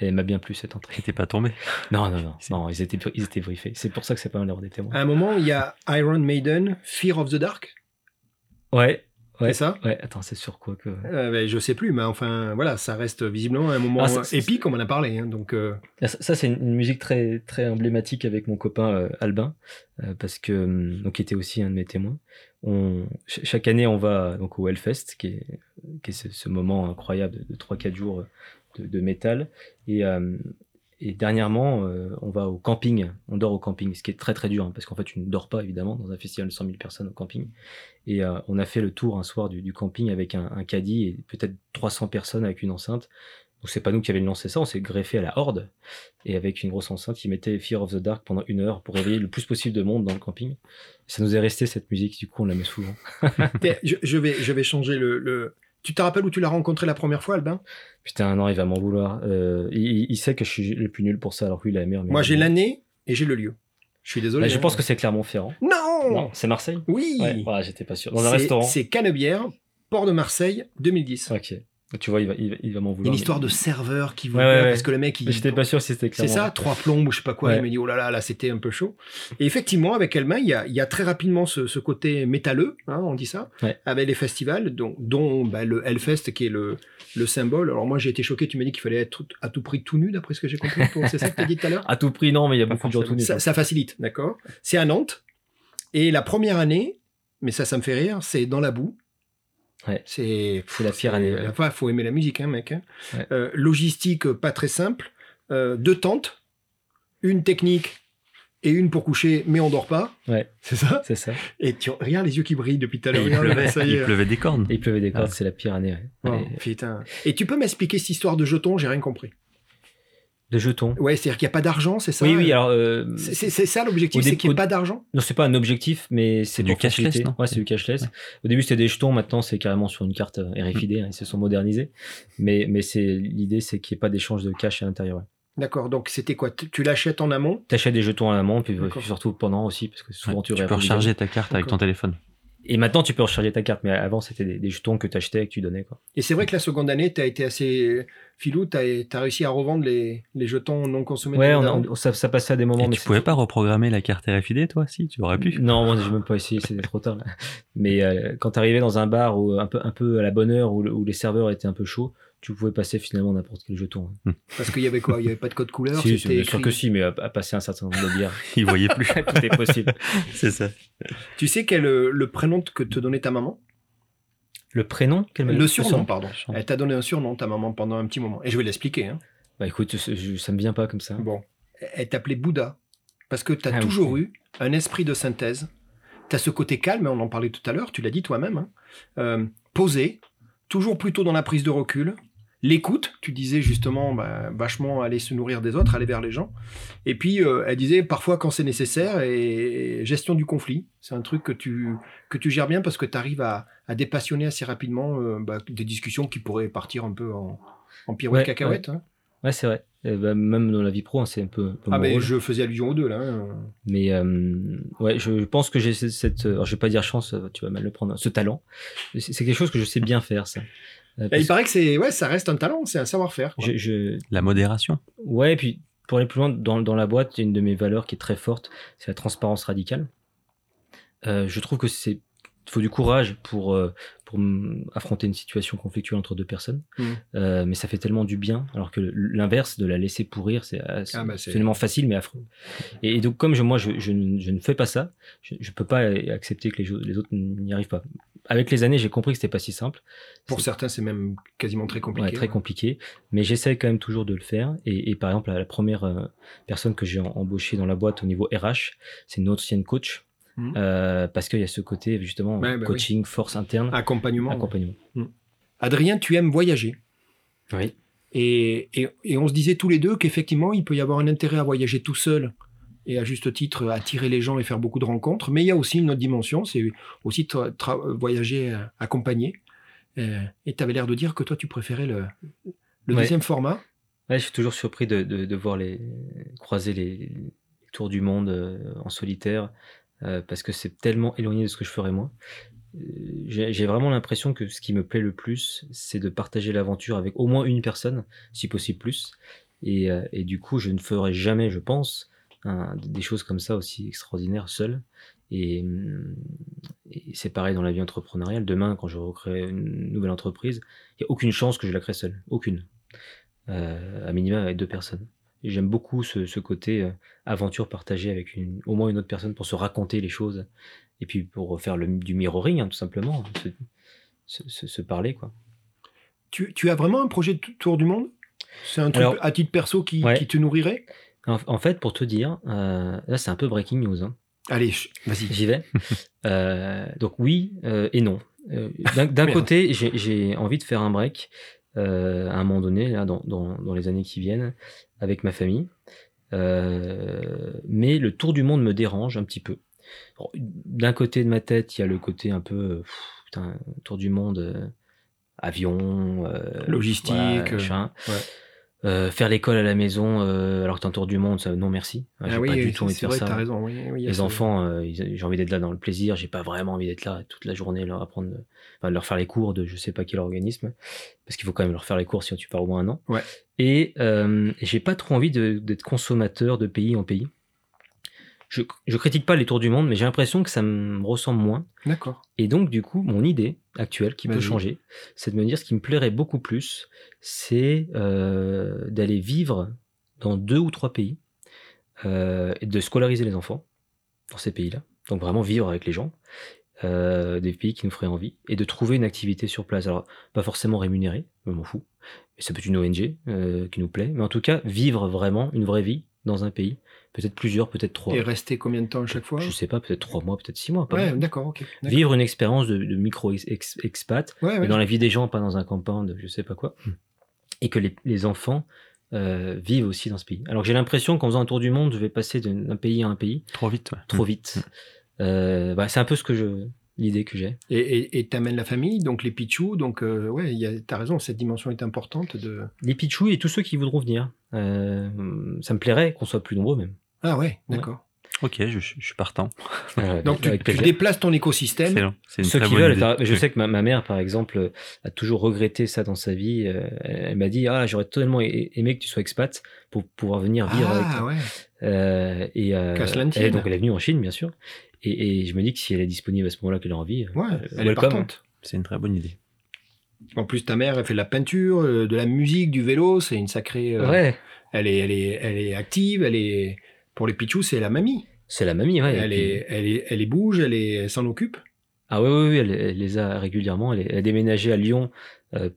Et elle m'a bien plu cette entrée. T'es pas tombé? Non, non, non, non ils, étaient, ils étaient briefés. C'est pour ça que c'est pas mal d'avoir des témoins. À un moment, il y a Iron Maiden, Fear of the Dark? Ouais, ouais. C'est ça? Ouais, attends, c'est sur quoi que. Euh, ben, je sais plus, mais enfin, voilà, ça reste visiblement un moment Ah, ça- épique, comme on a parlé. hein, donc, euh, Ah, Ça, ça, c'est une musique très, très emblématique avec mon copain euh, Albin, euh, parce que, hum, donc, qui était aussi un de mes témoins. On, ch- chaque année, on va donc au Hellfest, qui est, qui est ce, ce moment incroyable de, de 3-4 jours de, métal. Et, euh, et dernièrement, euh, on va au camping, on dort au camping, ce qui est très très dur, hein, parce qu'en fait, tu ne dors pas évidemment dans un festival de 100 000 personnes au camping. Et euh, on a fait le tour un soir du, camping avec un, caddie et peut-être 300 personnes avec une enceinte. Donc c'est pas nous qui avions lancé ça, on s'est greffé à la horde et avec une grosse enceinte, ils mettaient Fear of the Dark pendant une heure pour réveiller le plus possible de monde dans le camping. Ça nous est resté cette musique, du coup on la met souvent. *laughs* je, vais, je vais changer le- Tu te rappelles où tu l'as rencontré la première fois, Albin? Putain, non, il va m'en vouloir. Euh, il, il sait que je suis le plus nul pour ça, alors que lui il a la meilleure. Moi, j'ai l'année et j'ai le lieu. Je suis désolé. Bah, je hein. pense que c'est Clermont-Ferrand. Non, Non, c'est Marseille? Oui Ouais, j'étais pas sûr. Dans un restaurant. C'est Canebière, Port de Marseille, 2010. Ok. Tu vois, il va, il va, il va m'en vouloir. une mais- histoire de serveur qui Ouais, ouais, ouais. parce que le mec, il. J'étais pas sûr si c'était C'est clairement. ça, trois plombs ou je sais pas quoi. Il m'a dit, oh là là, là, c'était un peu chaud. Et effectivement, avec Elmain, il y a, il y a très rapidement ce, ce côté métalleux, hein, on dit ça, avec les festivals, dont, dont bah, le Hellfest qui est le, le symbole. Alors moi, j'ai été choqué, tu m'as dit qu'il fallait être à tout prix tout nu, d'après ce que j'ai compris. C'est ça que tu as dit tout à l'heure *laughs* À tout prix, non, mais il y a Pas beaucoup de gens tout nus. ça, ça facilite, d'accord C'est à Nantes. Et la première année, mais ça, ça me fait rire, c'est dans la boue. Ouais. C'est la pire année. ouais. Enfin, faut aimer la musique, hein, mec. hein. Ouais. Euh, logistique euh, pas très simple. Euh, deux tentes, une technique et une pour coucher, mais on dort pas. Ouais. C'est ça? C'est ça. Et tu regarde les yeux qui brillent depuis tout à l'heure. il pleuvait, ça y il est. pleuvait des cornes. Et il pleuvait des cordes, Ah. c'est la pire année. ouais. Oh, Et- putain. Et tu peux m'expliquer cette histoire de jetons? J'ai rien compris. De jetons. Ouais, c'est-à-dire qu'il n'y a pas d'argent, c'est ça Oui, oui, alors. euh, C'est c'est- c'est ça l'objectif, c'est qu'il n'y ait pas d'argent? Non, c'est pas un objectif, mais c'est du cashless, non? Ouais, c'est du cashless. Ouais. Au début, c'était des jetons, maintenant, c'est carrément sur une carte euh, RFID, hein, ils se sont modernisés. Mais, mais c'est, l'idée, c'est qu'il n'y ait pas d'échange de cash à l'intérieur. ouais. D'accord, donc c'était quoi? Tu l'achètes en amont? T'achètes des jetons à l'amont, puis D'accord. surtout pendant aussi, parce que souvent Ouais, tu tu peux recharger ta carte avec ton téléphone. Et maintenant, tu peux recharger ta carte, mais avant, c'était des, des jetons que tu achetais et que tu donnais. Quoi. Et c'est vrai que la seconde année, tu as été assez filou, tu as, réussi à revendre les, les jetons non consommés. Ouais, on a- d'avant. on- ça, ça passait à des moments. Et mais tu pouvais pas reprogrammer la carte RFID, toi Si, tu aurais pu. Non, moi, j'ai même pas essayé, c'était trop tard. là. *laughs* Mais euh, quand tu arrivais dans un bar où, un, peu, un peu à la bonne heure, où les serveurs étaient un peu chauds, tu pouvais passer finalement n'importe quel jeton. hein. Parce qu'il y avait quoi? Il n'y avait pas de code couleur Si, bien sûr que si, mais à, à passer un certain nombre de bières, *laughs* Il voyait plus. *laughs* tout est possible. *laughs* C'est ça. Tu sais quel euh, le prénom que te donnait ta maman? Le prénom? Quel Le surnom, pardon. Elle t'a donné un surnom, ta maman, pendant un petit moment. Et je vais l'expliquer. Hein. Bah écoute, je- ça me vient pas comme ça. Bon. Elle t'appelait Bouddha. Parce que tu as Ah oui. toujours eu un esprit de synthèse. Tu as ce côté calme, on en parlait tout à l'heure, tu l'as dit toi-même. hein. Euh, posé, toujours plutôt dans la prise de recul. L'écoute, tu disais justement, bah, vachement aller se nourrir des autres, aller vers les gens. Et puis, euh, elle disait parfois quand c'est nécessaire, et gestion du conflit. C'est un truc que tu, que tu gères bien parce que tu arrives à, à dépassionner assez rapidement euh, bah, des discussions qui pourraient partir un peu en, en pirouette Ouais, cacahuète. hein. Ouais, c'est vrai. Euh, bah, même dans la vie pro, hein, c'est un peu, un peu Ah rôle. je faisais allusion aux deux là. hein. Mais euh, ouais, je pense que j'ai cette, cette- alors je vais pas dire chance, tu vas mal le prendre, ce talent. C'est quelque chose que je sais bien faire, ça. Euh, Et parce il paraît que c'est ouais, ça reste un talent, c'est un savoir-faire. je, je- La modération. ouais, puis pour aller plus loin, dans, dans la boîte, il y a une de mes valeurs qui est très forte, c'est la transparence radicale. Euh, je trouve que c'est faut du courage pour, euh, pour affronter une situation conflictuelle entre deux personnes, Mhm. Euh, mais ça fait tellement du bien, alors que l'inverse de la laisser pourrir, c'est euh, Ah bah, facile mais affreux. Et, et donc comme je, moi je, je, ne- je ne fais pas ça, je, je peux pas accepter que les, autres n'y arrivent pas. Avec les années, j'ai compris que c'était pas si simple. Pour certains, c'est même quasiment très compliqué. Ouais, très compliqué, mais j'essaie quand même toujours de le faire. Et, et par exemple, la, la première euh, personne que j'ai em- embauchée dans la boîte au niveau RH, c'est une ancienne coach, Mhm. euh, parce qu'il y a ce côté justement Ouais, bah coaching, force interne, Accompagnement. accompagnement. Adrien, tu aimes voyager. Oui. Et, et, et on se disait tous les deux qu'effectivement, il peut y avoir un intérêt à voyager tout seul et à juste titre attirer les gens et faire beaucoup de rencontres. Mais il y a aussi une autre dimension, c'est aussi tra- tra- voyager euh, accompagné. Euh, et tu avais l'air de dire que toi, tu préférais le, le Ouais. deuxième format. Ouais, je suis toujours surpris de, de, de voir les croiser les, les tours du monde en solitaire euh, parce que c'est tellement éloigné de ce que je ferais moi. Euh, J'ai vraiment l'impression que ce qui me plaît le plus, c'est de partager l'aventure avec au moins une personne, si possible plus. Et, euh, du coup, je ne ferai jamais, je pense, des choses comme ça aussi extraordinaires seul. Et, hum, et c'est pareil dans la vie entrepreneuriale. Demain, quand je recrée une nouvelle entreprise, il n'y a aucune chance que je la crée seule. Aucune à minima avec deux personnes. Et j'aime beaucoup ce, ce côté euh, aventure partagée avec une, au moins une autre personne pour se raconter les choses et puis pour faire le, du mirroring, hein, tout simplement, se, se- parler. quoi. Tu, tu as vraiment un projet de tour du monde? C'est un truc Alors- à titre perso qui, Ouais. qui te nourrirait? En, en fait, pour te dire, euh, là c'est un peu breaking news. hein. Allez, vas-y. J'y vais. *laughs* Euh, donc oui et non. D'un côté, j'ai- j'ai envie de faire un break euh, à un moment donné, là, dans, dans- dans les années qui viennent, avec ma famille. Euh, mais le tour du monde me dérange un petit peu. D'un côté de ma tête, il y a le côté un peu euh, pff, putain, tour du monde, euh, avion, euh, Logistique, voilà, ouais. Faire l'école à la maison alors que t'es en tour du monde, ça, non merci. Ah, j'ai Ah oui, pas du tout envie de faire vrai, ça. raison. Oui, Les enfants, j'ai envie d'être là dans le plaisir, j'ai pas vraiment envie d'être là toute la journée, leur apprendre, enfin, leur faire les cours de je sais pas quel organisme, parce qu'il faut quand même leur faire les cours si tu pars au moins un an. Ouais. Et euh, j'ai pas trop envie d'être consommateur de pays en pays. Je, je critique pas les tours du monde, mais j'ai l'impression que ça me ressemble moins. D'accord. Et donc, du coup, mon idée actuelle, qui peut changer, c'est de me dire ce qui me plairait beaucoup plus, c'est euh, d'aller vivre dans deux ou trois pays, euh, et de scolariser les enfants dans ces pays-là. Donc vraiment vivre avec les gens, euh, des pays qui nous feraient envie, et de trouver une activité sur place. Alors, pas forcément rémunérée, je m'en fous, ça peut être une ONG euh, qui nous plaît, mais en tout cas, vivre vraiment une vraie vie dans un pays, peut-être plusieurs, peut-être trois. Et rester combien de temps à chaque fois Je sais pas, peut-être trois mois, peut-être six mois. pas Ouais, d'accord, ok. Vivre une expérience de, de micro-expat, Ouais, ouais. mais dans la vie des gens, pas dans un camping de je sais pas quoi. Et que les, les enfants euh, vivent aussi dans ce pays. Alors que j'ai l'impression qu'en faisant un tour du monde, je vais passer d'un pays à un pays Trop vite, ouais. trop vite. Euh, bah, c'est un peu ce que je l'idée que j'ai. Et- t'amènes la famille, donc les pichous, donc euh, ouais, t'as raison, cette dimension est importante de. Les Pichou et tous ceux qui voudront venir. Euh, ça me plairait qu'on soit plus nombreux même. Ah ouais, d'accord. Ok, je, je suis partant. Euh, *laughs* Donc tu, avec déplaces ton écosystème. Excellent. C'est une Ceux très qui bonne veulent, idée. je sais que ma, ma mère, par exemple, euh, a toujours regretté ça dans sa vie. Elle, m'a dit Ah, j'aurais tellement aimé que tu sois expat pour pouvoir venir vivre avec Ah toi. ouais. Euh, et euh, elle, donc elle est venue en Chine, bien sûr. Et, et je me dis que si elle est disponible à ce moment-là, qu'elle a envie, Ouais, euh, elle est welcome. partante. C'est une très bonne idée. En plus, ta mère, elle fait de la peinture, euh, de la musique, du vélo. C'est une sacrée. euh, Ouais, Elle est, elle est, elle est active. Elle est. Pour les pichous, c'est la mamie. c'est la mamie. Ouais, elle, puis- est, elle est, elle est bouge. Elle est, elle s'en occupe. Ah oui, oui, oui, elle, elle les a régulièrement. Elle, est- elle a déménagé à Lyon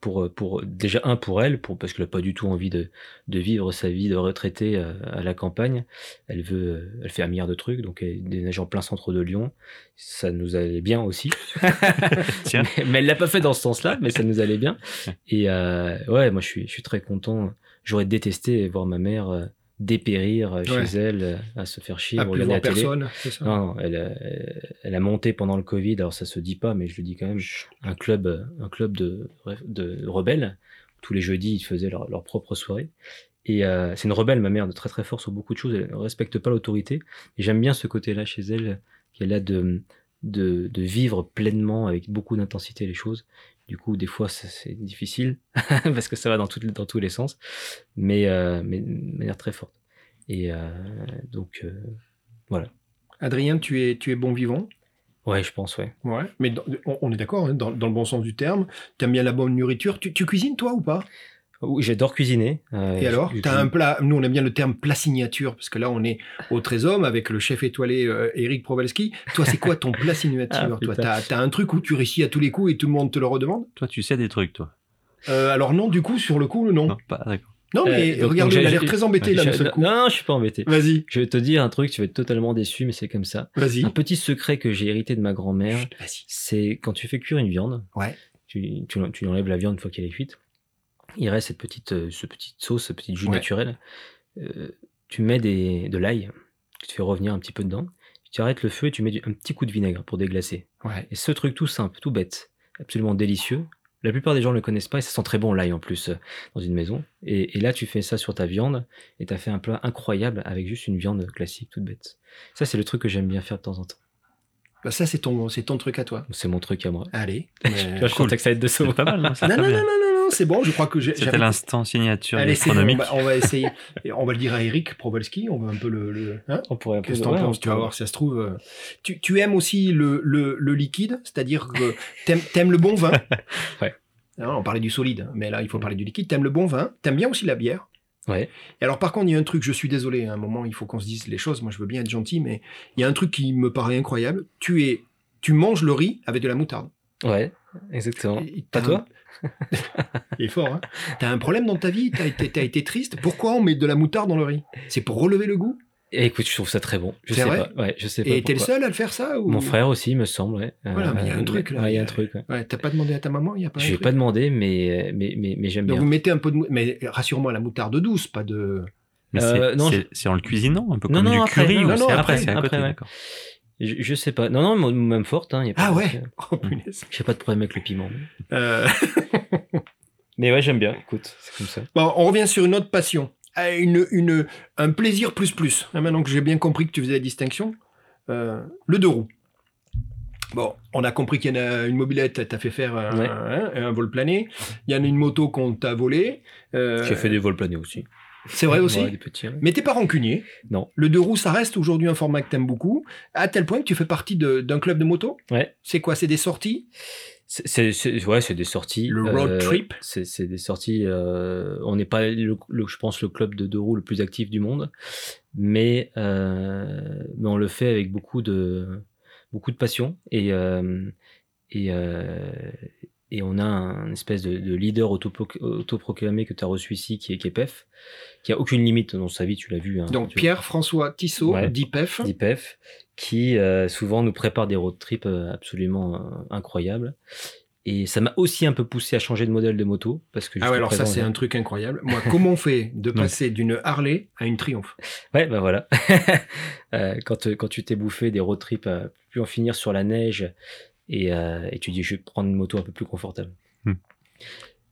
pour, pour déjà un pour elle, pour, parce qu'elle n'a pas du tout envie de, de vivre sa vie de retraitée euh, à la campagne. Elle veut, euh, elle fait un milliard de trucs, donc elle déménage en plein centre de Lyon. Ça nous allait bien aussi. Tiens. *laughs* *laughs* mais, mais elle l'a pas fait dans ce sens-là, mais ça nous allait bien. Et euh, ouais, moi je suis, je suis très content. J'aurais détesté voir ma mère euh, dépérir euh, chez Ouais. elle, euh, à se faire chier, À plus voir la personne. Ça. Non, elle, a- elle a monté pendant le Covid, alors ça se dit pas, mais je le dis quand même, un club, euh, un club de, de rebelles. Tous les jeudis, ils faisaient leur, leur propre soirée. Et euh, c'est une rebelle, ma mère, de très très fort sur beaucoup de choses. Elle ne respecte pas l'autorité. Et j'aime bien ce côté-là chez elle, qu'elle a de, de, de vivre pleinement avec beaucoup d'intensité les choses. Du coup, des fois, c'est difficile *laughs* parce que ça va dans, tout- dans tous les sens, mais, euh, mais de manière très forte. Et euh, donc, euh, voilà. Adrien, tu es, tu es bon vivant? Ouais, je pense, ouais. Ouais. Mais dans- on, on est d'accord, hein, dans, dans le bon sens du terme. T'aimes bien la bonne nourriture. Tu, tu cuisines toi ou pas? Oui, j'adore cuisiner. euh, Et alors, tu as un plat, nous on aime bien le terme plat signature, parce que là on est au Trésor avec le chef étoilé euh, Eric Provalski. Toi, c'est quoi ton plat *laughs* signature Ah, Toi, t'as as un truc où tu réussis à tous les coups et tout le monde te le redemande? Toi, tu sais des trucs, toi. Euh, Alors non, du coup, sur le coup, non. Non, pas d'accord. Non, mais Euh, donc- regarde, il a j'ai- l'air très embêté là seul coup. non, je suis pas embêté. Vas-y, Je vais te dire un truc, tu vas être totalement déçu, mais c'est comme ça. vas-y. Un petit secret que j'ai hérité de ma grand-mère, c'est quand tu fais cuire une viande, Ouais. tu, tu, tu enlèves la viande une fois qu'elle est cuite, il reste cette petite, euh, ce petite sauce, ce petit jus Ouais. naturel. Euh, tu mets des, de l'ail, tu fais revenir un petit peu dedans, tu arrêtes le feu et tu mets du- un petit coup de vinaigre pour déglacer. Ouais. Et ce truc tout simple, tout bête, absolument délicieux. La plupart des gens ne le connaissent pas et ça sent très bon l'ail en plus euh, dans une maison. Et, et là, tu fais ça sur ta viande et tu as fait un plat incroyable avec juste une viande classique, toute bête. Ça, c'est le truc que j'aime bien faire de temps en temps. Bah, ça, c'est ton, truc à toi. C'est mon truc à moi. Allez. *laughs* Mais- je cool. que ça être de sauver. pas *laughs* mal, non non, non, non, non, c'est bon. Je crois que j'ai. C'était l'instant signature Allez, bon, on va, on va essayer. Et on va le dire à Eric Provalski. On va un peu le. le- hein On pourrait un peu Qu'est-ce que t'en ouais, penses on Tu vas voir si ça se trouve. euh, Tu, tu aimes aussi le, le, le liquide, c'est-à-dire que t'aimes aimes le bon vin. *laughs* Ouais. Hein, on parlait du solide, mais là il faut parler du liquide. T'aimes le bon vin. T'aimes bien aussi la bière. Ouais. Et alors par contre, il y a un truc, je suis désolé, à un moment il faut qu'on se dise les choses. Moi je veux bien être gentil, mais il y a un truc qui me paraît incroyable. Tu es, tu manges le riz avec de la moutarde. Ouais, exactement. Et Pas t'as toi? un- Il est fort, hein *laughs* T'as un problème dans ta vie? T'as été, triste? Pourquoi on met de la moutarde dans le riz? C'est pour relever le goût? Et écoute, je trouve ça très bon. Je C'est sais vrai? pas. Ouais, je sais pas. Et t'es le seul à le faire ça ou... Mon frère aussi, il me semble. Ouais. Voilà, mais il y a un Euh, truc, là. ouais, il y a un truc. ouais. Ouais, t'as pas demandé à ta maman Il y a pas Je vais pas demander, mais, mais, mais, mais j'aime Donc bien. vous mettez un peu de mou- mais rassure-moi la moutarde douce, pas de. Mais Euh, c'est- non, c'est c'est en le cuisinant, un peu Non, comme non, du après, curry non, ou non, c'est non, après, après, c'est à côté, après, ouais. Je, je sais pas. Non, non, même forte. Hein, y a pas Ah ouais? Oh punaise. J'ai pas de problème avec le piment. Euh, *laughs* Mais ouais, j'aime bien. Écoute, c'est comme ça. Bon, on revient sur une autre passion. Euh, Une, une, un plaisir plus plus. Hein, Maintenant que j'ai bien compris que tu faisais la distinction. Euh, le deux roues. Bon, on a compris qu'il y en a une mobilette, t'as fait faire un, Ouais. un vol plané. Il y en a une moto qu'on t'a volée. Euh, J'ai fait des vols planés aussi. C'est vrai aussi. Ouais, petits. ouais. Mais t'es pas rancunier. Non. Le deux roues, ça reste aujourd'hui un format que t'aimes beaucoup, à tel point que tu fais partie d'un club de moto. Ouais. C'est quoi C'est des sorties? C'est, ouais, c'est des sorties. Le road trip? C'est, des sorties. euh, on n'est pas, le, le- je pense, le club de deux roues le plus actif du monde, mais, euh, mais on le fait avec beaucoup de, beaucoup de passion et euh, et euh, et on a un espèce de, de leader autoproclamé que tu as reçu ici, qui est, qui est PEF, qui a aucune limite dans sa vie, tu l'as vu. hein, Donc Pierre-François Tissot, Ouais. d'IPEF. d'IPEF, qui euh, souvent nous prépare des road trips euh, absolument euh, incroyables. Et ça m'a aussi un peu poussé à changer de modèle de moto. Parce que Ah ouais, alors ça c'est un truc incroyable. Moi, comment on fait de *laughs* passer d'une Harley à une Triumph? Ouais, bah voilà. *laughs* Quand, quand tu t'es bouffé des road trips à plus en finir sur la neige et, euh, et tu dis je vais prendre une moto un peu plus confortable. Hmm.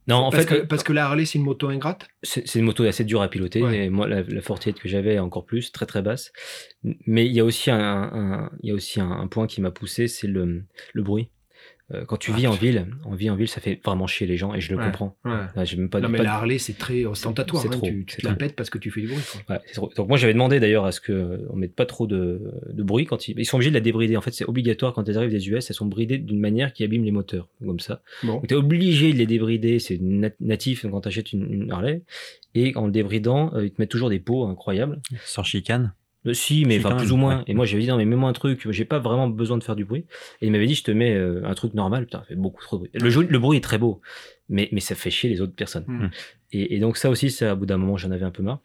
Non, en parce, fait, que, parce que la Harley c'est une moto ingrate? C'est une moto assez dure à piloter, Ouais. mais moi, la, la Fortiette que j'avais, encore plus, très très basse. Mais il y a aussi un, un- il y a aussi un, un point qui m'a poussé, c'est le, le bruit. Euh, quand tu Ah, vis en ville, en vie en ville, ça fait vraiment chier les gens et je le Ouais. comprends. Ouais. Ouais, j'ai même pas, non mais pas- la Harley c'est très ostentatoire. c'est hein. trop, Tu, tu la pètes parce que tu fais du bruit. quoi. Ouais, c'est trop. Donc moi j'avais demandé d'ailleurs à ce que euh, on mette pas trop de, de bruit quand ils, ils sont obligés de la débrider. En fait c'est obligatoire quand elles arrivent des US, elles sont bridées d'une manière qui abîme les moteurs, comme ça. Bon. Donc tu es obligé de les débrider, c'est nat- natif quand tu achètes une, une Harley. Et en le débridant, euh, ils te mettent toujours des pots incroyables. Sur chicane. Euh, si, mais enfin plus ou moins. ouais. Et moi j'avais dit non mais mets-moi un truc, j'ai pas vraiment besoin de faire du bruit. Et il m'avait dit je te mets euh, un truc normal, putain, ça fait beaucoup trop de bruit. Le, bruit est très beau, mais, mais ça fait chier les autres personnes. Hmm. Et, et donc ça aussi, ça, à bout d'un moment j'en avais un peu marre.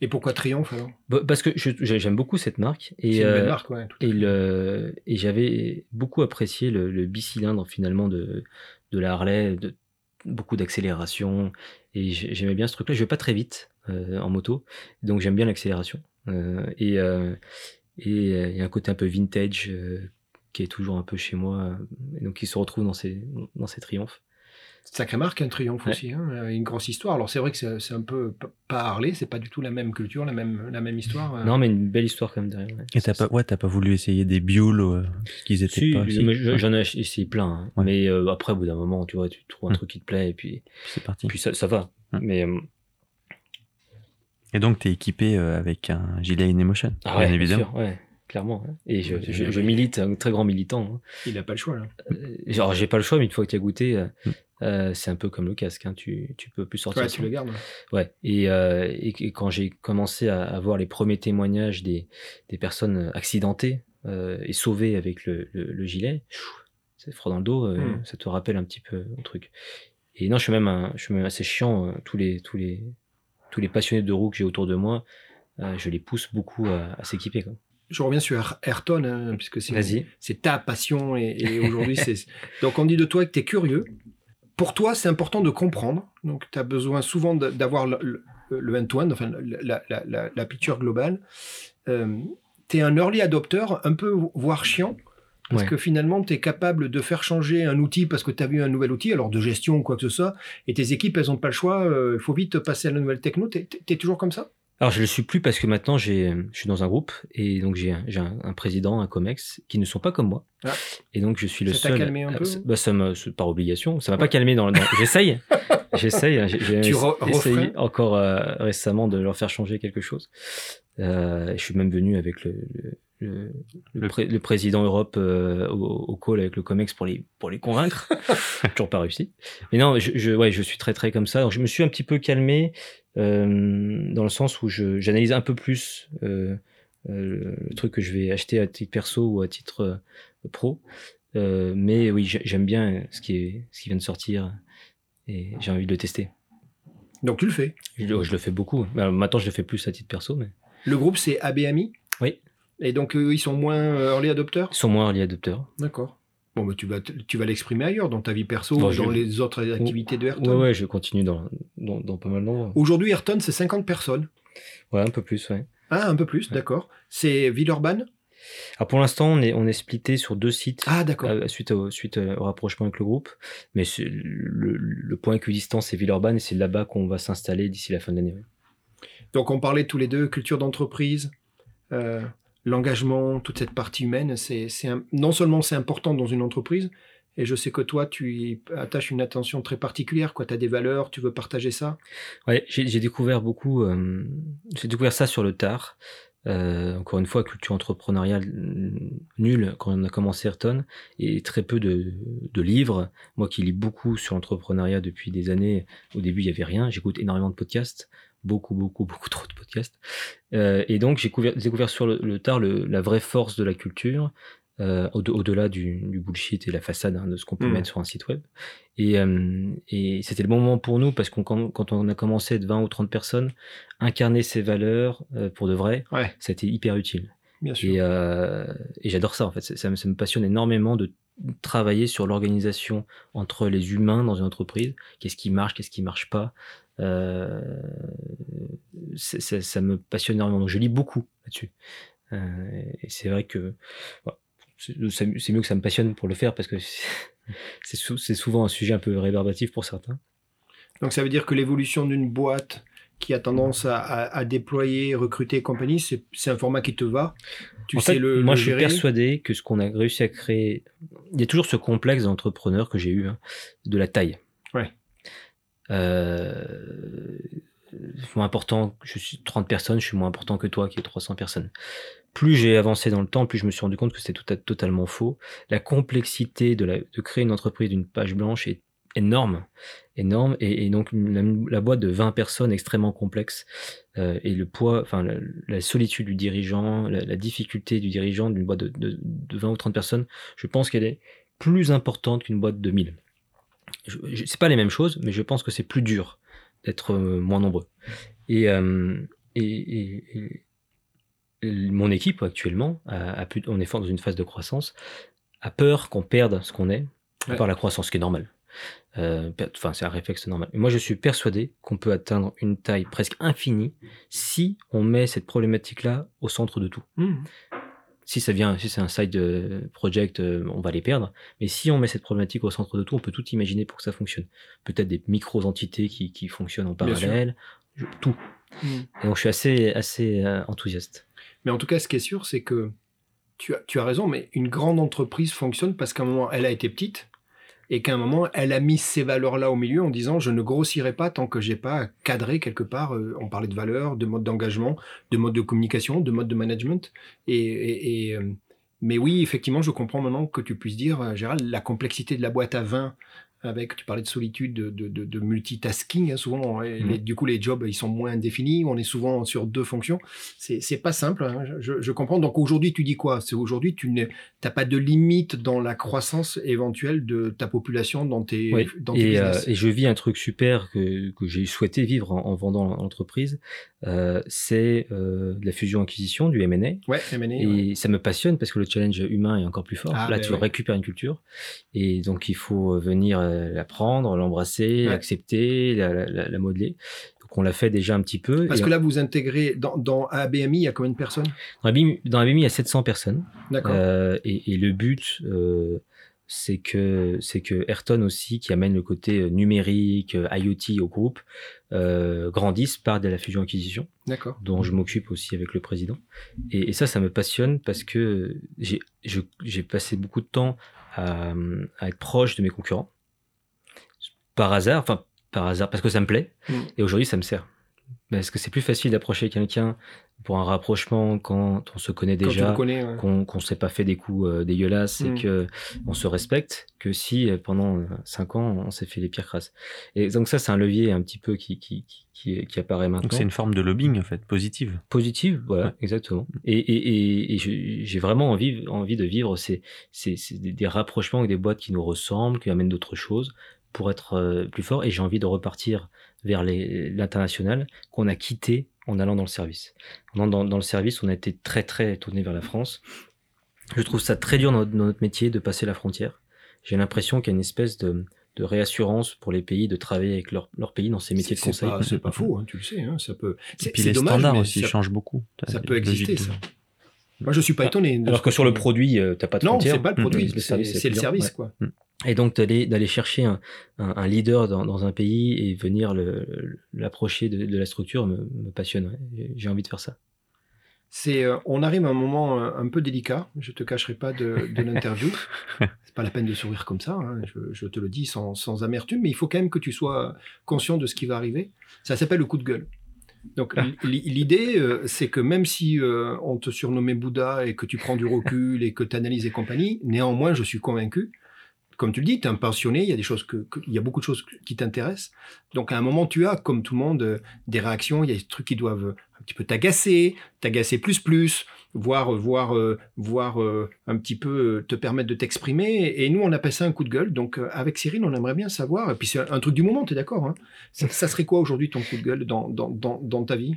Et pourquoi Triumph alors? Bah, Parce que j'aime beaucoup cette marque. C'est Et, une belle euh, marque, ouais. tout et, fait. le, et j'avais beaucoup apprécié le, le bicylindre finalement de, de la Harley, de, beaucoup d'accélération. Et j'ai- j'aimais bien ce truc-là. Je vais pas très vite euh, en moto, donc j'aime bien l'accélération. Euh, et euh, et euh, il y a un côté un peu vintage euh, qui est toujours un peu chez moi, et donc qui se retrouve dans ces, dans ces triomphes. Sacrée marque, un Triumph Ouais. aussi, hein, une grosse histoire. Alors c'est vrai que c'est un peu pas Harley, c'est pas du tout la même culture, la même, la même histoire. euh. Non, mais une belle histoire quand même derrière. ouais. Et t'as pas, ouais, t'as pas voulu essayer des Buell euh, qu'ils étaient Si, pas. j'en ai essayé plein. hein. Ouais. Mais euh, après, au bout d'un moment, tu vois, tu trouves un Hmm. truc qui te plaît et puis, c'est parti. puis ça, ça va. Hmm. Mais euh, Et donc t'es équipé euh, avec un gilet InEmotion, ah bien ouais, évidemment. sûr, ouais, clairement. hein. Et je, milite, un très grand militant. hein. Il n'a pas le choix là. Euh, Genre, j'ai pas le choix, mais une fois que tu as goûté, euh, euh, c'est un peu comme le casque. hein. Tu, tu peux plus sortir. Ouais, tu le gardes. Ouais. Et, euh, et, et quand j'ai commencé à, à voir les premiers témoignages des, des personnes accidentées euh, et sauvées avec le, le, le gilet, c'est froid dans le dos, euh, Mm. ça te rappelle un petit peu le truc. Et non, je suis même, un- je suis même assez chiant. euh, tous, les, tous, les, tous les passionnés de roues que j'ai autour de moi, euh, je les pousse beaucoup à, à s'équiper. Je reviens sur Ayrton, hein, puisque c'est ta passion et, et aujourd'hui c'est. *laughs* Donc on dit de toi que tu es curieux. Pour toi, c'est important de comprendre. Donc tu as besoin souvent d'avoir le, le, end-to-end, enfin la, la, la, la picture globale. tu es un early adopter, un peu voire chiant. Parce Ouais. que finalement, tu es capable de faire changer un outil parce que tu as vu un nouvel outil, alors de gestion ou quoi que ce soit, et tes équipes, elles n'ont pas le choix, euh, il faut vite passer à la nouvelle techno. Tu es, toujours comme ça? Alors je le suis plus parce que maintenant je suis dans un groupe et donc j'ai, un- un, un président, un comex qui ne sont pas comme moi. Ah. Et donc je suis le Ça t'a seul. calmé un peu bah, ça par obligation. Ça m'a pas calmé dans. dans- J'essaye. *laughs* J'essaye. hein, J'ai, essayé encore euh, récemment de leur faire changer quelque chose. Euh, je suis même venu avec le, le, le, le Le- pré- le président Europe euh, au, au call avec le Comex pour les, pour les convaincre. *laughs* Toujours pas réussi. Mais non, je, je, ouais, je suis très très comme ça. Donc je me suis un petit peu calmé euh, dans le sens où je, j'analyse un peu plus euh, euh, le truc que je vais acheter à titre perso ou à titre euh, pro. Euh, mais oui, j'ai- j'aime bien ce qui, est, ce qui vient de sortir et j'ai envie de le tester. Donc tu le fais? Je, je le fais beaucoup. Alors, maintenant, je le fais plus à titre perso, mais Le groupe, c'est ABAMI Oui. Et donc, eux, ils sont moins euh, early adopteurs? Ils sont moins early adopteurs. D'accord. Bon, bah, tu vas, tu vas l'exprimer ailleurs, dans ta vie perso, ou dans les autres activités de Ayrton? Ouais, ouais, je continue dans, dans, dans pas mal d'endroits. Aujourd'hui, Ayrton, c'est 50 personnes. Ouais, un peu plus, ouais. Ah, un peu plus, d'accord. C'est Villeurbanne? Alors pour l'instant, on est, on est splitté sur deux sites. Ah, d'accord. euh, suite, au, suite au rapprochement avec le groupe. Mais le, le point équidistant, c'est Villeurbanne et c'est là-bas qu'on va s'installer d'ici la fin de l'année. Donc on parlait tous les deux culture d'entreprise, euh, l'engagement, toute cette partie humaine. C'est, non seulement c'est important dans une entreprise, et je sais que toi tu y attaches une attention très particulière. Tu as des valeurs, tu veux partager ça? Ouais, j'ai découvert beaucoup. euh, j'ai découvert ça sur le tard. Euh, encore une fois, culture entrepreneuriale nulle quand on a commencé Ayrton et très peu de, de livres. Moi qui lis beaucoup sur l'entrepreneuriat depuis des années, au début il y avait rien. J'écoute énormément de podcasts, beaucoup, beaucoup, beaucoup trop de podcasts. Euh, et donc j'ai couvert- découvert sur le, le tard le- la vraie force de la culture, euh, au- au-delà du, du bullshit et la façade hein, de ce qu'on peut Mm. mettre sur un site web. Et, euh, et c'était le bon moment pour nous parce qu'on quand, on a commencé être 20 ou 30 personnes, incarner ces valeurs euh, pour de vrai, Ouais, ça a été hyper utile. Bien sûr. Et, euh, et j'adore ça en fait. Ça, ça me, ça me passionne énormément de travailler sur l'organisation entre les humains dans une entreprise. Qu'est-ce qui marche, qu'est-ce qui marche pas. Euh, ça me passionne énormément. Donc je lis beaucoup là-dessus. Euh, et c'est vrai que c'est mieux que ça me passionne pour le faire parce que *laughs* c'est souvent un sujet un peu rébarbatif pour certains. Donc ça veut dire que l'évolution d'une boîte qui a tendance à, à- à déployer, recruter et compagnie, c'est, un format qui te va? Tu en sais fait, le, moi, le je suis persuadé que ce qu'on a réussi à créer, il y a toujours ce complexe d'entrepreneur que j'ai eu, hein, de la taille. Ouais. Euh, moins important, je suis 30 personnes, je suis moins important que toi qui es 300 personnes. Plus j'ai avancé dans le temps, plus je me suis rendu compte que c'était tout à- totalement faux. La complexité de, la, de créer une entreprise d'une page blanche est énorme, énorme, et, et donc la, la boîte de 20 personnes extrêmement complexe, euh, et le poids, enfin la, la solitude du dirigeant, la, la difficulté du dirigeant d'une boîte de, de, de 20 ou 30 personnes, je pense qu'elle est plus importante qu'une boîte de 1000. Je, je, c'est pas les mêmes choses, mais je pense que c'est plus dur d'être euh, moins nombreux. Et, euh, et, et, et, et mon équipe actuellement, a, a pu, on est fort dans une phase de croissance, a peur qu'on perde ce qu'on est Ouais. par la croissance, ce qui est normal. Euh, Enfin, c'est un réflexe normal. Moi, je suis persuadé qu'on peut atteindre une taille presque infinie si on met cette problématique-là au centre de tout. Mhm. Si ça vient, si c'est un side euh, project, euh, on va les perdre. Mais si on met cette problématique au centre de tout, on peut tout imaginer pour que ça fonctionne. Peut-être des micro-entités qui, qui fonctionnent en parallèle, je- tout. Mhm. Et donc, je suis assez, assez enthousiaste. Mais en tout cas, ce qui est sûr, c'est que tu as, tu as raison, mais une grande entreprise fonctionne parce qu'à un moment, elle a été petite et qu'à un moment, elle a mis ces valeurs-là au milieu en disant je ne grossirai pas tant que j'ai pas cadré quelque part. euh, on parlait de valeurs, de mode d'engagement, de mode de communication, de mode de management. Et, euh, mais oui, effectivement, je comprends maintenant que tu puisses dire, euh, Gérald, la complexité de la boîte à vin avec, tu parlais de solitude, de, de, de- de multitasking, hein, souvent, Mhm. les- du coup, les jobs, ils sont moins définis, on est souvent sur deux fonctions. C'est pas simple, hein, je, je comprends. Donc aujourd'hui, tu dis quoi? C'est aujourd'hui, tu n'as pas de limite dans la croissance éventuelle de ta population dans tes, Oui, dans tes et, euh, business? et je vis un truc super que, que j'ai souhaité vivre en, en vendant l'entreprise. Euh, c'est euh, de la fusion-acquisition, du M&A. Ouais, M&A, Et ouais. ça me passionne parce que le challenge humain est encore plus fort. Ah, Là, ben tu ouais. récupères une culture. Et donc, il faut venir euh, la prendre, l'embrasser, Ouais. l'accepter, la, la- la- la modeler. Donc, on l'a fait déjà un petit peu. Parce Et que là, vous intégrez dans, dans ABMI, il y a combien de personnes? Dans ABMI, dans ABMI, il y a 700 personnes. D'accord. Euh, et, et le but, euh, c'est que c'est que Ayrton aussi, qui amène le côté euh, numérique, IoT au groupe, euh, grandisse par de la fusion-acquisition D'accord. dont je m'occupe aussi avec le président. Et, et ça, ça me passionne parce que j'ai passé beaucoup de temps à, à être proche de mes concurrents. Par hasard, enfin, par hasard, parce que ça me plaît. Mm. Et aujourd'hui, ça me sert. Parce que c'est plus facile d'approcher quelqu'un pour un rapprochement quand on se connaît déjà le connais, ouais. qu'on qu'on s'est pas fait des coups euh, dégueulasses Mm. et que on se respecte que si euh, pendant euh, cinq ans on s'est fait les pires crasses. Et donc ça c'est un levier un petit peu qui qui qui, qui, apparaît maintenant Donc c'est une forme de lobbying en fait, positive. positive, voilà, Ouais. exactement. Et, et, et, j'ai vraiment envie, envie de vivre ces, ces, ces- des, des rapprochements avec des boîtes qui nous ressemblent, qui amènent d'autres choses pour être euh, plus fort. Et j'ai envie de repartir vers l'international qu'on a quitté en allant dans le service. En allant dans, dans le service, on a été très très tourné vers la France. Je trouve ça très dur dans notre, dans notre métier de passer la frontière. J'ai l'impression qu'il y a une espèce de, de réassurance pour les pays de travailler avec leur, leur pays dans ces métiers de conseil. pas, c'est pas faux, hein, tu le sais. hein, ça peut. Et puis les dommage, standards aussi ça- changent beaucoup. ça peut exister, ça. Moi, je suis pas étonné. Alors que sur le produit, euh, t'as pas de Non, frontières. c'est pas le produit, Le c'est service, le service, quoi. Et donc d'aller chercher un, un, un leader dans, dans un pays et venir l'approcher de, de la structure me, me passionne. ouais. J'ai- J'ai envie de faire ça. C'est, euh, on arrive à un moment euh, un peu délicat. Je te cacherai pas de, de l'interview. *laughs* c'est pas la peine de sourire comme ça. hein, Je, je te le dis sans, sans amertume, mais il faut quand même que tu sois conscient de ce qui va arriver. Ça s'appelle le coup de gueule. Donc l'idée, euh, c'est que même si euh, on te surnommait Bouddha et que tu prends du recul et que tu analyses et compagnie, néanmoins, je suis convaincu. Comme tu le dis, tu es un passionné, il y a des choses que, que- il y a beaucoup de choses qui t'intéressent. Donc à un moment, tu as, comme tout le monde, euh, des réactions, il y a des trucs qui doivent un petit peu t'agacer, t'agacer plus plus, voire voir euh, voir euh, un petit peu euh, te permettre de t'exprimer. Et nous, on appelle ça un coup de gueule. Donc euh, avec Cyril, on aimerait bien savoir. Et puis c'est un truc du moment, tu es d'accord hein? Ça, ça serait quoi aujourd'hui ton coup de gueule dans, dans, dans, dans ta vie?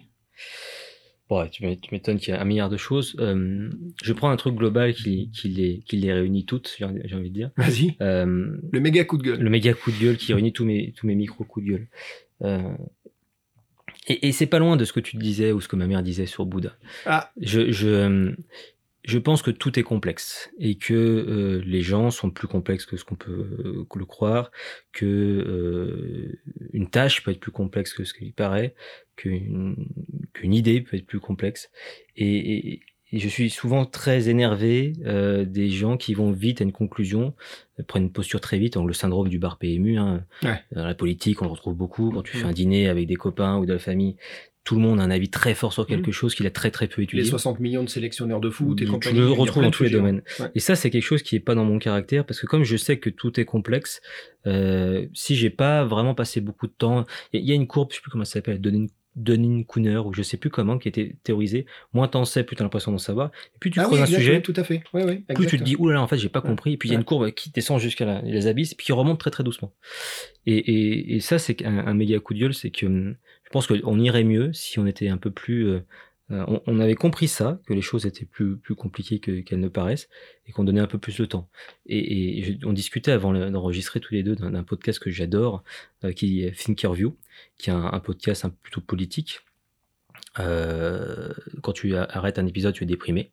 Ouais, tu m'é- tu m'étonnes qu'il y a un milliard de choses. Euh, je prends un truc global qui, qui, les, qui les réunit toutes, j'ai envie de dire. Vas-y. Euh, Le méga coup de gueule. le méga coup de gueule qui réunit tous mes, tous mes micro coups de gueule. Et et c'est pas loin de ce que tu disais ou ce que ma mère disait sur Bouddha. Ah, Je, je, je pense que tout est complexe et que euh, les gens sont plus complexes que ce qu'on peut euh, le croire, que euh, une tâche peut être plus complexe que ce qu'il paraît, qu'une idée peut être plus complexe. Et, et- et je suis souvent très énervé euh, des gens qui vont vite à une conclusion, euh, prennent une posture très vite, donc le syndrome du bar PMU. Hein. Ouais. Dans la politique, on le retrouve beaucoup. Quand tu fais Mm. un dîner avec des copains ou de la famille, tout le monde a un avis très fort sur quelque chose qu'il a très très peu les étudié. 60 millions de sélectionneurs de foot et Tu compagnie. le a retrouves plein dans tous les domaines. ouais. Et ça, c'est quelque chose qui est pas dans mon caractère parce que comme je sais que tout est complexe, euh, si j'ai pas vraiment passé beaucoup de temps, il y, y a une courbe, je sais plus comment ça s'appelle, Dunning- Dunning-Kruger ou je sais plus comment, qui a été théorisée. Moins t'en sais, plus t'as l'impression d'en savoir. Et plus tu Ah creuses oui, un sujet, oui, tout à fait. Ouais, plus tu te dis oulala en fait j'ai pas compris et puis il y a une courbe qui descend jusqu'à la- les abysses puis qui remonte très très doucement et, et, et ça c'est un, un méga coup de gueule c'est que hum, je pense qu'on irait mieux si on était un peu plus euh, on, on avait compris ça que les choses étaient plus plus compliquées que- qu'elles ne paraissent et qu'on donnait un peu plus de temps et, on discutait avant d'enregistrer tous les deux d'un podcast que j'adore euh, qui est Thinkerview qui est un, un podcast plutôt politique euh, quand tu arrêtes un épisode, tu es déprimé.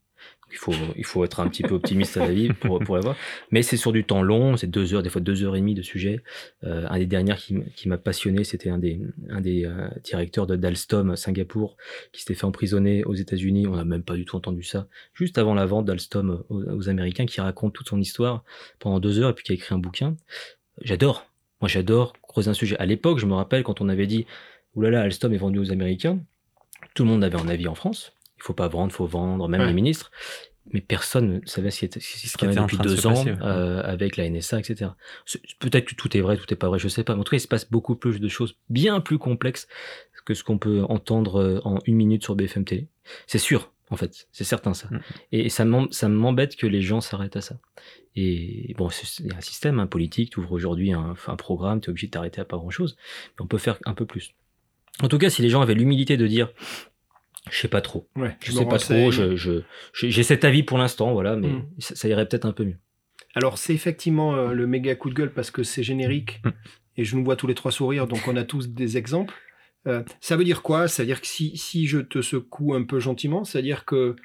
Il faut, il faut être un petit peu optimiste à la vie pour, pour l'avoir. Mais c'est sur du temps long, c'est deux heures, des fois deux heures et demie de sujet. Euh, un des derniers qui, m'a passionné, c'était un des, un des euh, directeurs de d'Alstom à Singapour qui s'était fait emprisonner aux États-Unis. On n'a même pas du tout entendu ça. Juste avant la vente d'Alstom aux, aux Américains, qui raconte toute son histoire pendant deux heures et puis qui a écrit un bouquin. J'adore. Moi, j'adore creuser un sujet. À l'époque, je me rappelle quand on avait dit, oulala, Alstom est vendu aux Américains. Tout le monde avait un avis en France. Il faut pas vendre, faut vendre, même Ouais. les ministres. Mais personne ne savait ce qui était- ce qui se qui était passait en depuis de deux se ans passer, ouais. euh, avec la NSA, etc. Peut-être que tout est vrai, tout est pas vrai, je sais pas. Mais en tout cas, il se passe beaucoup plus de choses bien plus complexes que ce qu'on peut entendre euh, en une minute sur BFM TV. C'est sûr, en fait, c'est certain ça. Mhm. Et ça m'em- ça m'embête que les gens s'arrêtent à ça. Et bon, c'est c'est un système hein, politique. Tu ouvres aujourd'hui un, un programme, tu es obligé de t'arrêter à pas grand-chose. Mais on peut faire un peu plus. En tout cas, si les gens avaient l'humilité de dire, je sais pas trop, Ouais, je sais pas trop, je, je, j'ai j'ai cet avis pour l'instant, voilà, mais Mm. ça, ça irait peut-être un peu mieux. Alors, c'est effectivement euh, le méga coup de gueule parce que c'est générique Mm. et je nous vois tous les trois sourire, donc on a tous des exemples. Euh, ça veut dire quoi? Ça veut dire que si, si je te secoue un peu gentiment, c'est-à-dire que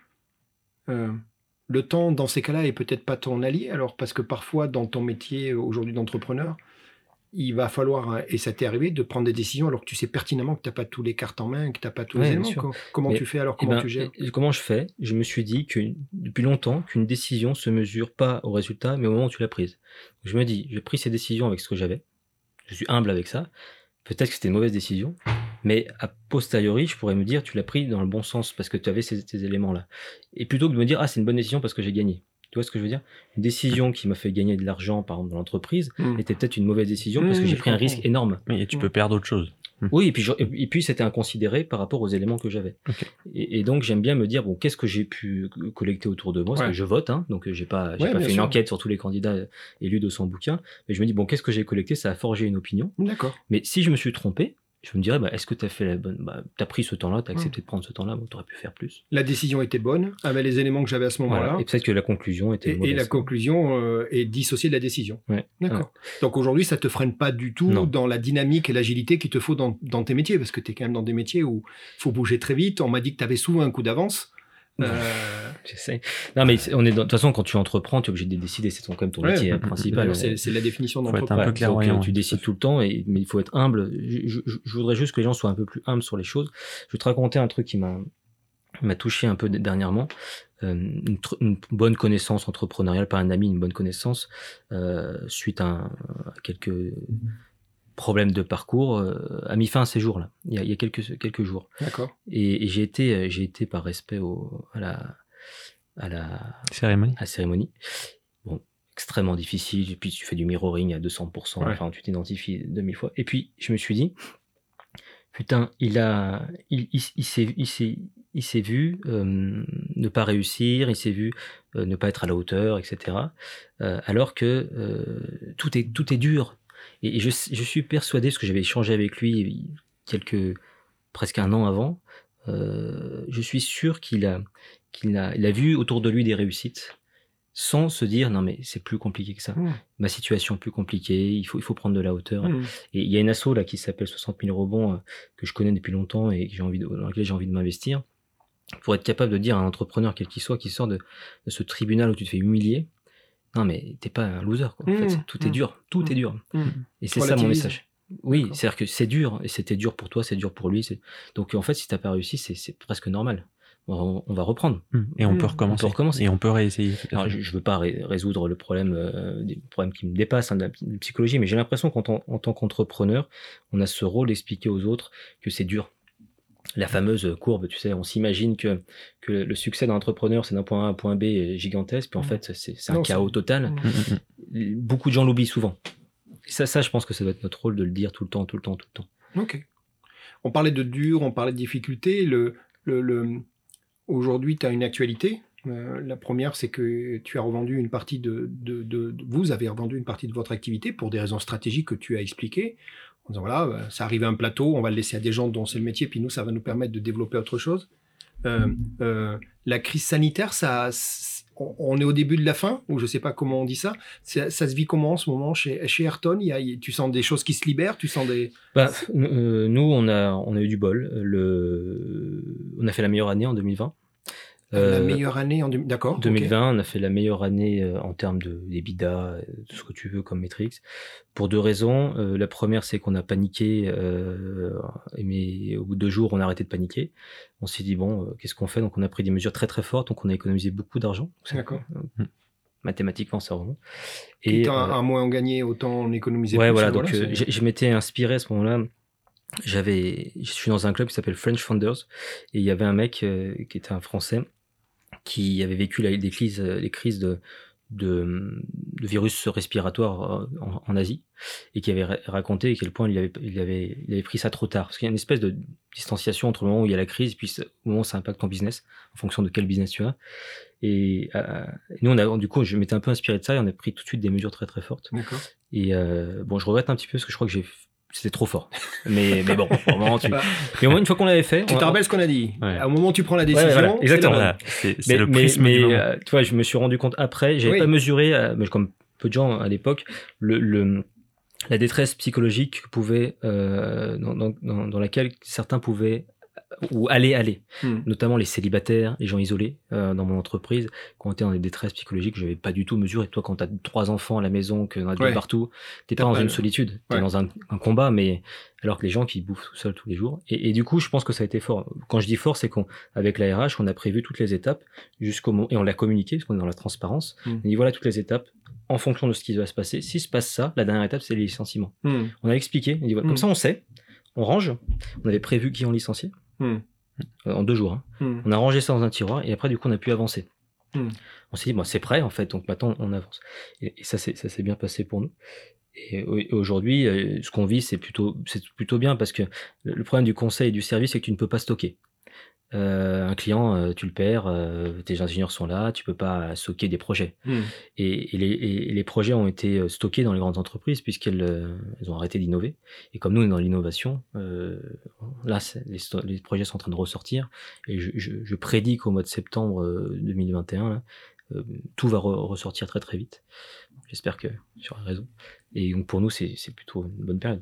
euh, le temps, dans ces cas-là, est peut-être pas ton allié. Alors, parce que parfois, dans ton métier aujourd'hui d'entrepreneur, il va falloir, hein, et ça t'est arrivé, de prendre des décisions alors que tu sais pertinemment que tu n'as pas tous les cartes en main, que tu n'as pas tous Ouais, les éléments. Comment Mais- tu fais alors Eh Comment ben, tu gères? et comment je fais? Je me suis dit que depuis longtemps qu'une décision se mesure pas au résultat, mais au moment où tu l'as prise. Je me dis, j'ai pris ces décisions avec ce que j'avais. Je suis humble avec ça. Peut-être que c'était une mauvaise décision, mais a posteriori, je pourrais me dire, tu l'as pris dans le bon sens parce que tu avais ces, ces éléments-là. Et plutôt que de me dire, ah, c'est une bonne décision parce que j'ai gagné. Tu vois ce que je veux dire? Une décision qui m'a fait gagner de l'argent, par exemple, dans l'entreprise, Mm. était peut-être une mauvaise décision parce que Mm, j'ai pris un risque énorme. Oui, et tu Mm. peux perdre autre chose. Oui, et puis, je- et puis c'était inconsidéré par rapport aux éléments que j'avais. Et, et donc j'aime bien me dire bon, qu'est-ce que j'ai pu collecter autour de moi? Parce Ouais. que je vote, hein, donc euh, j'ai pas, j'ai Ouais, pas fait une enquête sur tous les candidats euh, élus de son bouquin, mais je me dis bon, qu'est-ce que j'ai collecté? Ça a forgé une opinion. D'accord. Mais si je me suis trompé, je me dirais bah, est-ce que tu as fait la bonne bah, T'as pris ce temps-là, t'as accepté de prendre ce temps-là, tu aurais pu faire plus. La décision était bonne, avec les éléments que j'avais à ce moment-là. Voilà. Et peut-être que la conclusion était Et, et la conclusion euh, est dissociée de la décision. Ouais. D'accord. Donc aujourd'hui, ça te freine pas du tout Non. dans la dynamique et l'agilité qu'il te faut dans, dans tes métiers, parce que tu es quand même dans des métiers où il faut bouger très vite. On m'a dit que tu avais souvent un coup d'avance. Euh, *laughs* J'essaie. Non, mais on est de toute façon, quand tu entreprends, tu es obligé de décider. C'est ton, quand même ton Ouais, métier principal. c'est la définition Ouais, donc, euh, tu décides tout le temps, et, mais il faut être humble. Je, je- je voudrais juste que les gens soient un peu plus humbles sur les choses. Je vais te raconter un truc qui m'a m'a touché un peu dernièrement. Euh, une, bonne connaissance entrepreneuriale, pas un ami, une bonne connaissance, euh, suite à, un- à quelques problèmes de parcours, euh, a mis fin à ces jours-là, il y a, il y a quelques, quelques jours. D'accord. Et, et j'ai été, euh, j'ai été par respect au, à la, à la, Cérémonie. à la cérémonie. Bon, extrêmement difficile. Et puis tu fais du mirroring à 200%. Ouais. Enfin, tu t'identifies 2000 fois. Et puis je me suis dit, putain, il a, il, il, il s'est, il s'est, il s'est vu euh, ne pas réussir, il s'est vu euh, ne pas être à la hauteur, etc. Euh, alors que euh, tout est, tout est dur. Et, et je, je suis persuadé, parce que j'avais échangé avec lui quelques, presque un an avant, euh, je suis sûr qu'il a, qu'il a, il a vu autour de lui des réussites sans se dire non mais c'est plus compliqué que ça. Mmh. Ma situation est plus compliquée, il faut, il faut prendre de la hauteur. Mmh. Et il y a une asso là qui s'appelle 60 000 rebonds euh, que je connais depuis longtemps et que j'ai envie de, dans laquelle j'ai envie de m'investir pour être capable de dire à un entrepreneur quel qu'il soit qui sort de, de ce tribunal où tu te fais humilier non mais t'es pas un loser quoi. En Mmh, fait, tout est mmh, dur, tout mmh. est dur. Mmh. Et c'est ça mon message. Oui, c'est-à-dire que c'est dur, et c'était dur pour toi, c'est dur pour lui. Donc en fait, si t'as pas réussi, c'est presque normal. On, on va reprendre. Et on Mmh. peut On recommencer. peut recommencer. Et on peut réessayer. Alors, je, je veux pas ré- résoudre le problème, euh, des problèmes qui me dépassent hein, de la de la psychologie, mais j'ai l'impression qu'en tant, en tant qu'entrepreneur, on a ce rôle d'expliquer aux autres que c'est dur. La fameuse courbe, tu sais, on s'imagine que, que le succès d'un entrepreneur, c'est d'un point A à un point B est gigantesque, puis en Mmh. fait, c'est un Non, chaos total. Mmh. Hum. Beaucoup de gens l'oublient souvent. Et ça, ça, je pense que ça doit être notre rôle de le dire tout le temps, tout le temps, tout le temps. Ok. On parlait de dur, on parlait de difficulté. Le, le, le- Aujourd'hui, tu as une actualité. Euh, la première, c'est que tu as revendu une partie de, de, de- de- Vous avez revendu une partie de votre activité pour des raisons stratégiques que tu as expliquées. En disant voilà, euh, ça arrive à un plateau, on va le laisser à des gens dont c'est le métier, puis nous, ça va nous permettre de développer autre chose. Euh, euh, la crise sanitaire, ça, on est au début de la fin, ou je sais pas comment on dit ça. Ça, se vit comment en ce moment chez, chez Ayrton? Y a, Tu sens des choses qui se libèrent Tu sens des. Bah, nous, on a, on a eu du bol. Le... On a fait la meilleure année en 2020. La Euh, meilleure année en 2000 D'accord. ok. 2020, on a fait la meilleure année euh, en termes de d'EBITDA, euh, tout ce que tu veux comme métriques. Pour deux raisons. Euh, la première, c'est qu'on a paniqué, euh, mais au bout de deux jours, on a arrêté de paniquer. On s'est dit, bon, euh, qu'est-ce qu'on fait? Donc, on a pris des mesures très très fortes, donc on a économisé beaucoup d'argent. D'accord. Euh, Mathématiquement, ça remonte. Et euh, un, moins on gagnait, autant on économisait Ouais, plus. voilà. Donc, euh, c'est- je m'étais inspiré à ce moment-là. J'avais, je suis dans un club qui s'appelle French Founders et il y avait un mec euh, qui était un Français qui avait vécu la- les crises, euh, les crises de, de, de virus respiratoires euh, en, en Asie et qui avait ra- raconté à quel point il avait, il avait, il avait pris ça trop tard parce qu'il y a une espèce de distanciation entre le moment où il y a la crise et puis au moment où ça impacte ton business en fonction de quel business tu as. Et euh, nous, on a, du coup, je m'étais un peu inspiré de ça et on a pris tout de suite des mesures très très fortes. Et euh, bon, je regrette un petit peu parce que je crois que j'ai c'était trop fort. Mais, mais bon, au moment, tu... *laughs* Bah, mais au moins, une fois qu'on l'avait fait. Tu te rappelles ce qu'on a dit Ouais. Au moment où tu prends la Ouais, décision, voilà, exactement. Voilà, c'est c'est Mais, le mais, prisme mais, euh, tu vois, je me suis rendu compte après, j'avais Oui. pas mesuré, euh, mais comme peu de gens à l'époque, le, le- la détresse psychologique que pouvait, euh, dans, dans, dans laquelle certains pouvaient ou aller aller, Hmm. notamment les célibataires, les gens isolés euh, dans mon entreprise, qui ont été dans des détresses psychologiques que je n'avais pas du tout mesuré. Toi, quand tu as trois enfants à la maison, que y en a deux Ouais. partout, t'es pas dans une le- solitude, t'es Ouais. dans un, un combat, mais alors que les gens qui bouffent tout seuls tous les jours. Et, et du coup, je pense que ça a été fort. Quand je dis fort, c'est qu'avec la RH, on a prévu toutes les étapes jusqu'au moment, et on l'a communiqué, parce qu'on est dans la transparence. Mm. On dit voilà toutes les étapes en fonction de ce qui va se passer. Si se passe ça, la dernière étape, c'est les licenciements. Hmm. On a expliqué, on dit, voilà, Mm. comme ça on sait, on range. On avait prévu qui en licencié Hmm. euh, en deux jours. hein. Hmm. On a rangé ça dans un tiroir et après, du coup, on a pu avancer. Hmm. On s'est dit, bon, c'est prêt en fait, donc maintenant on avance. Et, et ça, s'est bien passé pour nous. Et, au- et aujourd'hui, euh, ce qu'on vit, c'est plutôt, c'est plutôt bien parce que le problème du conseil et du service, c'est que tu ne peux pas stocker. Euh, un client, euh, tu le perds, euh, tes ingénieurs sont là, tu peux pas stocker des projets. Hmm. Et, et les, et- et les projets ont été stockés dans les grandes entreprises puisqu'elles elles ont arrêté d'innover. Et comme nous, on est dans l'innovation, là, les, projets sont en train de ressortir. Et je, je, je prédis qu'au mois de septembre euh, 2021, là, euh, tout va re- ressortir très très vite. J'espère que sur la raison. Et donc pour nous, c'est plutôt une bonne période.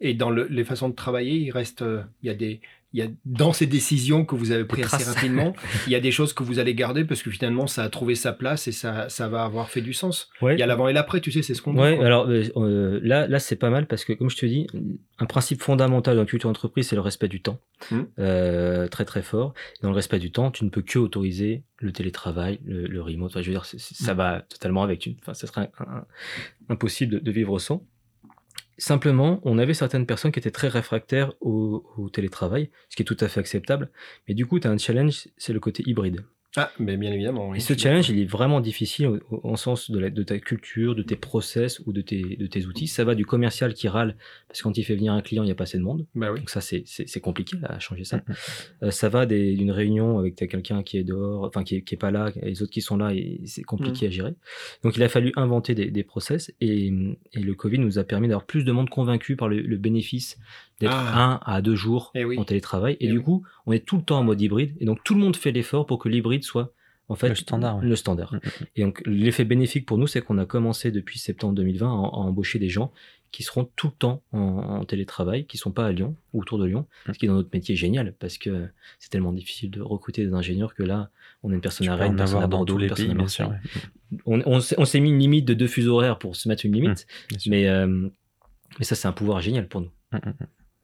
Et dans le- les façons de travailler, il reste, il y a des, il y a dans ces décisions que vous avez prises assez rapidement, *laughs* il y a des choses que vous allez garder parce que finalement ça a trouvé sa place et ça, ça va avoir fait du sens. Ouais. Il y a l'avant et l'après, tu sais, c'est ce qu'on dit. Ouais, quoi. alors euh, euh, là, là c'est pas mal parce que, comme je te dis, un principe fondamental dans la culture d'entreprise, c'est le respect du temps. Mhm. Euh, très très fort. Dans le respect du temps, tu ne peux que autoriser le télétravail, le, le remote. Enfin, je veux dire, ça va totalement avec. Une, enfin, ça serait un- un- impossible de, de vivre sans. Simplement, on avait certaines personnes qui étaient très réfractaires au, télétravail, ce qui est tout à fait acceptable. Mais du coup, tu as un challenge, c'est le côté hybride. Ah, mais bien évidemment. oui. Et ce challenge, il est vraiment difficile au, au- en sens de, la- de ta culture, de tes process ou de tes, de tes outils. Ça va du commercial qui râle parce que quand il fait venir un client, il n'y a pas assez de monde. Bah oui. Donc ça, c'est- compliqué à changer ça. *laughs* Euh, ça va d'une réunion avec quelqu'un qui est dehors, enfin qui est, qui est pas là, et les autres qui sont là, et c'est compliqué à gérer. Donc il a fallu inventer des, des process, et, et le Covid nous a permis d'avoir plus de monde convaincu par le, le bénéfice d'être Ah. un à deux jours Eh oui. en télétravail. Et, Eh du oui. coup, on est tout le temps en mode hybride, et donc tout le monde fait l'effort pour que l'hybride soit en fait Le standard, ouais. le standard. Mhm. Et donc l'effet bénéfique pour nous, c'est qu'on a commencé depuis septembre 2020 à, à embaucher des gens qui seront tout le temps en, en télétravail, qui sont pas à Lyon ou autour de Lyon, Mm. ce qui est dans notre métier génial parce que c'est tellement difficile de recruter des ingénieurs que là, on a une personne Tu à Rennes, en une personne à Bordeaux, une personne pays, à Marseille. sûr. ouais. On, on s'est on s'est mis une limite de deux fuseaux horaires pour se mettre une limite, mais, euh, mais ça c'est un pouvoir génial pour nous.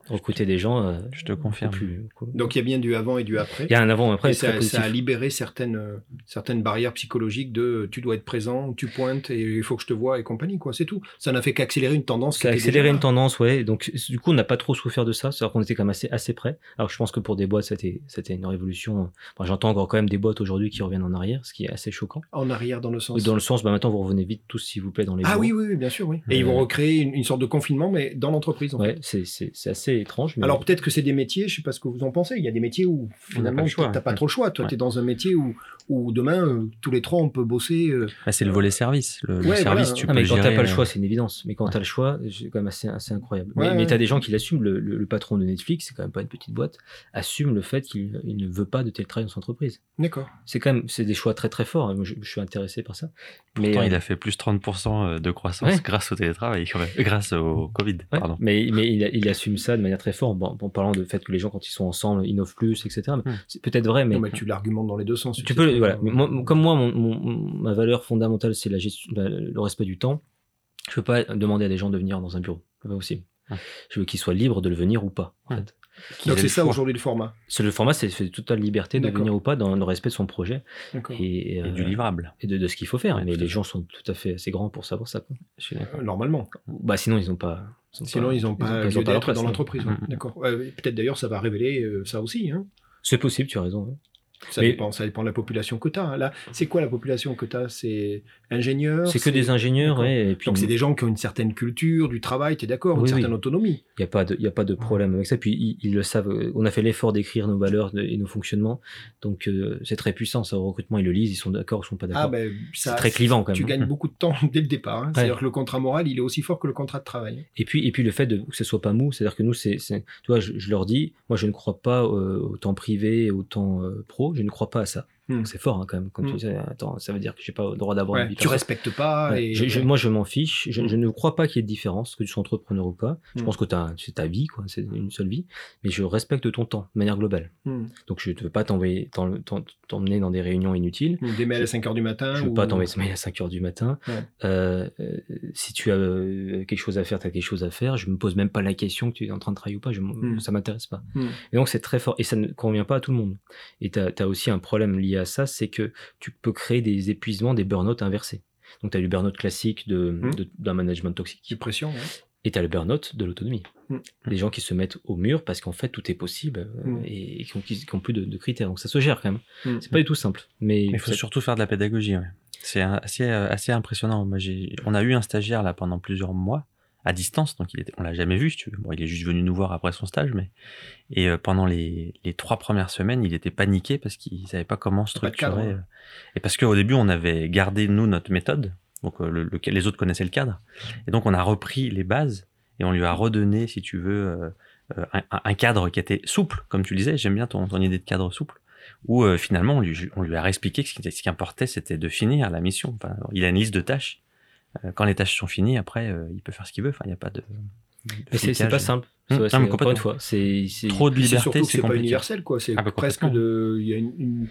Recruter des gens. euh, Je te confirme. plus- Donc il y a bien du avant et du après. il y a un avant et après. Et ça, a libéré certaines, euh, certaines barrières psychologiques de euh, tu dois être présent, tu pointes et il faut que je te vois et compagnie, quoi. C'est tout. Ça n'a fait qu'accélérer une tendance. Ça a accéléré une tendance, ouais. Donc, du coup, on n'a pas trop souffert de ça. C'est-à-dire qu'on était quand même assez, assez près. Alors, je pense que pour des boîtes, c'était, c'était une révolution. Enfin, j'entends encore quand même des boîtes aujourd'hui qui reviennent en arrière, ce qui est assez choquant. En arrière dans le sens. Dans le sens, bah, maintenant, vous revenez vite tous, s'il vous plaît, dans les Ah oui, oui, oui, bien sûr, oui. Et Euh, ils vont recréer une, une sorte de confinement, mais dans l'entreprise. En Ouais, c'est, c'est, c'est assez étrange. Mais... Alors peut-être que c'est des métiers, je sais pas ce que vous en pensez. Il y a des métiers où finalement tu n'as pas ouais. trop le choix. Toi, Ouais. tu es dans un métier où, où demain, euh, tous les trois, on peut bosser. euh, Bah, c'est le volet service. Le, service, voilà. tu Ah, peux mais quand t'as pas le euh, choix, c'est une évidence. Mais quand ouais. t'as le choix, c'est quand même assez, assez incroyable. Ouais, mais mais ouais. t'as des gens qui l'assument. Le, le, le patron de Netflix, c'est quand même pas une petite boîte, assume le fait qu'il il ne veut pas de télétravail dans son entreprise. D'accord. C'est quand même, c'est des choix très très forts. Moi, Je, je suis intéressé par ça. Mais Pourtant, euh, il a fait plus 30% de croissance Ouais. grâce au télétravail, quand même. Euh, grâce au Covid, Ouais, pardon. mais, mais il, il assume ça de manière très forte bon, en parlant du fait que les gens, quand ils sont ensemble, innovent plus, etc. Mais Hmm. C'est peut-être vrai, mais Non, mais tu l'argumentes dans les deux sens. tu peux. Voilà. euh, Mais moi, comme moi, mon, mon- ma valeur fondamentale, c'est la gestion, la- le respect du temps. Je peux pas demander à des gens de venir dans un bureau. C'est pas possible. Ouais. Je veux qu'ils soient libres de le venir ou pas. En Ouais. fait. Qu'il Donc c'est le ça aujourd'hui le format. C'est le format, c'est totale liberté de D'accord. venir ou pas dans le respect de son projet D'accord. et, Et euh, du livrable. et de, de ce qu'il faut faire. Ouais, mais les gens sont tout à fait assez grands pour savoir ça. d'accord. Euh, Normalement. Bah sinon ils ont pas. ils Sinon, pas- ils n'ont pas ils ont pas place, dans l'entreprise. ouais. Mhm. D'accord. Ouais, Peut-être d'ailleurs, ça va révéler euh, ça aussi. Hein. C'est possible, tu as raison. Ça, Mais- dépend, ça dépend de la population que tu as. Là, c'est quoi la population que tu as C'est ingénieurs C'est que des ingénieurs, D'accord. ouais, et puis Donc c'est des gens qui ont une certaine culture du travail, tu es d'accord, une Oui, certaine oui. autonomie. Il n'y a pas de, y a pas de problème avec ça. Puis ils, ils le savent. euh, On a fait l'effort d'écrire nos valeurs et nos fonctionnements. Donc euh, c'est très puissant. Ça au recrutement, ils le lisent, ils sont d'accord, ils sont pas d'accord. Ah ben c'est très clivant quand même. Tu gagnes beaucoup de temps *laughs* dès le départ. hein. Ouais. C'est-à-dire que le contrat moral, il est aussi fort que le contrat de travail. Et puis, et puis le fait de, que ce soit pas mou, c'est-à-dire que nous, c'est, tu vois, je, je leur dis, moi, je ne crois pas euh, au temps privé au temps euh, pro. Je ne crois pas à ça. Hmm. C'est fort hein, quand même. Quand Hmm. tu dis, attends, ça veut dire que j'ai pas le droit d'avoir Ouais, une vie tu perso. respectes pas. Ouais. Et... Je- je- moi, je m'en fiche. Je, Mm. je ne crois pas qu'il y ait de différence, que tu sois entrepreneur ou pas. Je pense que c'est ta vie, quoi. C'est une seule vie. Mais je respecte ton temps de manière globale. Hmm. Donc, je ne veux pas t'envoyer, t'en- t'en- t'emmener dans des réunions inutiles. Des mails à 5 heures du matin. Je veux ou- pas t'envoyer ce mail à 5 heures du matin. Ouais. Euh, euh, si tu as euh, quelque chose à faire, tu as quelque chose à faire. Je me pose même pas la question que tu es en train de travailler ou pas. Je. Ça m'intéresse pas. Hmm. Et donc, c'est très fort. Et ça ne convient pas à tout le monde. Et tu as, aussi un problème lié à ça, c'est que tu peux créer des épuisements, des burn-out inversés. Donc, tu as le burn-out classique de- Mm. de- d'un management toxique. Du pression. ouais. Et tu as le burn-out de l'autonomie. Mm. Les gens qui se mettent au mur parce qu'en fait, tout est possible euh, et, et qui ont, qui ont plus de, de critères. Donc, ça se gère quand même. C'est pas du tout simple. Mais, Il faut surtout faire de la pédagogie. ouais. C'est assez, euh, assez impressionnant. Moi, on a eu un stagiaire là pendant plusieurs mois à distance, donc il était, on l'a jamais vu. Si tu veux. Bon, il est juste venu nous voir après son stage, mais et euh, pendant les, les trois premières semaines, il était paniqué parce qu'il savait pas comment Pas structurer. cadre. euh, Et parce qu'au début, on avait gardé nous notre méthode, donc euh, le- le- les autres connaissaient le cadre, et donc on a repris les bases et on lui a redonné, si tu veux, euh, un, un cadre qui était souple, comme tu disais. J'aime bien ton, ton idée de cadre souple où euh, finalement on lui, on lui a réexpliqué que ce qui, ce qui importait c'était de finir la mission. Enfin, il a une liste de tâches. Euh, quand les tâches sont finies, après euh, il peut faire ce qu'il veut. Enfin, il n'y a pas de. C'est pas simple. Hum, Ouais, encore une fois, c'est Trop de liberté, surtout que c'est pas universel, quoi. C'est Ah bah, presque de. Il y a une, une-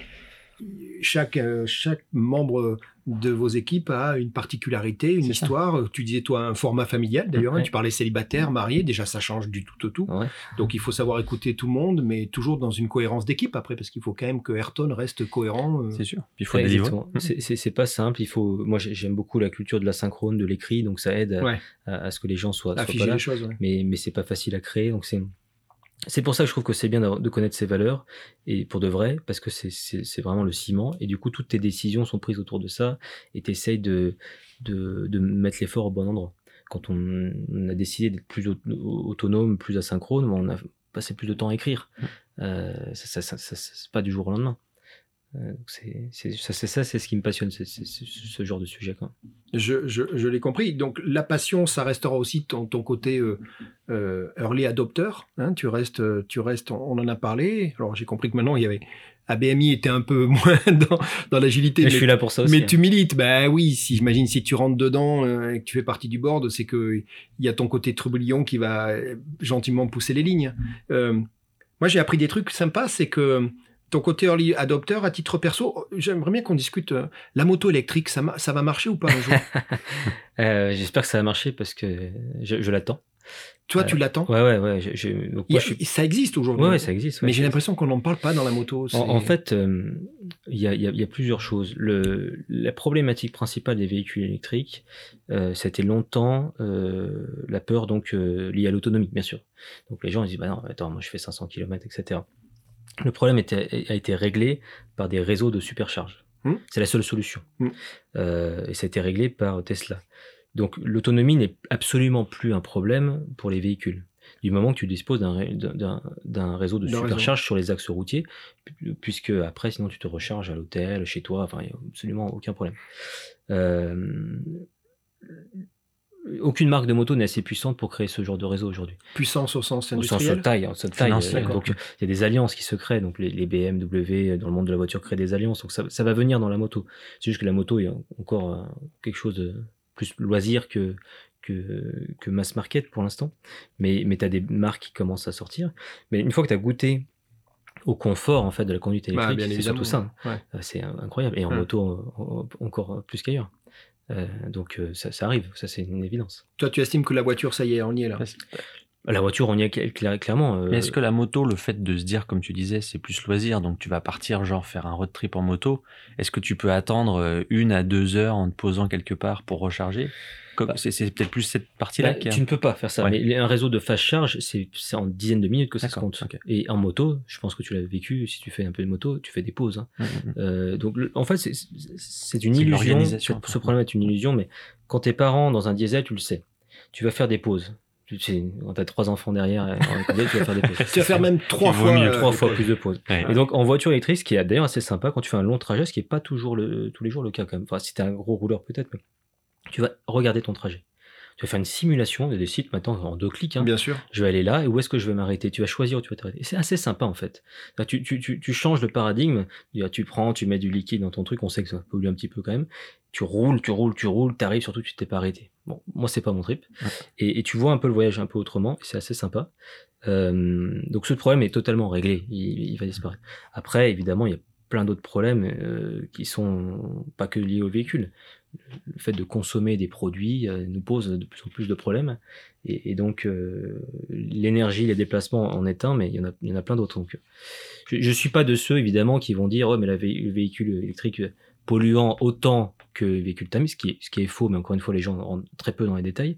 chaque, euh, chaque membre de vos équipes a une particularité, une ça. histoire. Tu disais, toi, un format familial, d'ailleurs. hein, Ouais. tu parlais célibataire, marié. Déjà, ça change du tout au tout. Ouais. Donc, il faut savoir écouter tout le monde, mais toujours dans une cohérence d'équipe après, parce qu'il faut quand même que Ayrton reste cohérent. euh. C'est sûr. Puis il faut Ouais, délivrer. Hum. C'est- pas simple. Il faut. Moi, j'ai- j'aime beaucoup la culture de la synchrone, de l'écrit, donc ça aide à, Ouais. à- à ce que les gens soient, soient Afficher pas là. les choses. ouais. mais, mais c'est pas facile à créer. Donc c'est c'est pour ça que je trouve que c'est bien de connaître ses valeurs et pour de vrai parce que c'est- vraiment le ciment et du coup toutes tes décisions sont prises autour de ça et tu essayes de, de, de mettre l'effort au bon endroit. Quand on, on a décidé d'être plus au- autonome, plus asynchrone, on a passé plus de temps à écrire. Euh, ça, ça, ça, ça- c'est pas du jour au lendemain. Euh, c'est ça, c'est ça, c'est ce qui me passionne, c'est ce genre de sujet. Quoi. Je, je, je l'ai compris. Donc, la passion, ça restera aussi ton, ton côté euh, euh, early adopter. hein. tu restes, tu restes. On en a parlé. Alors, j'ai compris que maintenant, il y avait ABMI était un peu *laughs* moins dans, dans l'agilité. Mais je suis là pour ça aussi. mais hein. tu milites, ben oui, si j'imagine si tu rentres dedans euh, et que tu fais partie du board, c'est que il y a ton côté trublion qui va gentiment pousser les lignes. Euh, moi, j'ai appris des trucs sympas, c'est que ton côté early adopter, à titre perso, j'aimerais bien qu'on discute euh, la moto électrique, ça, ça va marcher ou pas un jour? *laughs* Euh, J'espère que ça va marcher parce que je, je l'attends. Toi, Euh, tu l'attends? Ouais, ouais, ouais. je- je- donc Il y moi, a- je suis- Ça existe aujourd'hui. Ouais, ça existe. ouais. Mais j'ai l'impression qu'on n'en parle pas dans la moto. En, en fait, il y, a, y y plusieurs choses. Le, la problématique principale des véhicules électriques, c'était longtemps la peur donc liée à l'autonomie, bien sûr. Donc les gens ils disent bah non, attends, moi je fais 500 km, etc. Le problème était- a été réglé par des réseaux de supercharge. Hmm. C'est la seule solution. Hmm. Euh, et ça a été réglé par Tesla. Donc l'autonomie n'est absolument plus un problème pour les véhicules. Du moment que tu disposes d'un ré- d'un- d'un réseau de supercharge sur les axes routiers, pu- puisque après, sinon tu te recharges à l'hôtel, chez toi, enfin, il n'y a absolument aucun problème. Euh, aucune marque de moto n'est assez puissante pour créer ce genre de réseau aujourd'hui. Puissance au sens Au sens industriel. de taille, en sens de taille. Financier, euh, donc il y a des alliances qui se créent. Donc les, les BMW dans le monde de la voiture créent des alliances. Donc ça, ça va venir dans la moto. C'est juste que la moto est encore euh, quelque chose de plus loisir que que, que mass market pour l'instant. Mais, mais tu as des marques qui commencent à sortir. Mais une fois que tu as goûté au confort en fait de la conduite Bah, électrique, c'est surtout ça. Ouais. Euh, C'est incroyable. Et en Hum. moto, euh, encore plus qu'ailleurs. Euh, donc euh, ça, ça arrive, ça c'est une évidence. Toi, tu estimes que la voiture, ça y est, on y est là. La voiture, on y est cla- cla- clairement. euh, Mais est-ce que la moto, le fait de se dire, comme tu disais, c'est plus loisir, donc tu vas partir, genre faire un road trip en moto, est-ce que tu peux attendre une à deux heures en te posant quelque part pour recharger? Bah, C'est c'est peut-être plus cette partie-là Bah, tu ne peux pas faire ça. Ouais. Mais un réseau de fast charge, c'est en dizaines de minutes que ça se compte. Et en moto, je pense que tu l'as vécu, si tu fais un peu de moto, tu fais des pauses. hein. Mm, mm, mm. Euh, donc, le- en fait, c'est- une C'est illusion. Ce problème est une illusion, mais quand tes parents dans un diesel, tu le sais. Tu vas faire des pauses. Tu sais, quand t'as trois enfants derrière, euh, tu vas faire des pauses. *laughs* Tu vas faire même trois fois. mieux, euh, trois fois plus de pauses. Ouais. Et donc en voiture électrique, ce qui est d'ailleurs assez sympa quand tu fais un long trajet, ce qui n'est pas toujours le, tous les jours le cas quand même. Enfin, si tu es un gros rouleur peut-être, mais tu vas regarder ton trajet. Tu vas faire une simulation, il y a des sites maintenant en deux clics. hein. Bien sûr. Je vais aller là et où est-ce que je vais m'arrêter? Tu vas choisir où tu vas t'arrêter. C'est assez sympa en fait. Tu, tu, tu, tu changes le paradigme. Tu tu prends, tu mets du liquide dans ton truc, on sait que ça pollue un petit peu quand même. Tu roules, tu roules, tu roules, t'arrives, surtout tu t'es pas arrêté. Bon, moi c'est pas mon trip. Ouais. Et, et tu vois un peu le voyage un peu autrement, c'est assez sympa. Euh, donc ce problème est totalement réglé, il, il va disparaître. Après, évidemment, il y a plein d'autres problèmes euh, qui sont pas que liés au véhicule. Le fait de consommer des produits euh, nous pose de plus en plus de problèmes. Et, donc, euh, l'énergie, les déplacements en est un, mais il y en a, plein d'autres. Donc, je ne suis pas de ceux, évidemment, qui vont dire, oh, mais le véhicule électrique polluant autant que le véhicule thermique, ce qui est, faux, mais encore une fois, les gens rentrent très peu dans les détails.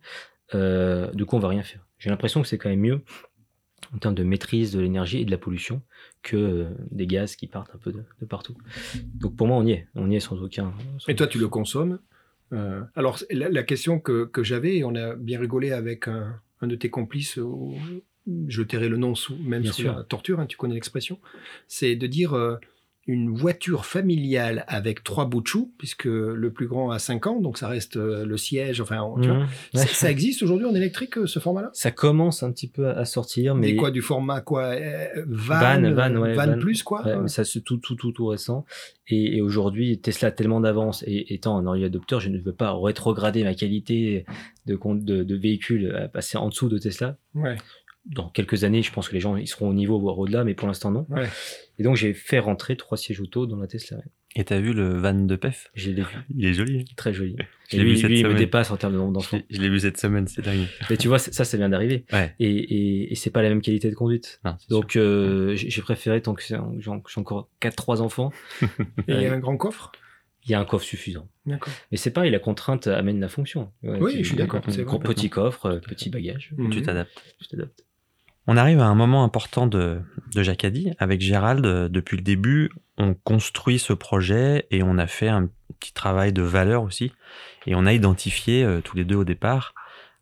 Euh, du coup, on va rien faire. J'ai l'impression que c'est quand même mieux en termes de maîtrise de l'énergie et de la pollution que euh, des gaz qui partent un peu de, de partout. Donc pour moi, on y est. On y est sans aucun. sans Et toi, tu le consommes. Euh, alors, la, la question que, que j'avais, et on a bien rigolé avec un, un de tes complices, au- je tairai le nom sous, même Bien sous sûr. la torture, hein, tu connais l'expression, c'est de dire, euh, une voiture familiale avec trois bouts de chou, puisque le plus grand a 5 ans, donc ça reste euh, le siège. Enfin, tu vois, Mhm. ça, ça existe aujourd'hui en électrique, euh, ce format-là? Ça commence un petit peu à sortir, mais Mais quoi, du format quoi euh, Van, Van, van, ouais, van van. plus, quoi Ouais, mais ça c'est tout, tout, tout, tout récent. Et, et aujourd'hui, Tesla a tellement d'avance et étant un early adopter, je ne veux pas rétrograder ma qualité de, de, de véhicule à passer en dessous de Tesla. Ouais. Dans quelques années, je pense que les gens ils seront au niveau, voire au-delà, mais pour l'instant non. Ouais. Et donc j'ai fait rentrer trois sièges auto dans la Tesla. Et t'as vu le van de PEF? Je l'ai vu, Il est joli. très joli. Je Et lui, vu cette lui, il me dépasse en termes de nombre d'enfants. je l'ai vu cette semaine, c'est dingue. Mais tu vois, ça, ça vient d'arriver. Ouais. Et, et, et c'est pas la même qualité de conduite. Donc euh, j'ai j'ai préféré, tant que j'ai j'ai encore 4-3 enfants, *laughs* Et il y a un grand coffre? Il y a un coffre suffisant. D'accord. Mais c'est pareil, la contrainte amène la fonction. Ouais, Oui, je suis d'accord, petit coffre, euh, petit bagage, Mhm. Tu t'adaptes. tu t'adaptes. On arrive à un moment important de, de Jacadi. Avec Gérald, euh, depuis le début, on construit ce projet et on a fait un petit travail de valeur aussi. Et on a identifié, euh, tous les deux au départ,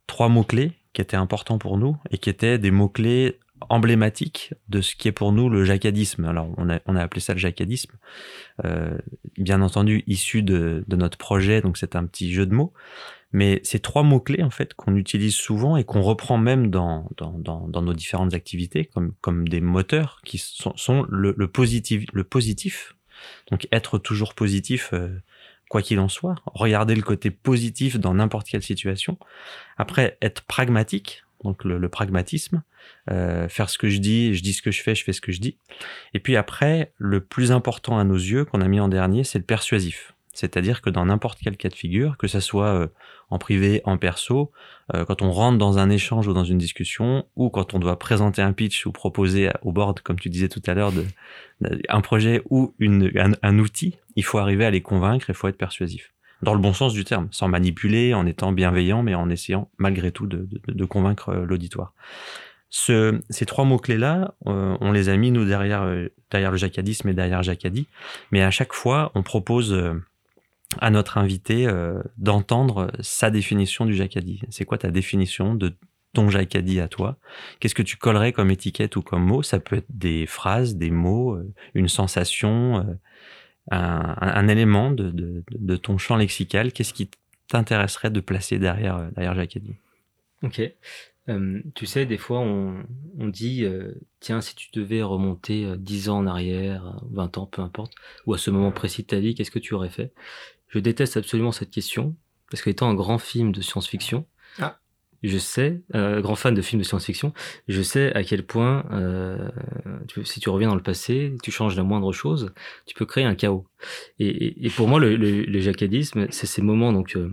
trois mots-clés qui étaient importants pour nous et qui étaient des mots-clés emblématiques de ce qui est pour nous le jacadisme. Alors, on a, on a appelé ça le jacadisme, euh, bien entendu issu de, de notre projet, donc c'est un petit jeu de mots. Mais ces trois mots-clés, en fait, qu'on utilise souvent et qu'on reprend même dans, dans, dans, dans nos différentes activités, comme, comme des moteurs, qui sont, sont le, le, positif, le positif. Donc, être toujours positif, euh, quoi qu'il en soit. Regarder le côté positif dans n'importe quelle situation. Après, être pragmatique, donc le, le pragmatisme. Euh, faire ce que je dis, je dis ce que je fais, je fais ce que je dis. Et puis après, le plus important à nos yeux, qu'on a mis en dernier, c'est le persuasif. C'est-à-dire que dans n'importe quel cas de figure, que ça soit euh, en privé, en perso, euh, quand on rentre dans un échange ou dans une discussion, ou quand on doit présenter un pitch ou proposer au board, comme tu disais tout à l'heure, un projet ou un, outil, il faut arriver à les convaincre, il faut être persuasif. Dans le bon sens du terme, sans manipuler, en étant bienveillant, mais en essayant malgré tout de, convaincre euh, l'auditoire. Ce, ces trois mots-clés-là, on les a mis, nous, derrière, derrière le jacadisme et derrière Jacadi. Mais à chaque fois, on propose à notre invité euh, d'entendre sa définition du jacadi. C'est quoi ta définition de ton jacadi à toi? Qu'est-ce que tu collerais comme étiquette ou comme mot? Ça peut être des phrases, des mots, euh, une sensation, euh, un, élément de, de, ton champ lexical. Qu'est-ce qui t'intéresserait de placer derrière, derrière jacadi Ok. Tu sais, des fois, on, on dit, tiens, si tu devais remonter euh, 10 ans en arrière, euh, 20 ans, peu importe, ou à ce moment précis de ta vie, qu'est-ce que tu aurais fait? Je déteste absolument cette question, parce qu'étant un grand film de science-fiction, Ah. je sais, euh, grand fan de films de science-fiction, je sais à quel point, euh, tu, si tu reviens dans le passé, tu changes la moindre chose, tu peux créer un chaos. Et, et, et pour moi, le, le, le jacadisme, c'est ces moments, donc, euh,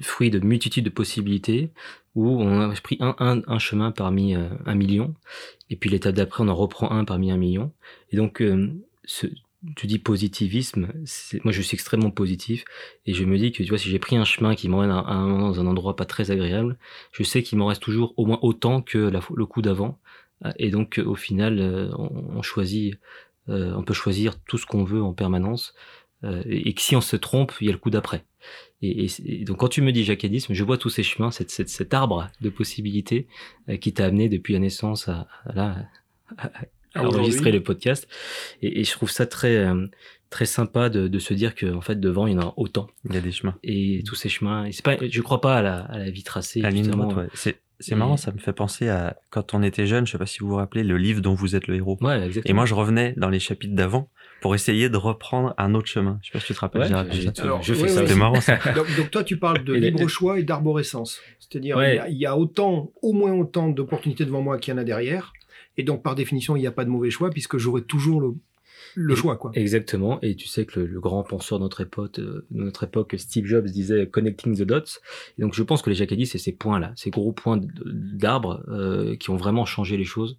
fruit de multitudes de possibilités, où on a pris un, un, un chemin parmi euh, un million, et puis l'étape d'après, on en reprend un parmi un million. Et donc, euh, ce, tu dis positivisme, moi je suis extrêmement positif, et je me dis que tu vois, si j'ai pris un chemin qui m'emmène à, un dans un endroit pas très agréable, je sais qu'il m'en reste toujours au moins autant que le coup d'avant. Euh, Et donc, euh, au final, euh, on, choisit, euh, on peut choisir tout ce qu'on veut en permanence, et, que si on se trompe, il y a le coup d'après. Et, donc quand tu me dis jacadisme, je vois tous ces chemins, cet arbre de possibilités qui t'a amené depuis la naissance à, à là, aujourd'hui. enregistrer le podcast. Et, et je trouve ça très euh, très sympa de, de se dire que en fait devant il y en a autant. Il y a des chemins. Et tous ces chemins, et c'est pas, je crois pas à la, à la vie tracée. La ligne justement. droite, ouais. C'est, c'est Et- marrant, ça me fait penser à quand on était jeune, je sais pas si vous vous rappelez, le livre dont vous êtes le héros. Ouais, exactement. Et moi, je revenais dans les chapitres d'avant pour essayer de reprendre un autre chemin. Je sais pas si tu te rappelles. Ouais, j'ai-. Alors, je fais oui, ça. C'était marrant ça. *laughs* donc, donc toi, tu parles de libre choix et d'arborescence. C'est-à-dire, Ouais. il, y a, il y a autant, au moins autant d'opportunités devant moi qu'il y en a derrière. Et donc, par définition, il n'y a pas de mauvais choix puisque j'aurai toujours le, le choix. Quoi. Exactement. Et tu sais que le, le grand penseur de notre époque, euh, de notre époque, Steve Jobs disait connecting the dots. Et donc je pense que les jacadis, c'est ces points-là, ces gros points d'arbres euh, qui ont vraiment changé les choses.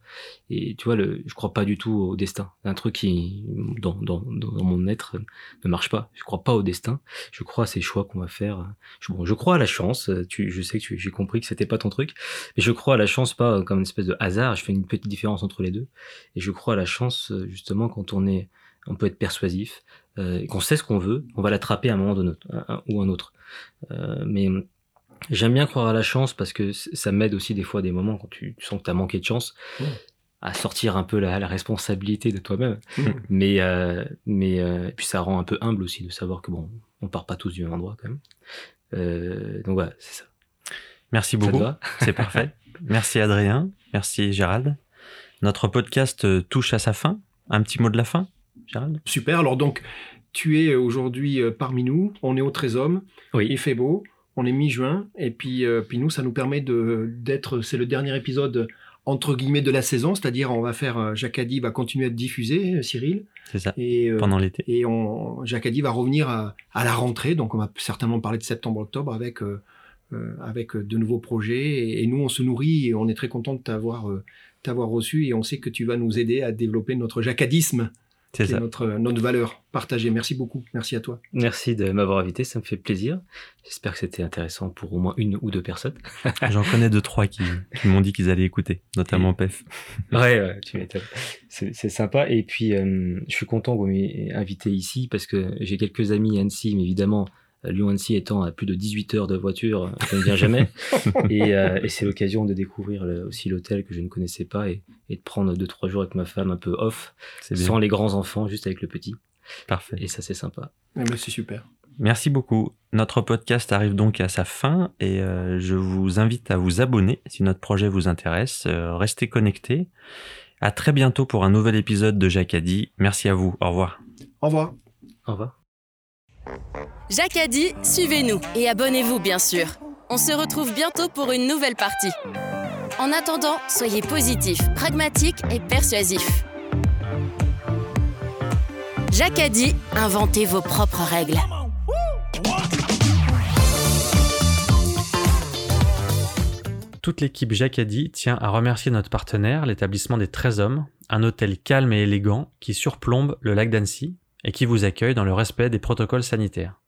Et tu vois, le, je crois pas du tout au destin. Un truc qui, dans, dans, dans mon être, ne marche pas. Je crois pas au destin. Je crois à ces choix qu'on va faire. Je, bon, je crois à la chance. Tu, je sais que tu- j'ai compris que c'était pas ton truc, mais je crois à la chance pas comme une espèce de hasard. Je fais une petite différence entre les deux. Et je crois à la chance justement quand on est on peut être persuasif, euh, et qu'on sait ce qu'on veut, on va l'attraper à un moment donné, un- un- ou un autre. Euh, mais j'aime bien croire à la chance parce que ça m'aide aussi des fois des moments quand tu, tu sens que tu as manqué de chance. À sortir un peu la, la responsabilité de toi-même. Mmh. Mais, euh, mais et puis ça rend un peu humble aussi de savoir que bon, on part pas tous du même endroit quand même. Donc voilà, c'est ça. Merci beaucoup. *laughs* C'est parfait. Merci Adrien. Merci Gérald. Notre podcast touche à sa fin. Un petit mot de la fin, Gérald? Super. Alors donc, tu es aujourd'hui euh, parmi nous. On est au Trésor. Oui. Il fait beau. On est mi-juin. Et puis, euh, puis nous, ça nous permet de d'être. C'est le dernier épisode entre guillemets de la saison, c'est-à-dire on va faire. euh, Jacadi va continuer à euh, Cyril. C'est ça. Et euh, Pendant l'été. Et on, Jacadi va revenir à, à la rentrée, donc on va certainement parler de septembre-octobre avec, euh, avec de nouveaux projets. Et, et nous, on se nourrit et on est très content de t'avoir euh, t'avoir reçu et on sait que tu vas nous aider à développer notre jacadisme, C'est qui est ça. notre, notre valeur partagée. Merci beaucoup. Merci à toi. Merci de m'avoir invité, ça me fait plaisir. J'espère que c'était intéressant pour au moins une ou deux personnes. *laughs* J'en connais deux, trois qui, qui m'ont dit qu'ils allaient écouter, notamment Pef. Ouais, ouais, tu m'étonnes. C'est c'est sympa. Et puis, euh, je suis content que vous m'ayez invité ici parce que j'ai quelques amis à Annecy, mais évidemment, euh, Lyon-Annecy étant à plus de 18 heures de voiture, je ne viens jamais. *laughs* et euh, et c'est l'occasion de découvrir le- aussi l'hôtel que je ne connaissais pas et, et de prendre deux, trois jours avec ma femme un peu off, sans les grands enfants, juste avec le petit. Parfait. Et ça, c'est sympa. Eh ben, C'est super. Merci beaucoup. Notre podcast arrive donc à sa fin et euh, je vous invite à vous abonner si notre projet vous intéresse. Euh, restez connectés. À très bientôt pour un nouvel épisode de Jacadi. Merci à vous. Au revoir. Au revoir. Au revoir. Jacques a dit, suivez-nous et abonnez-vous bien sûr. On se retrouve bientôt pour une nouvelle partie. En attendant, soyez positifs, pragmatiques et persuasifs. Jacques a dit, inventez vos propres règles. Toute l'équipe Jacadi tient à remercier notre partenaire, l'établissement des 13 hommes, un hôtel calme et élégant qui surplombe le lac d'Annecy et qui vous accueille dans le respect des protocoles sanitaires.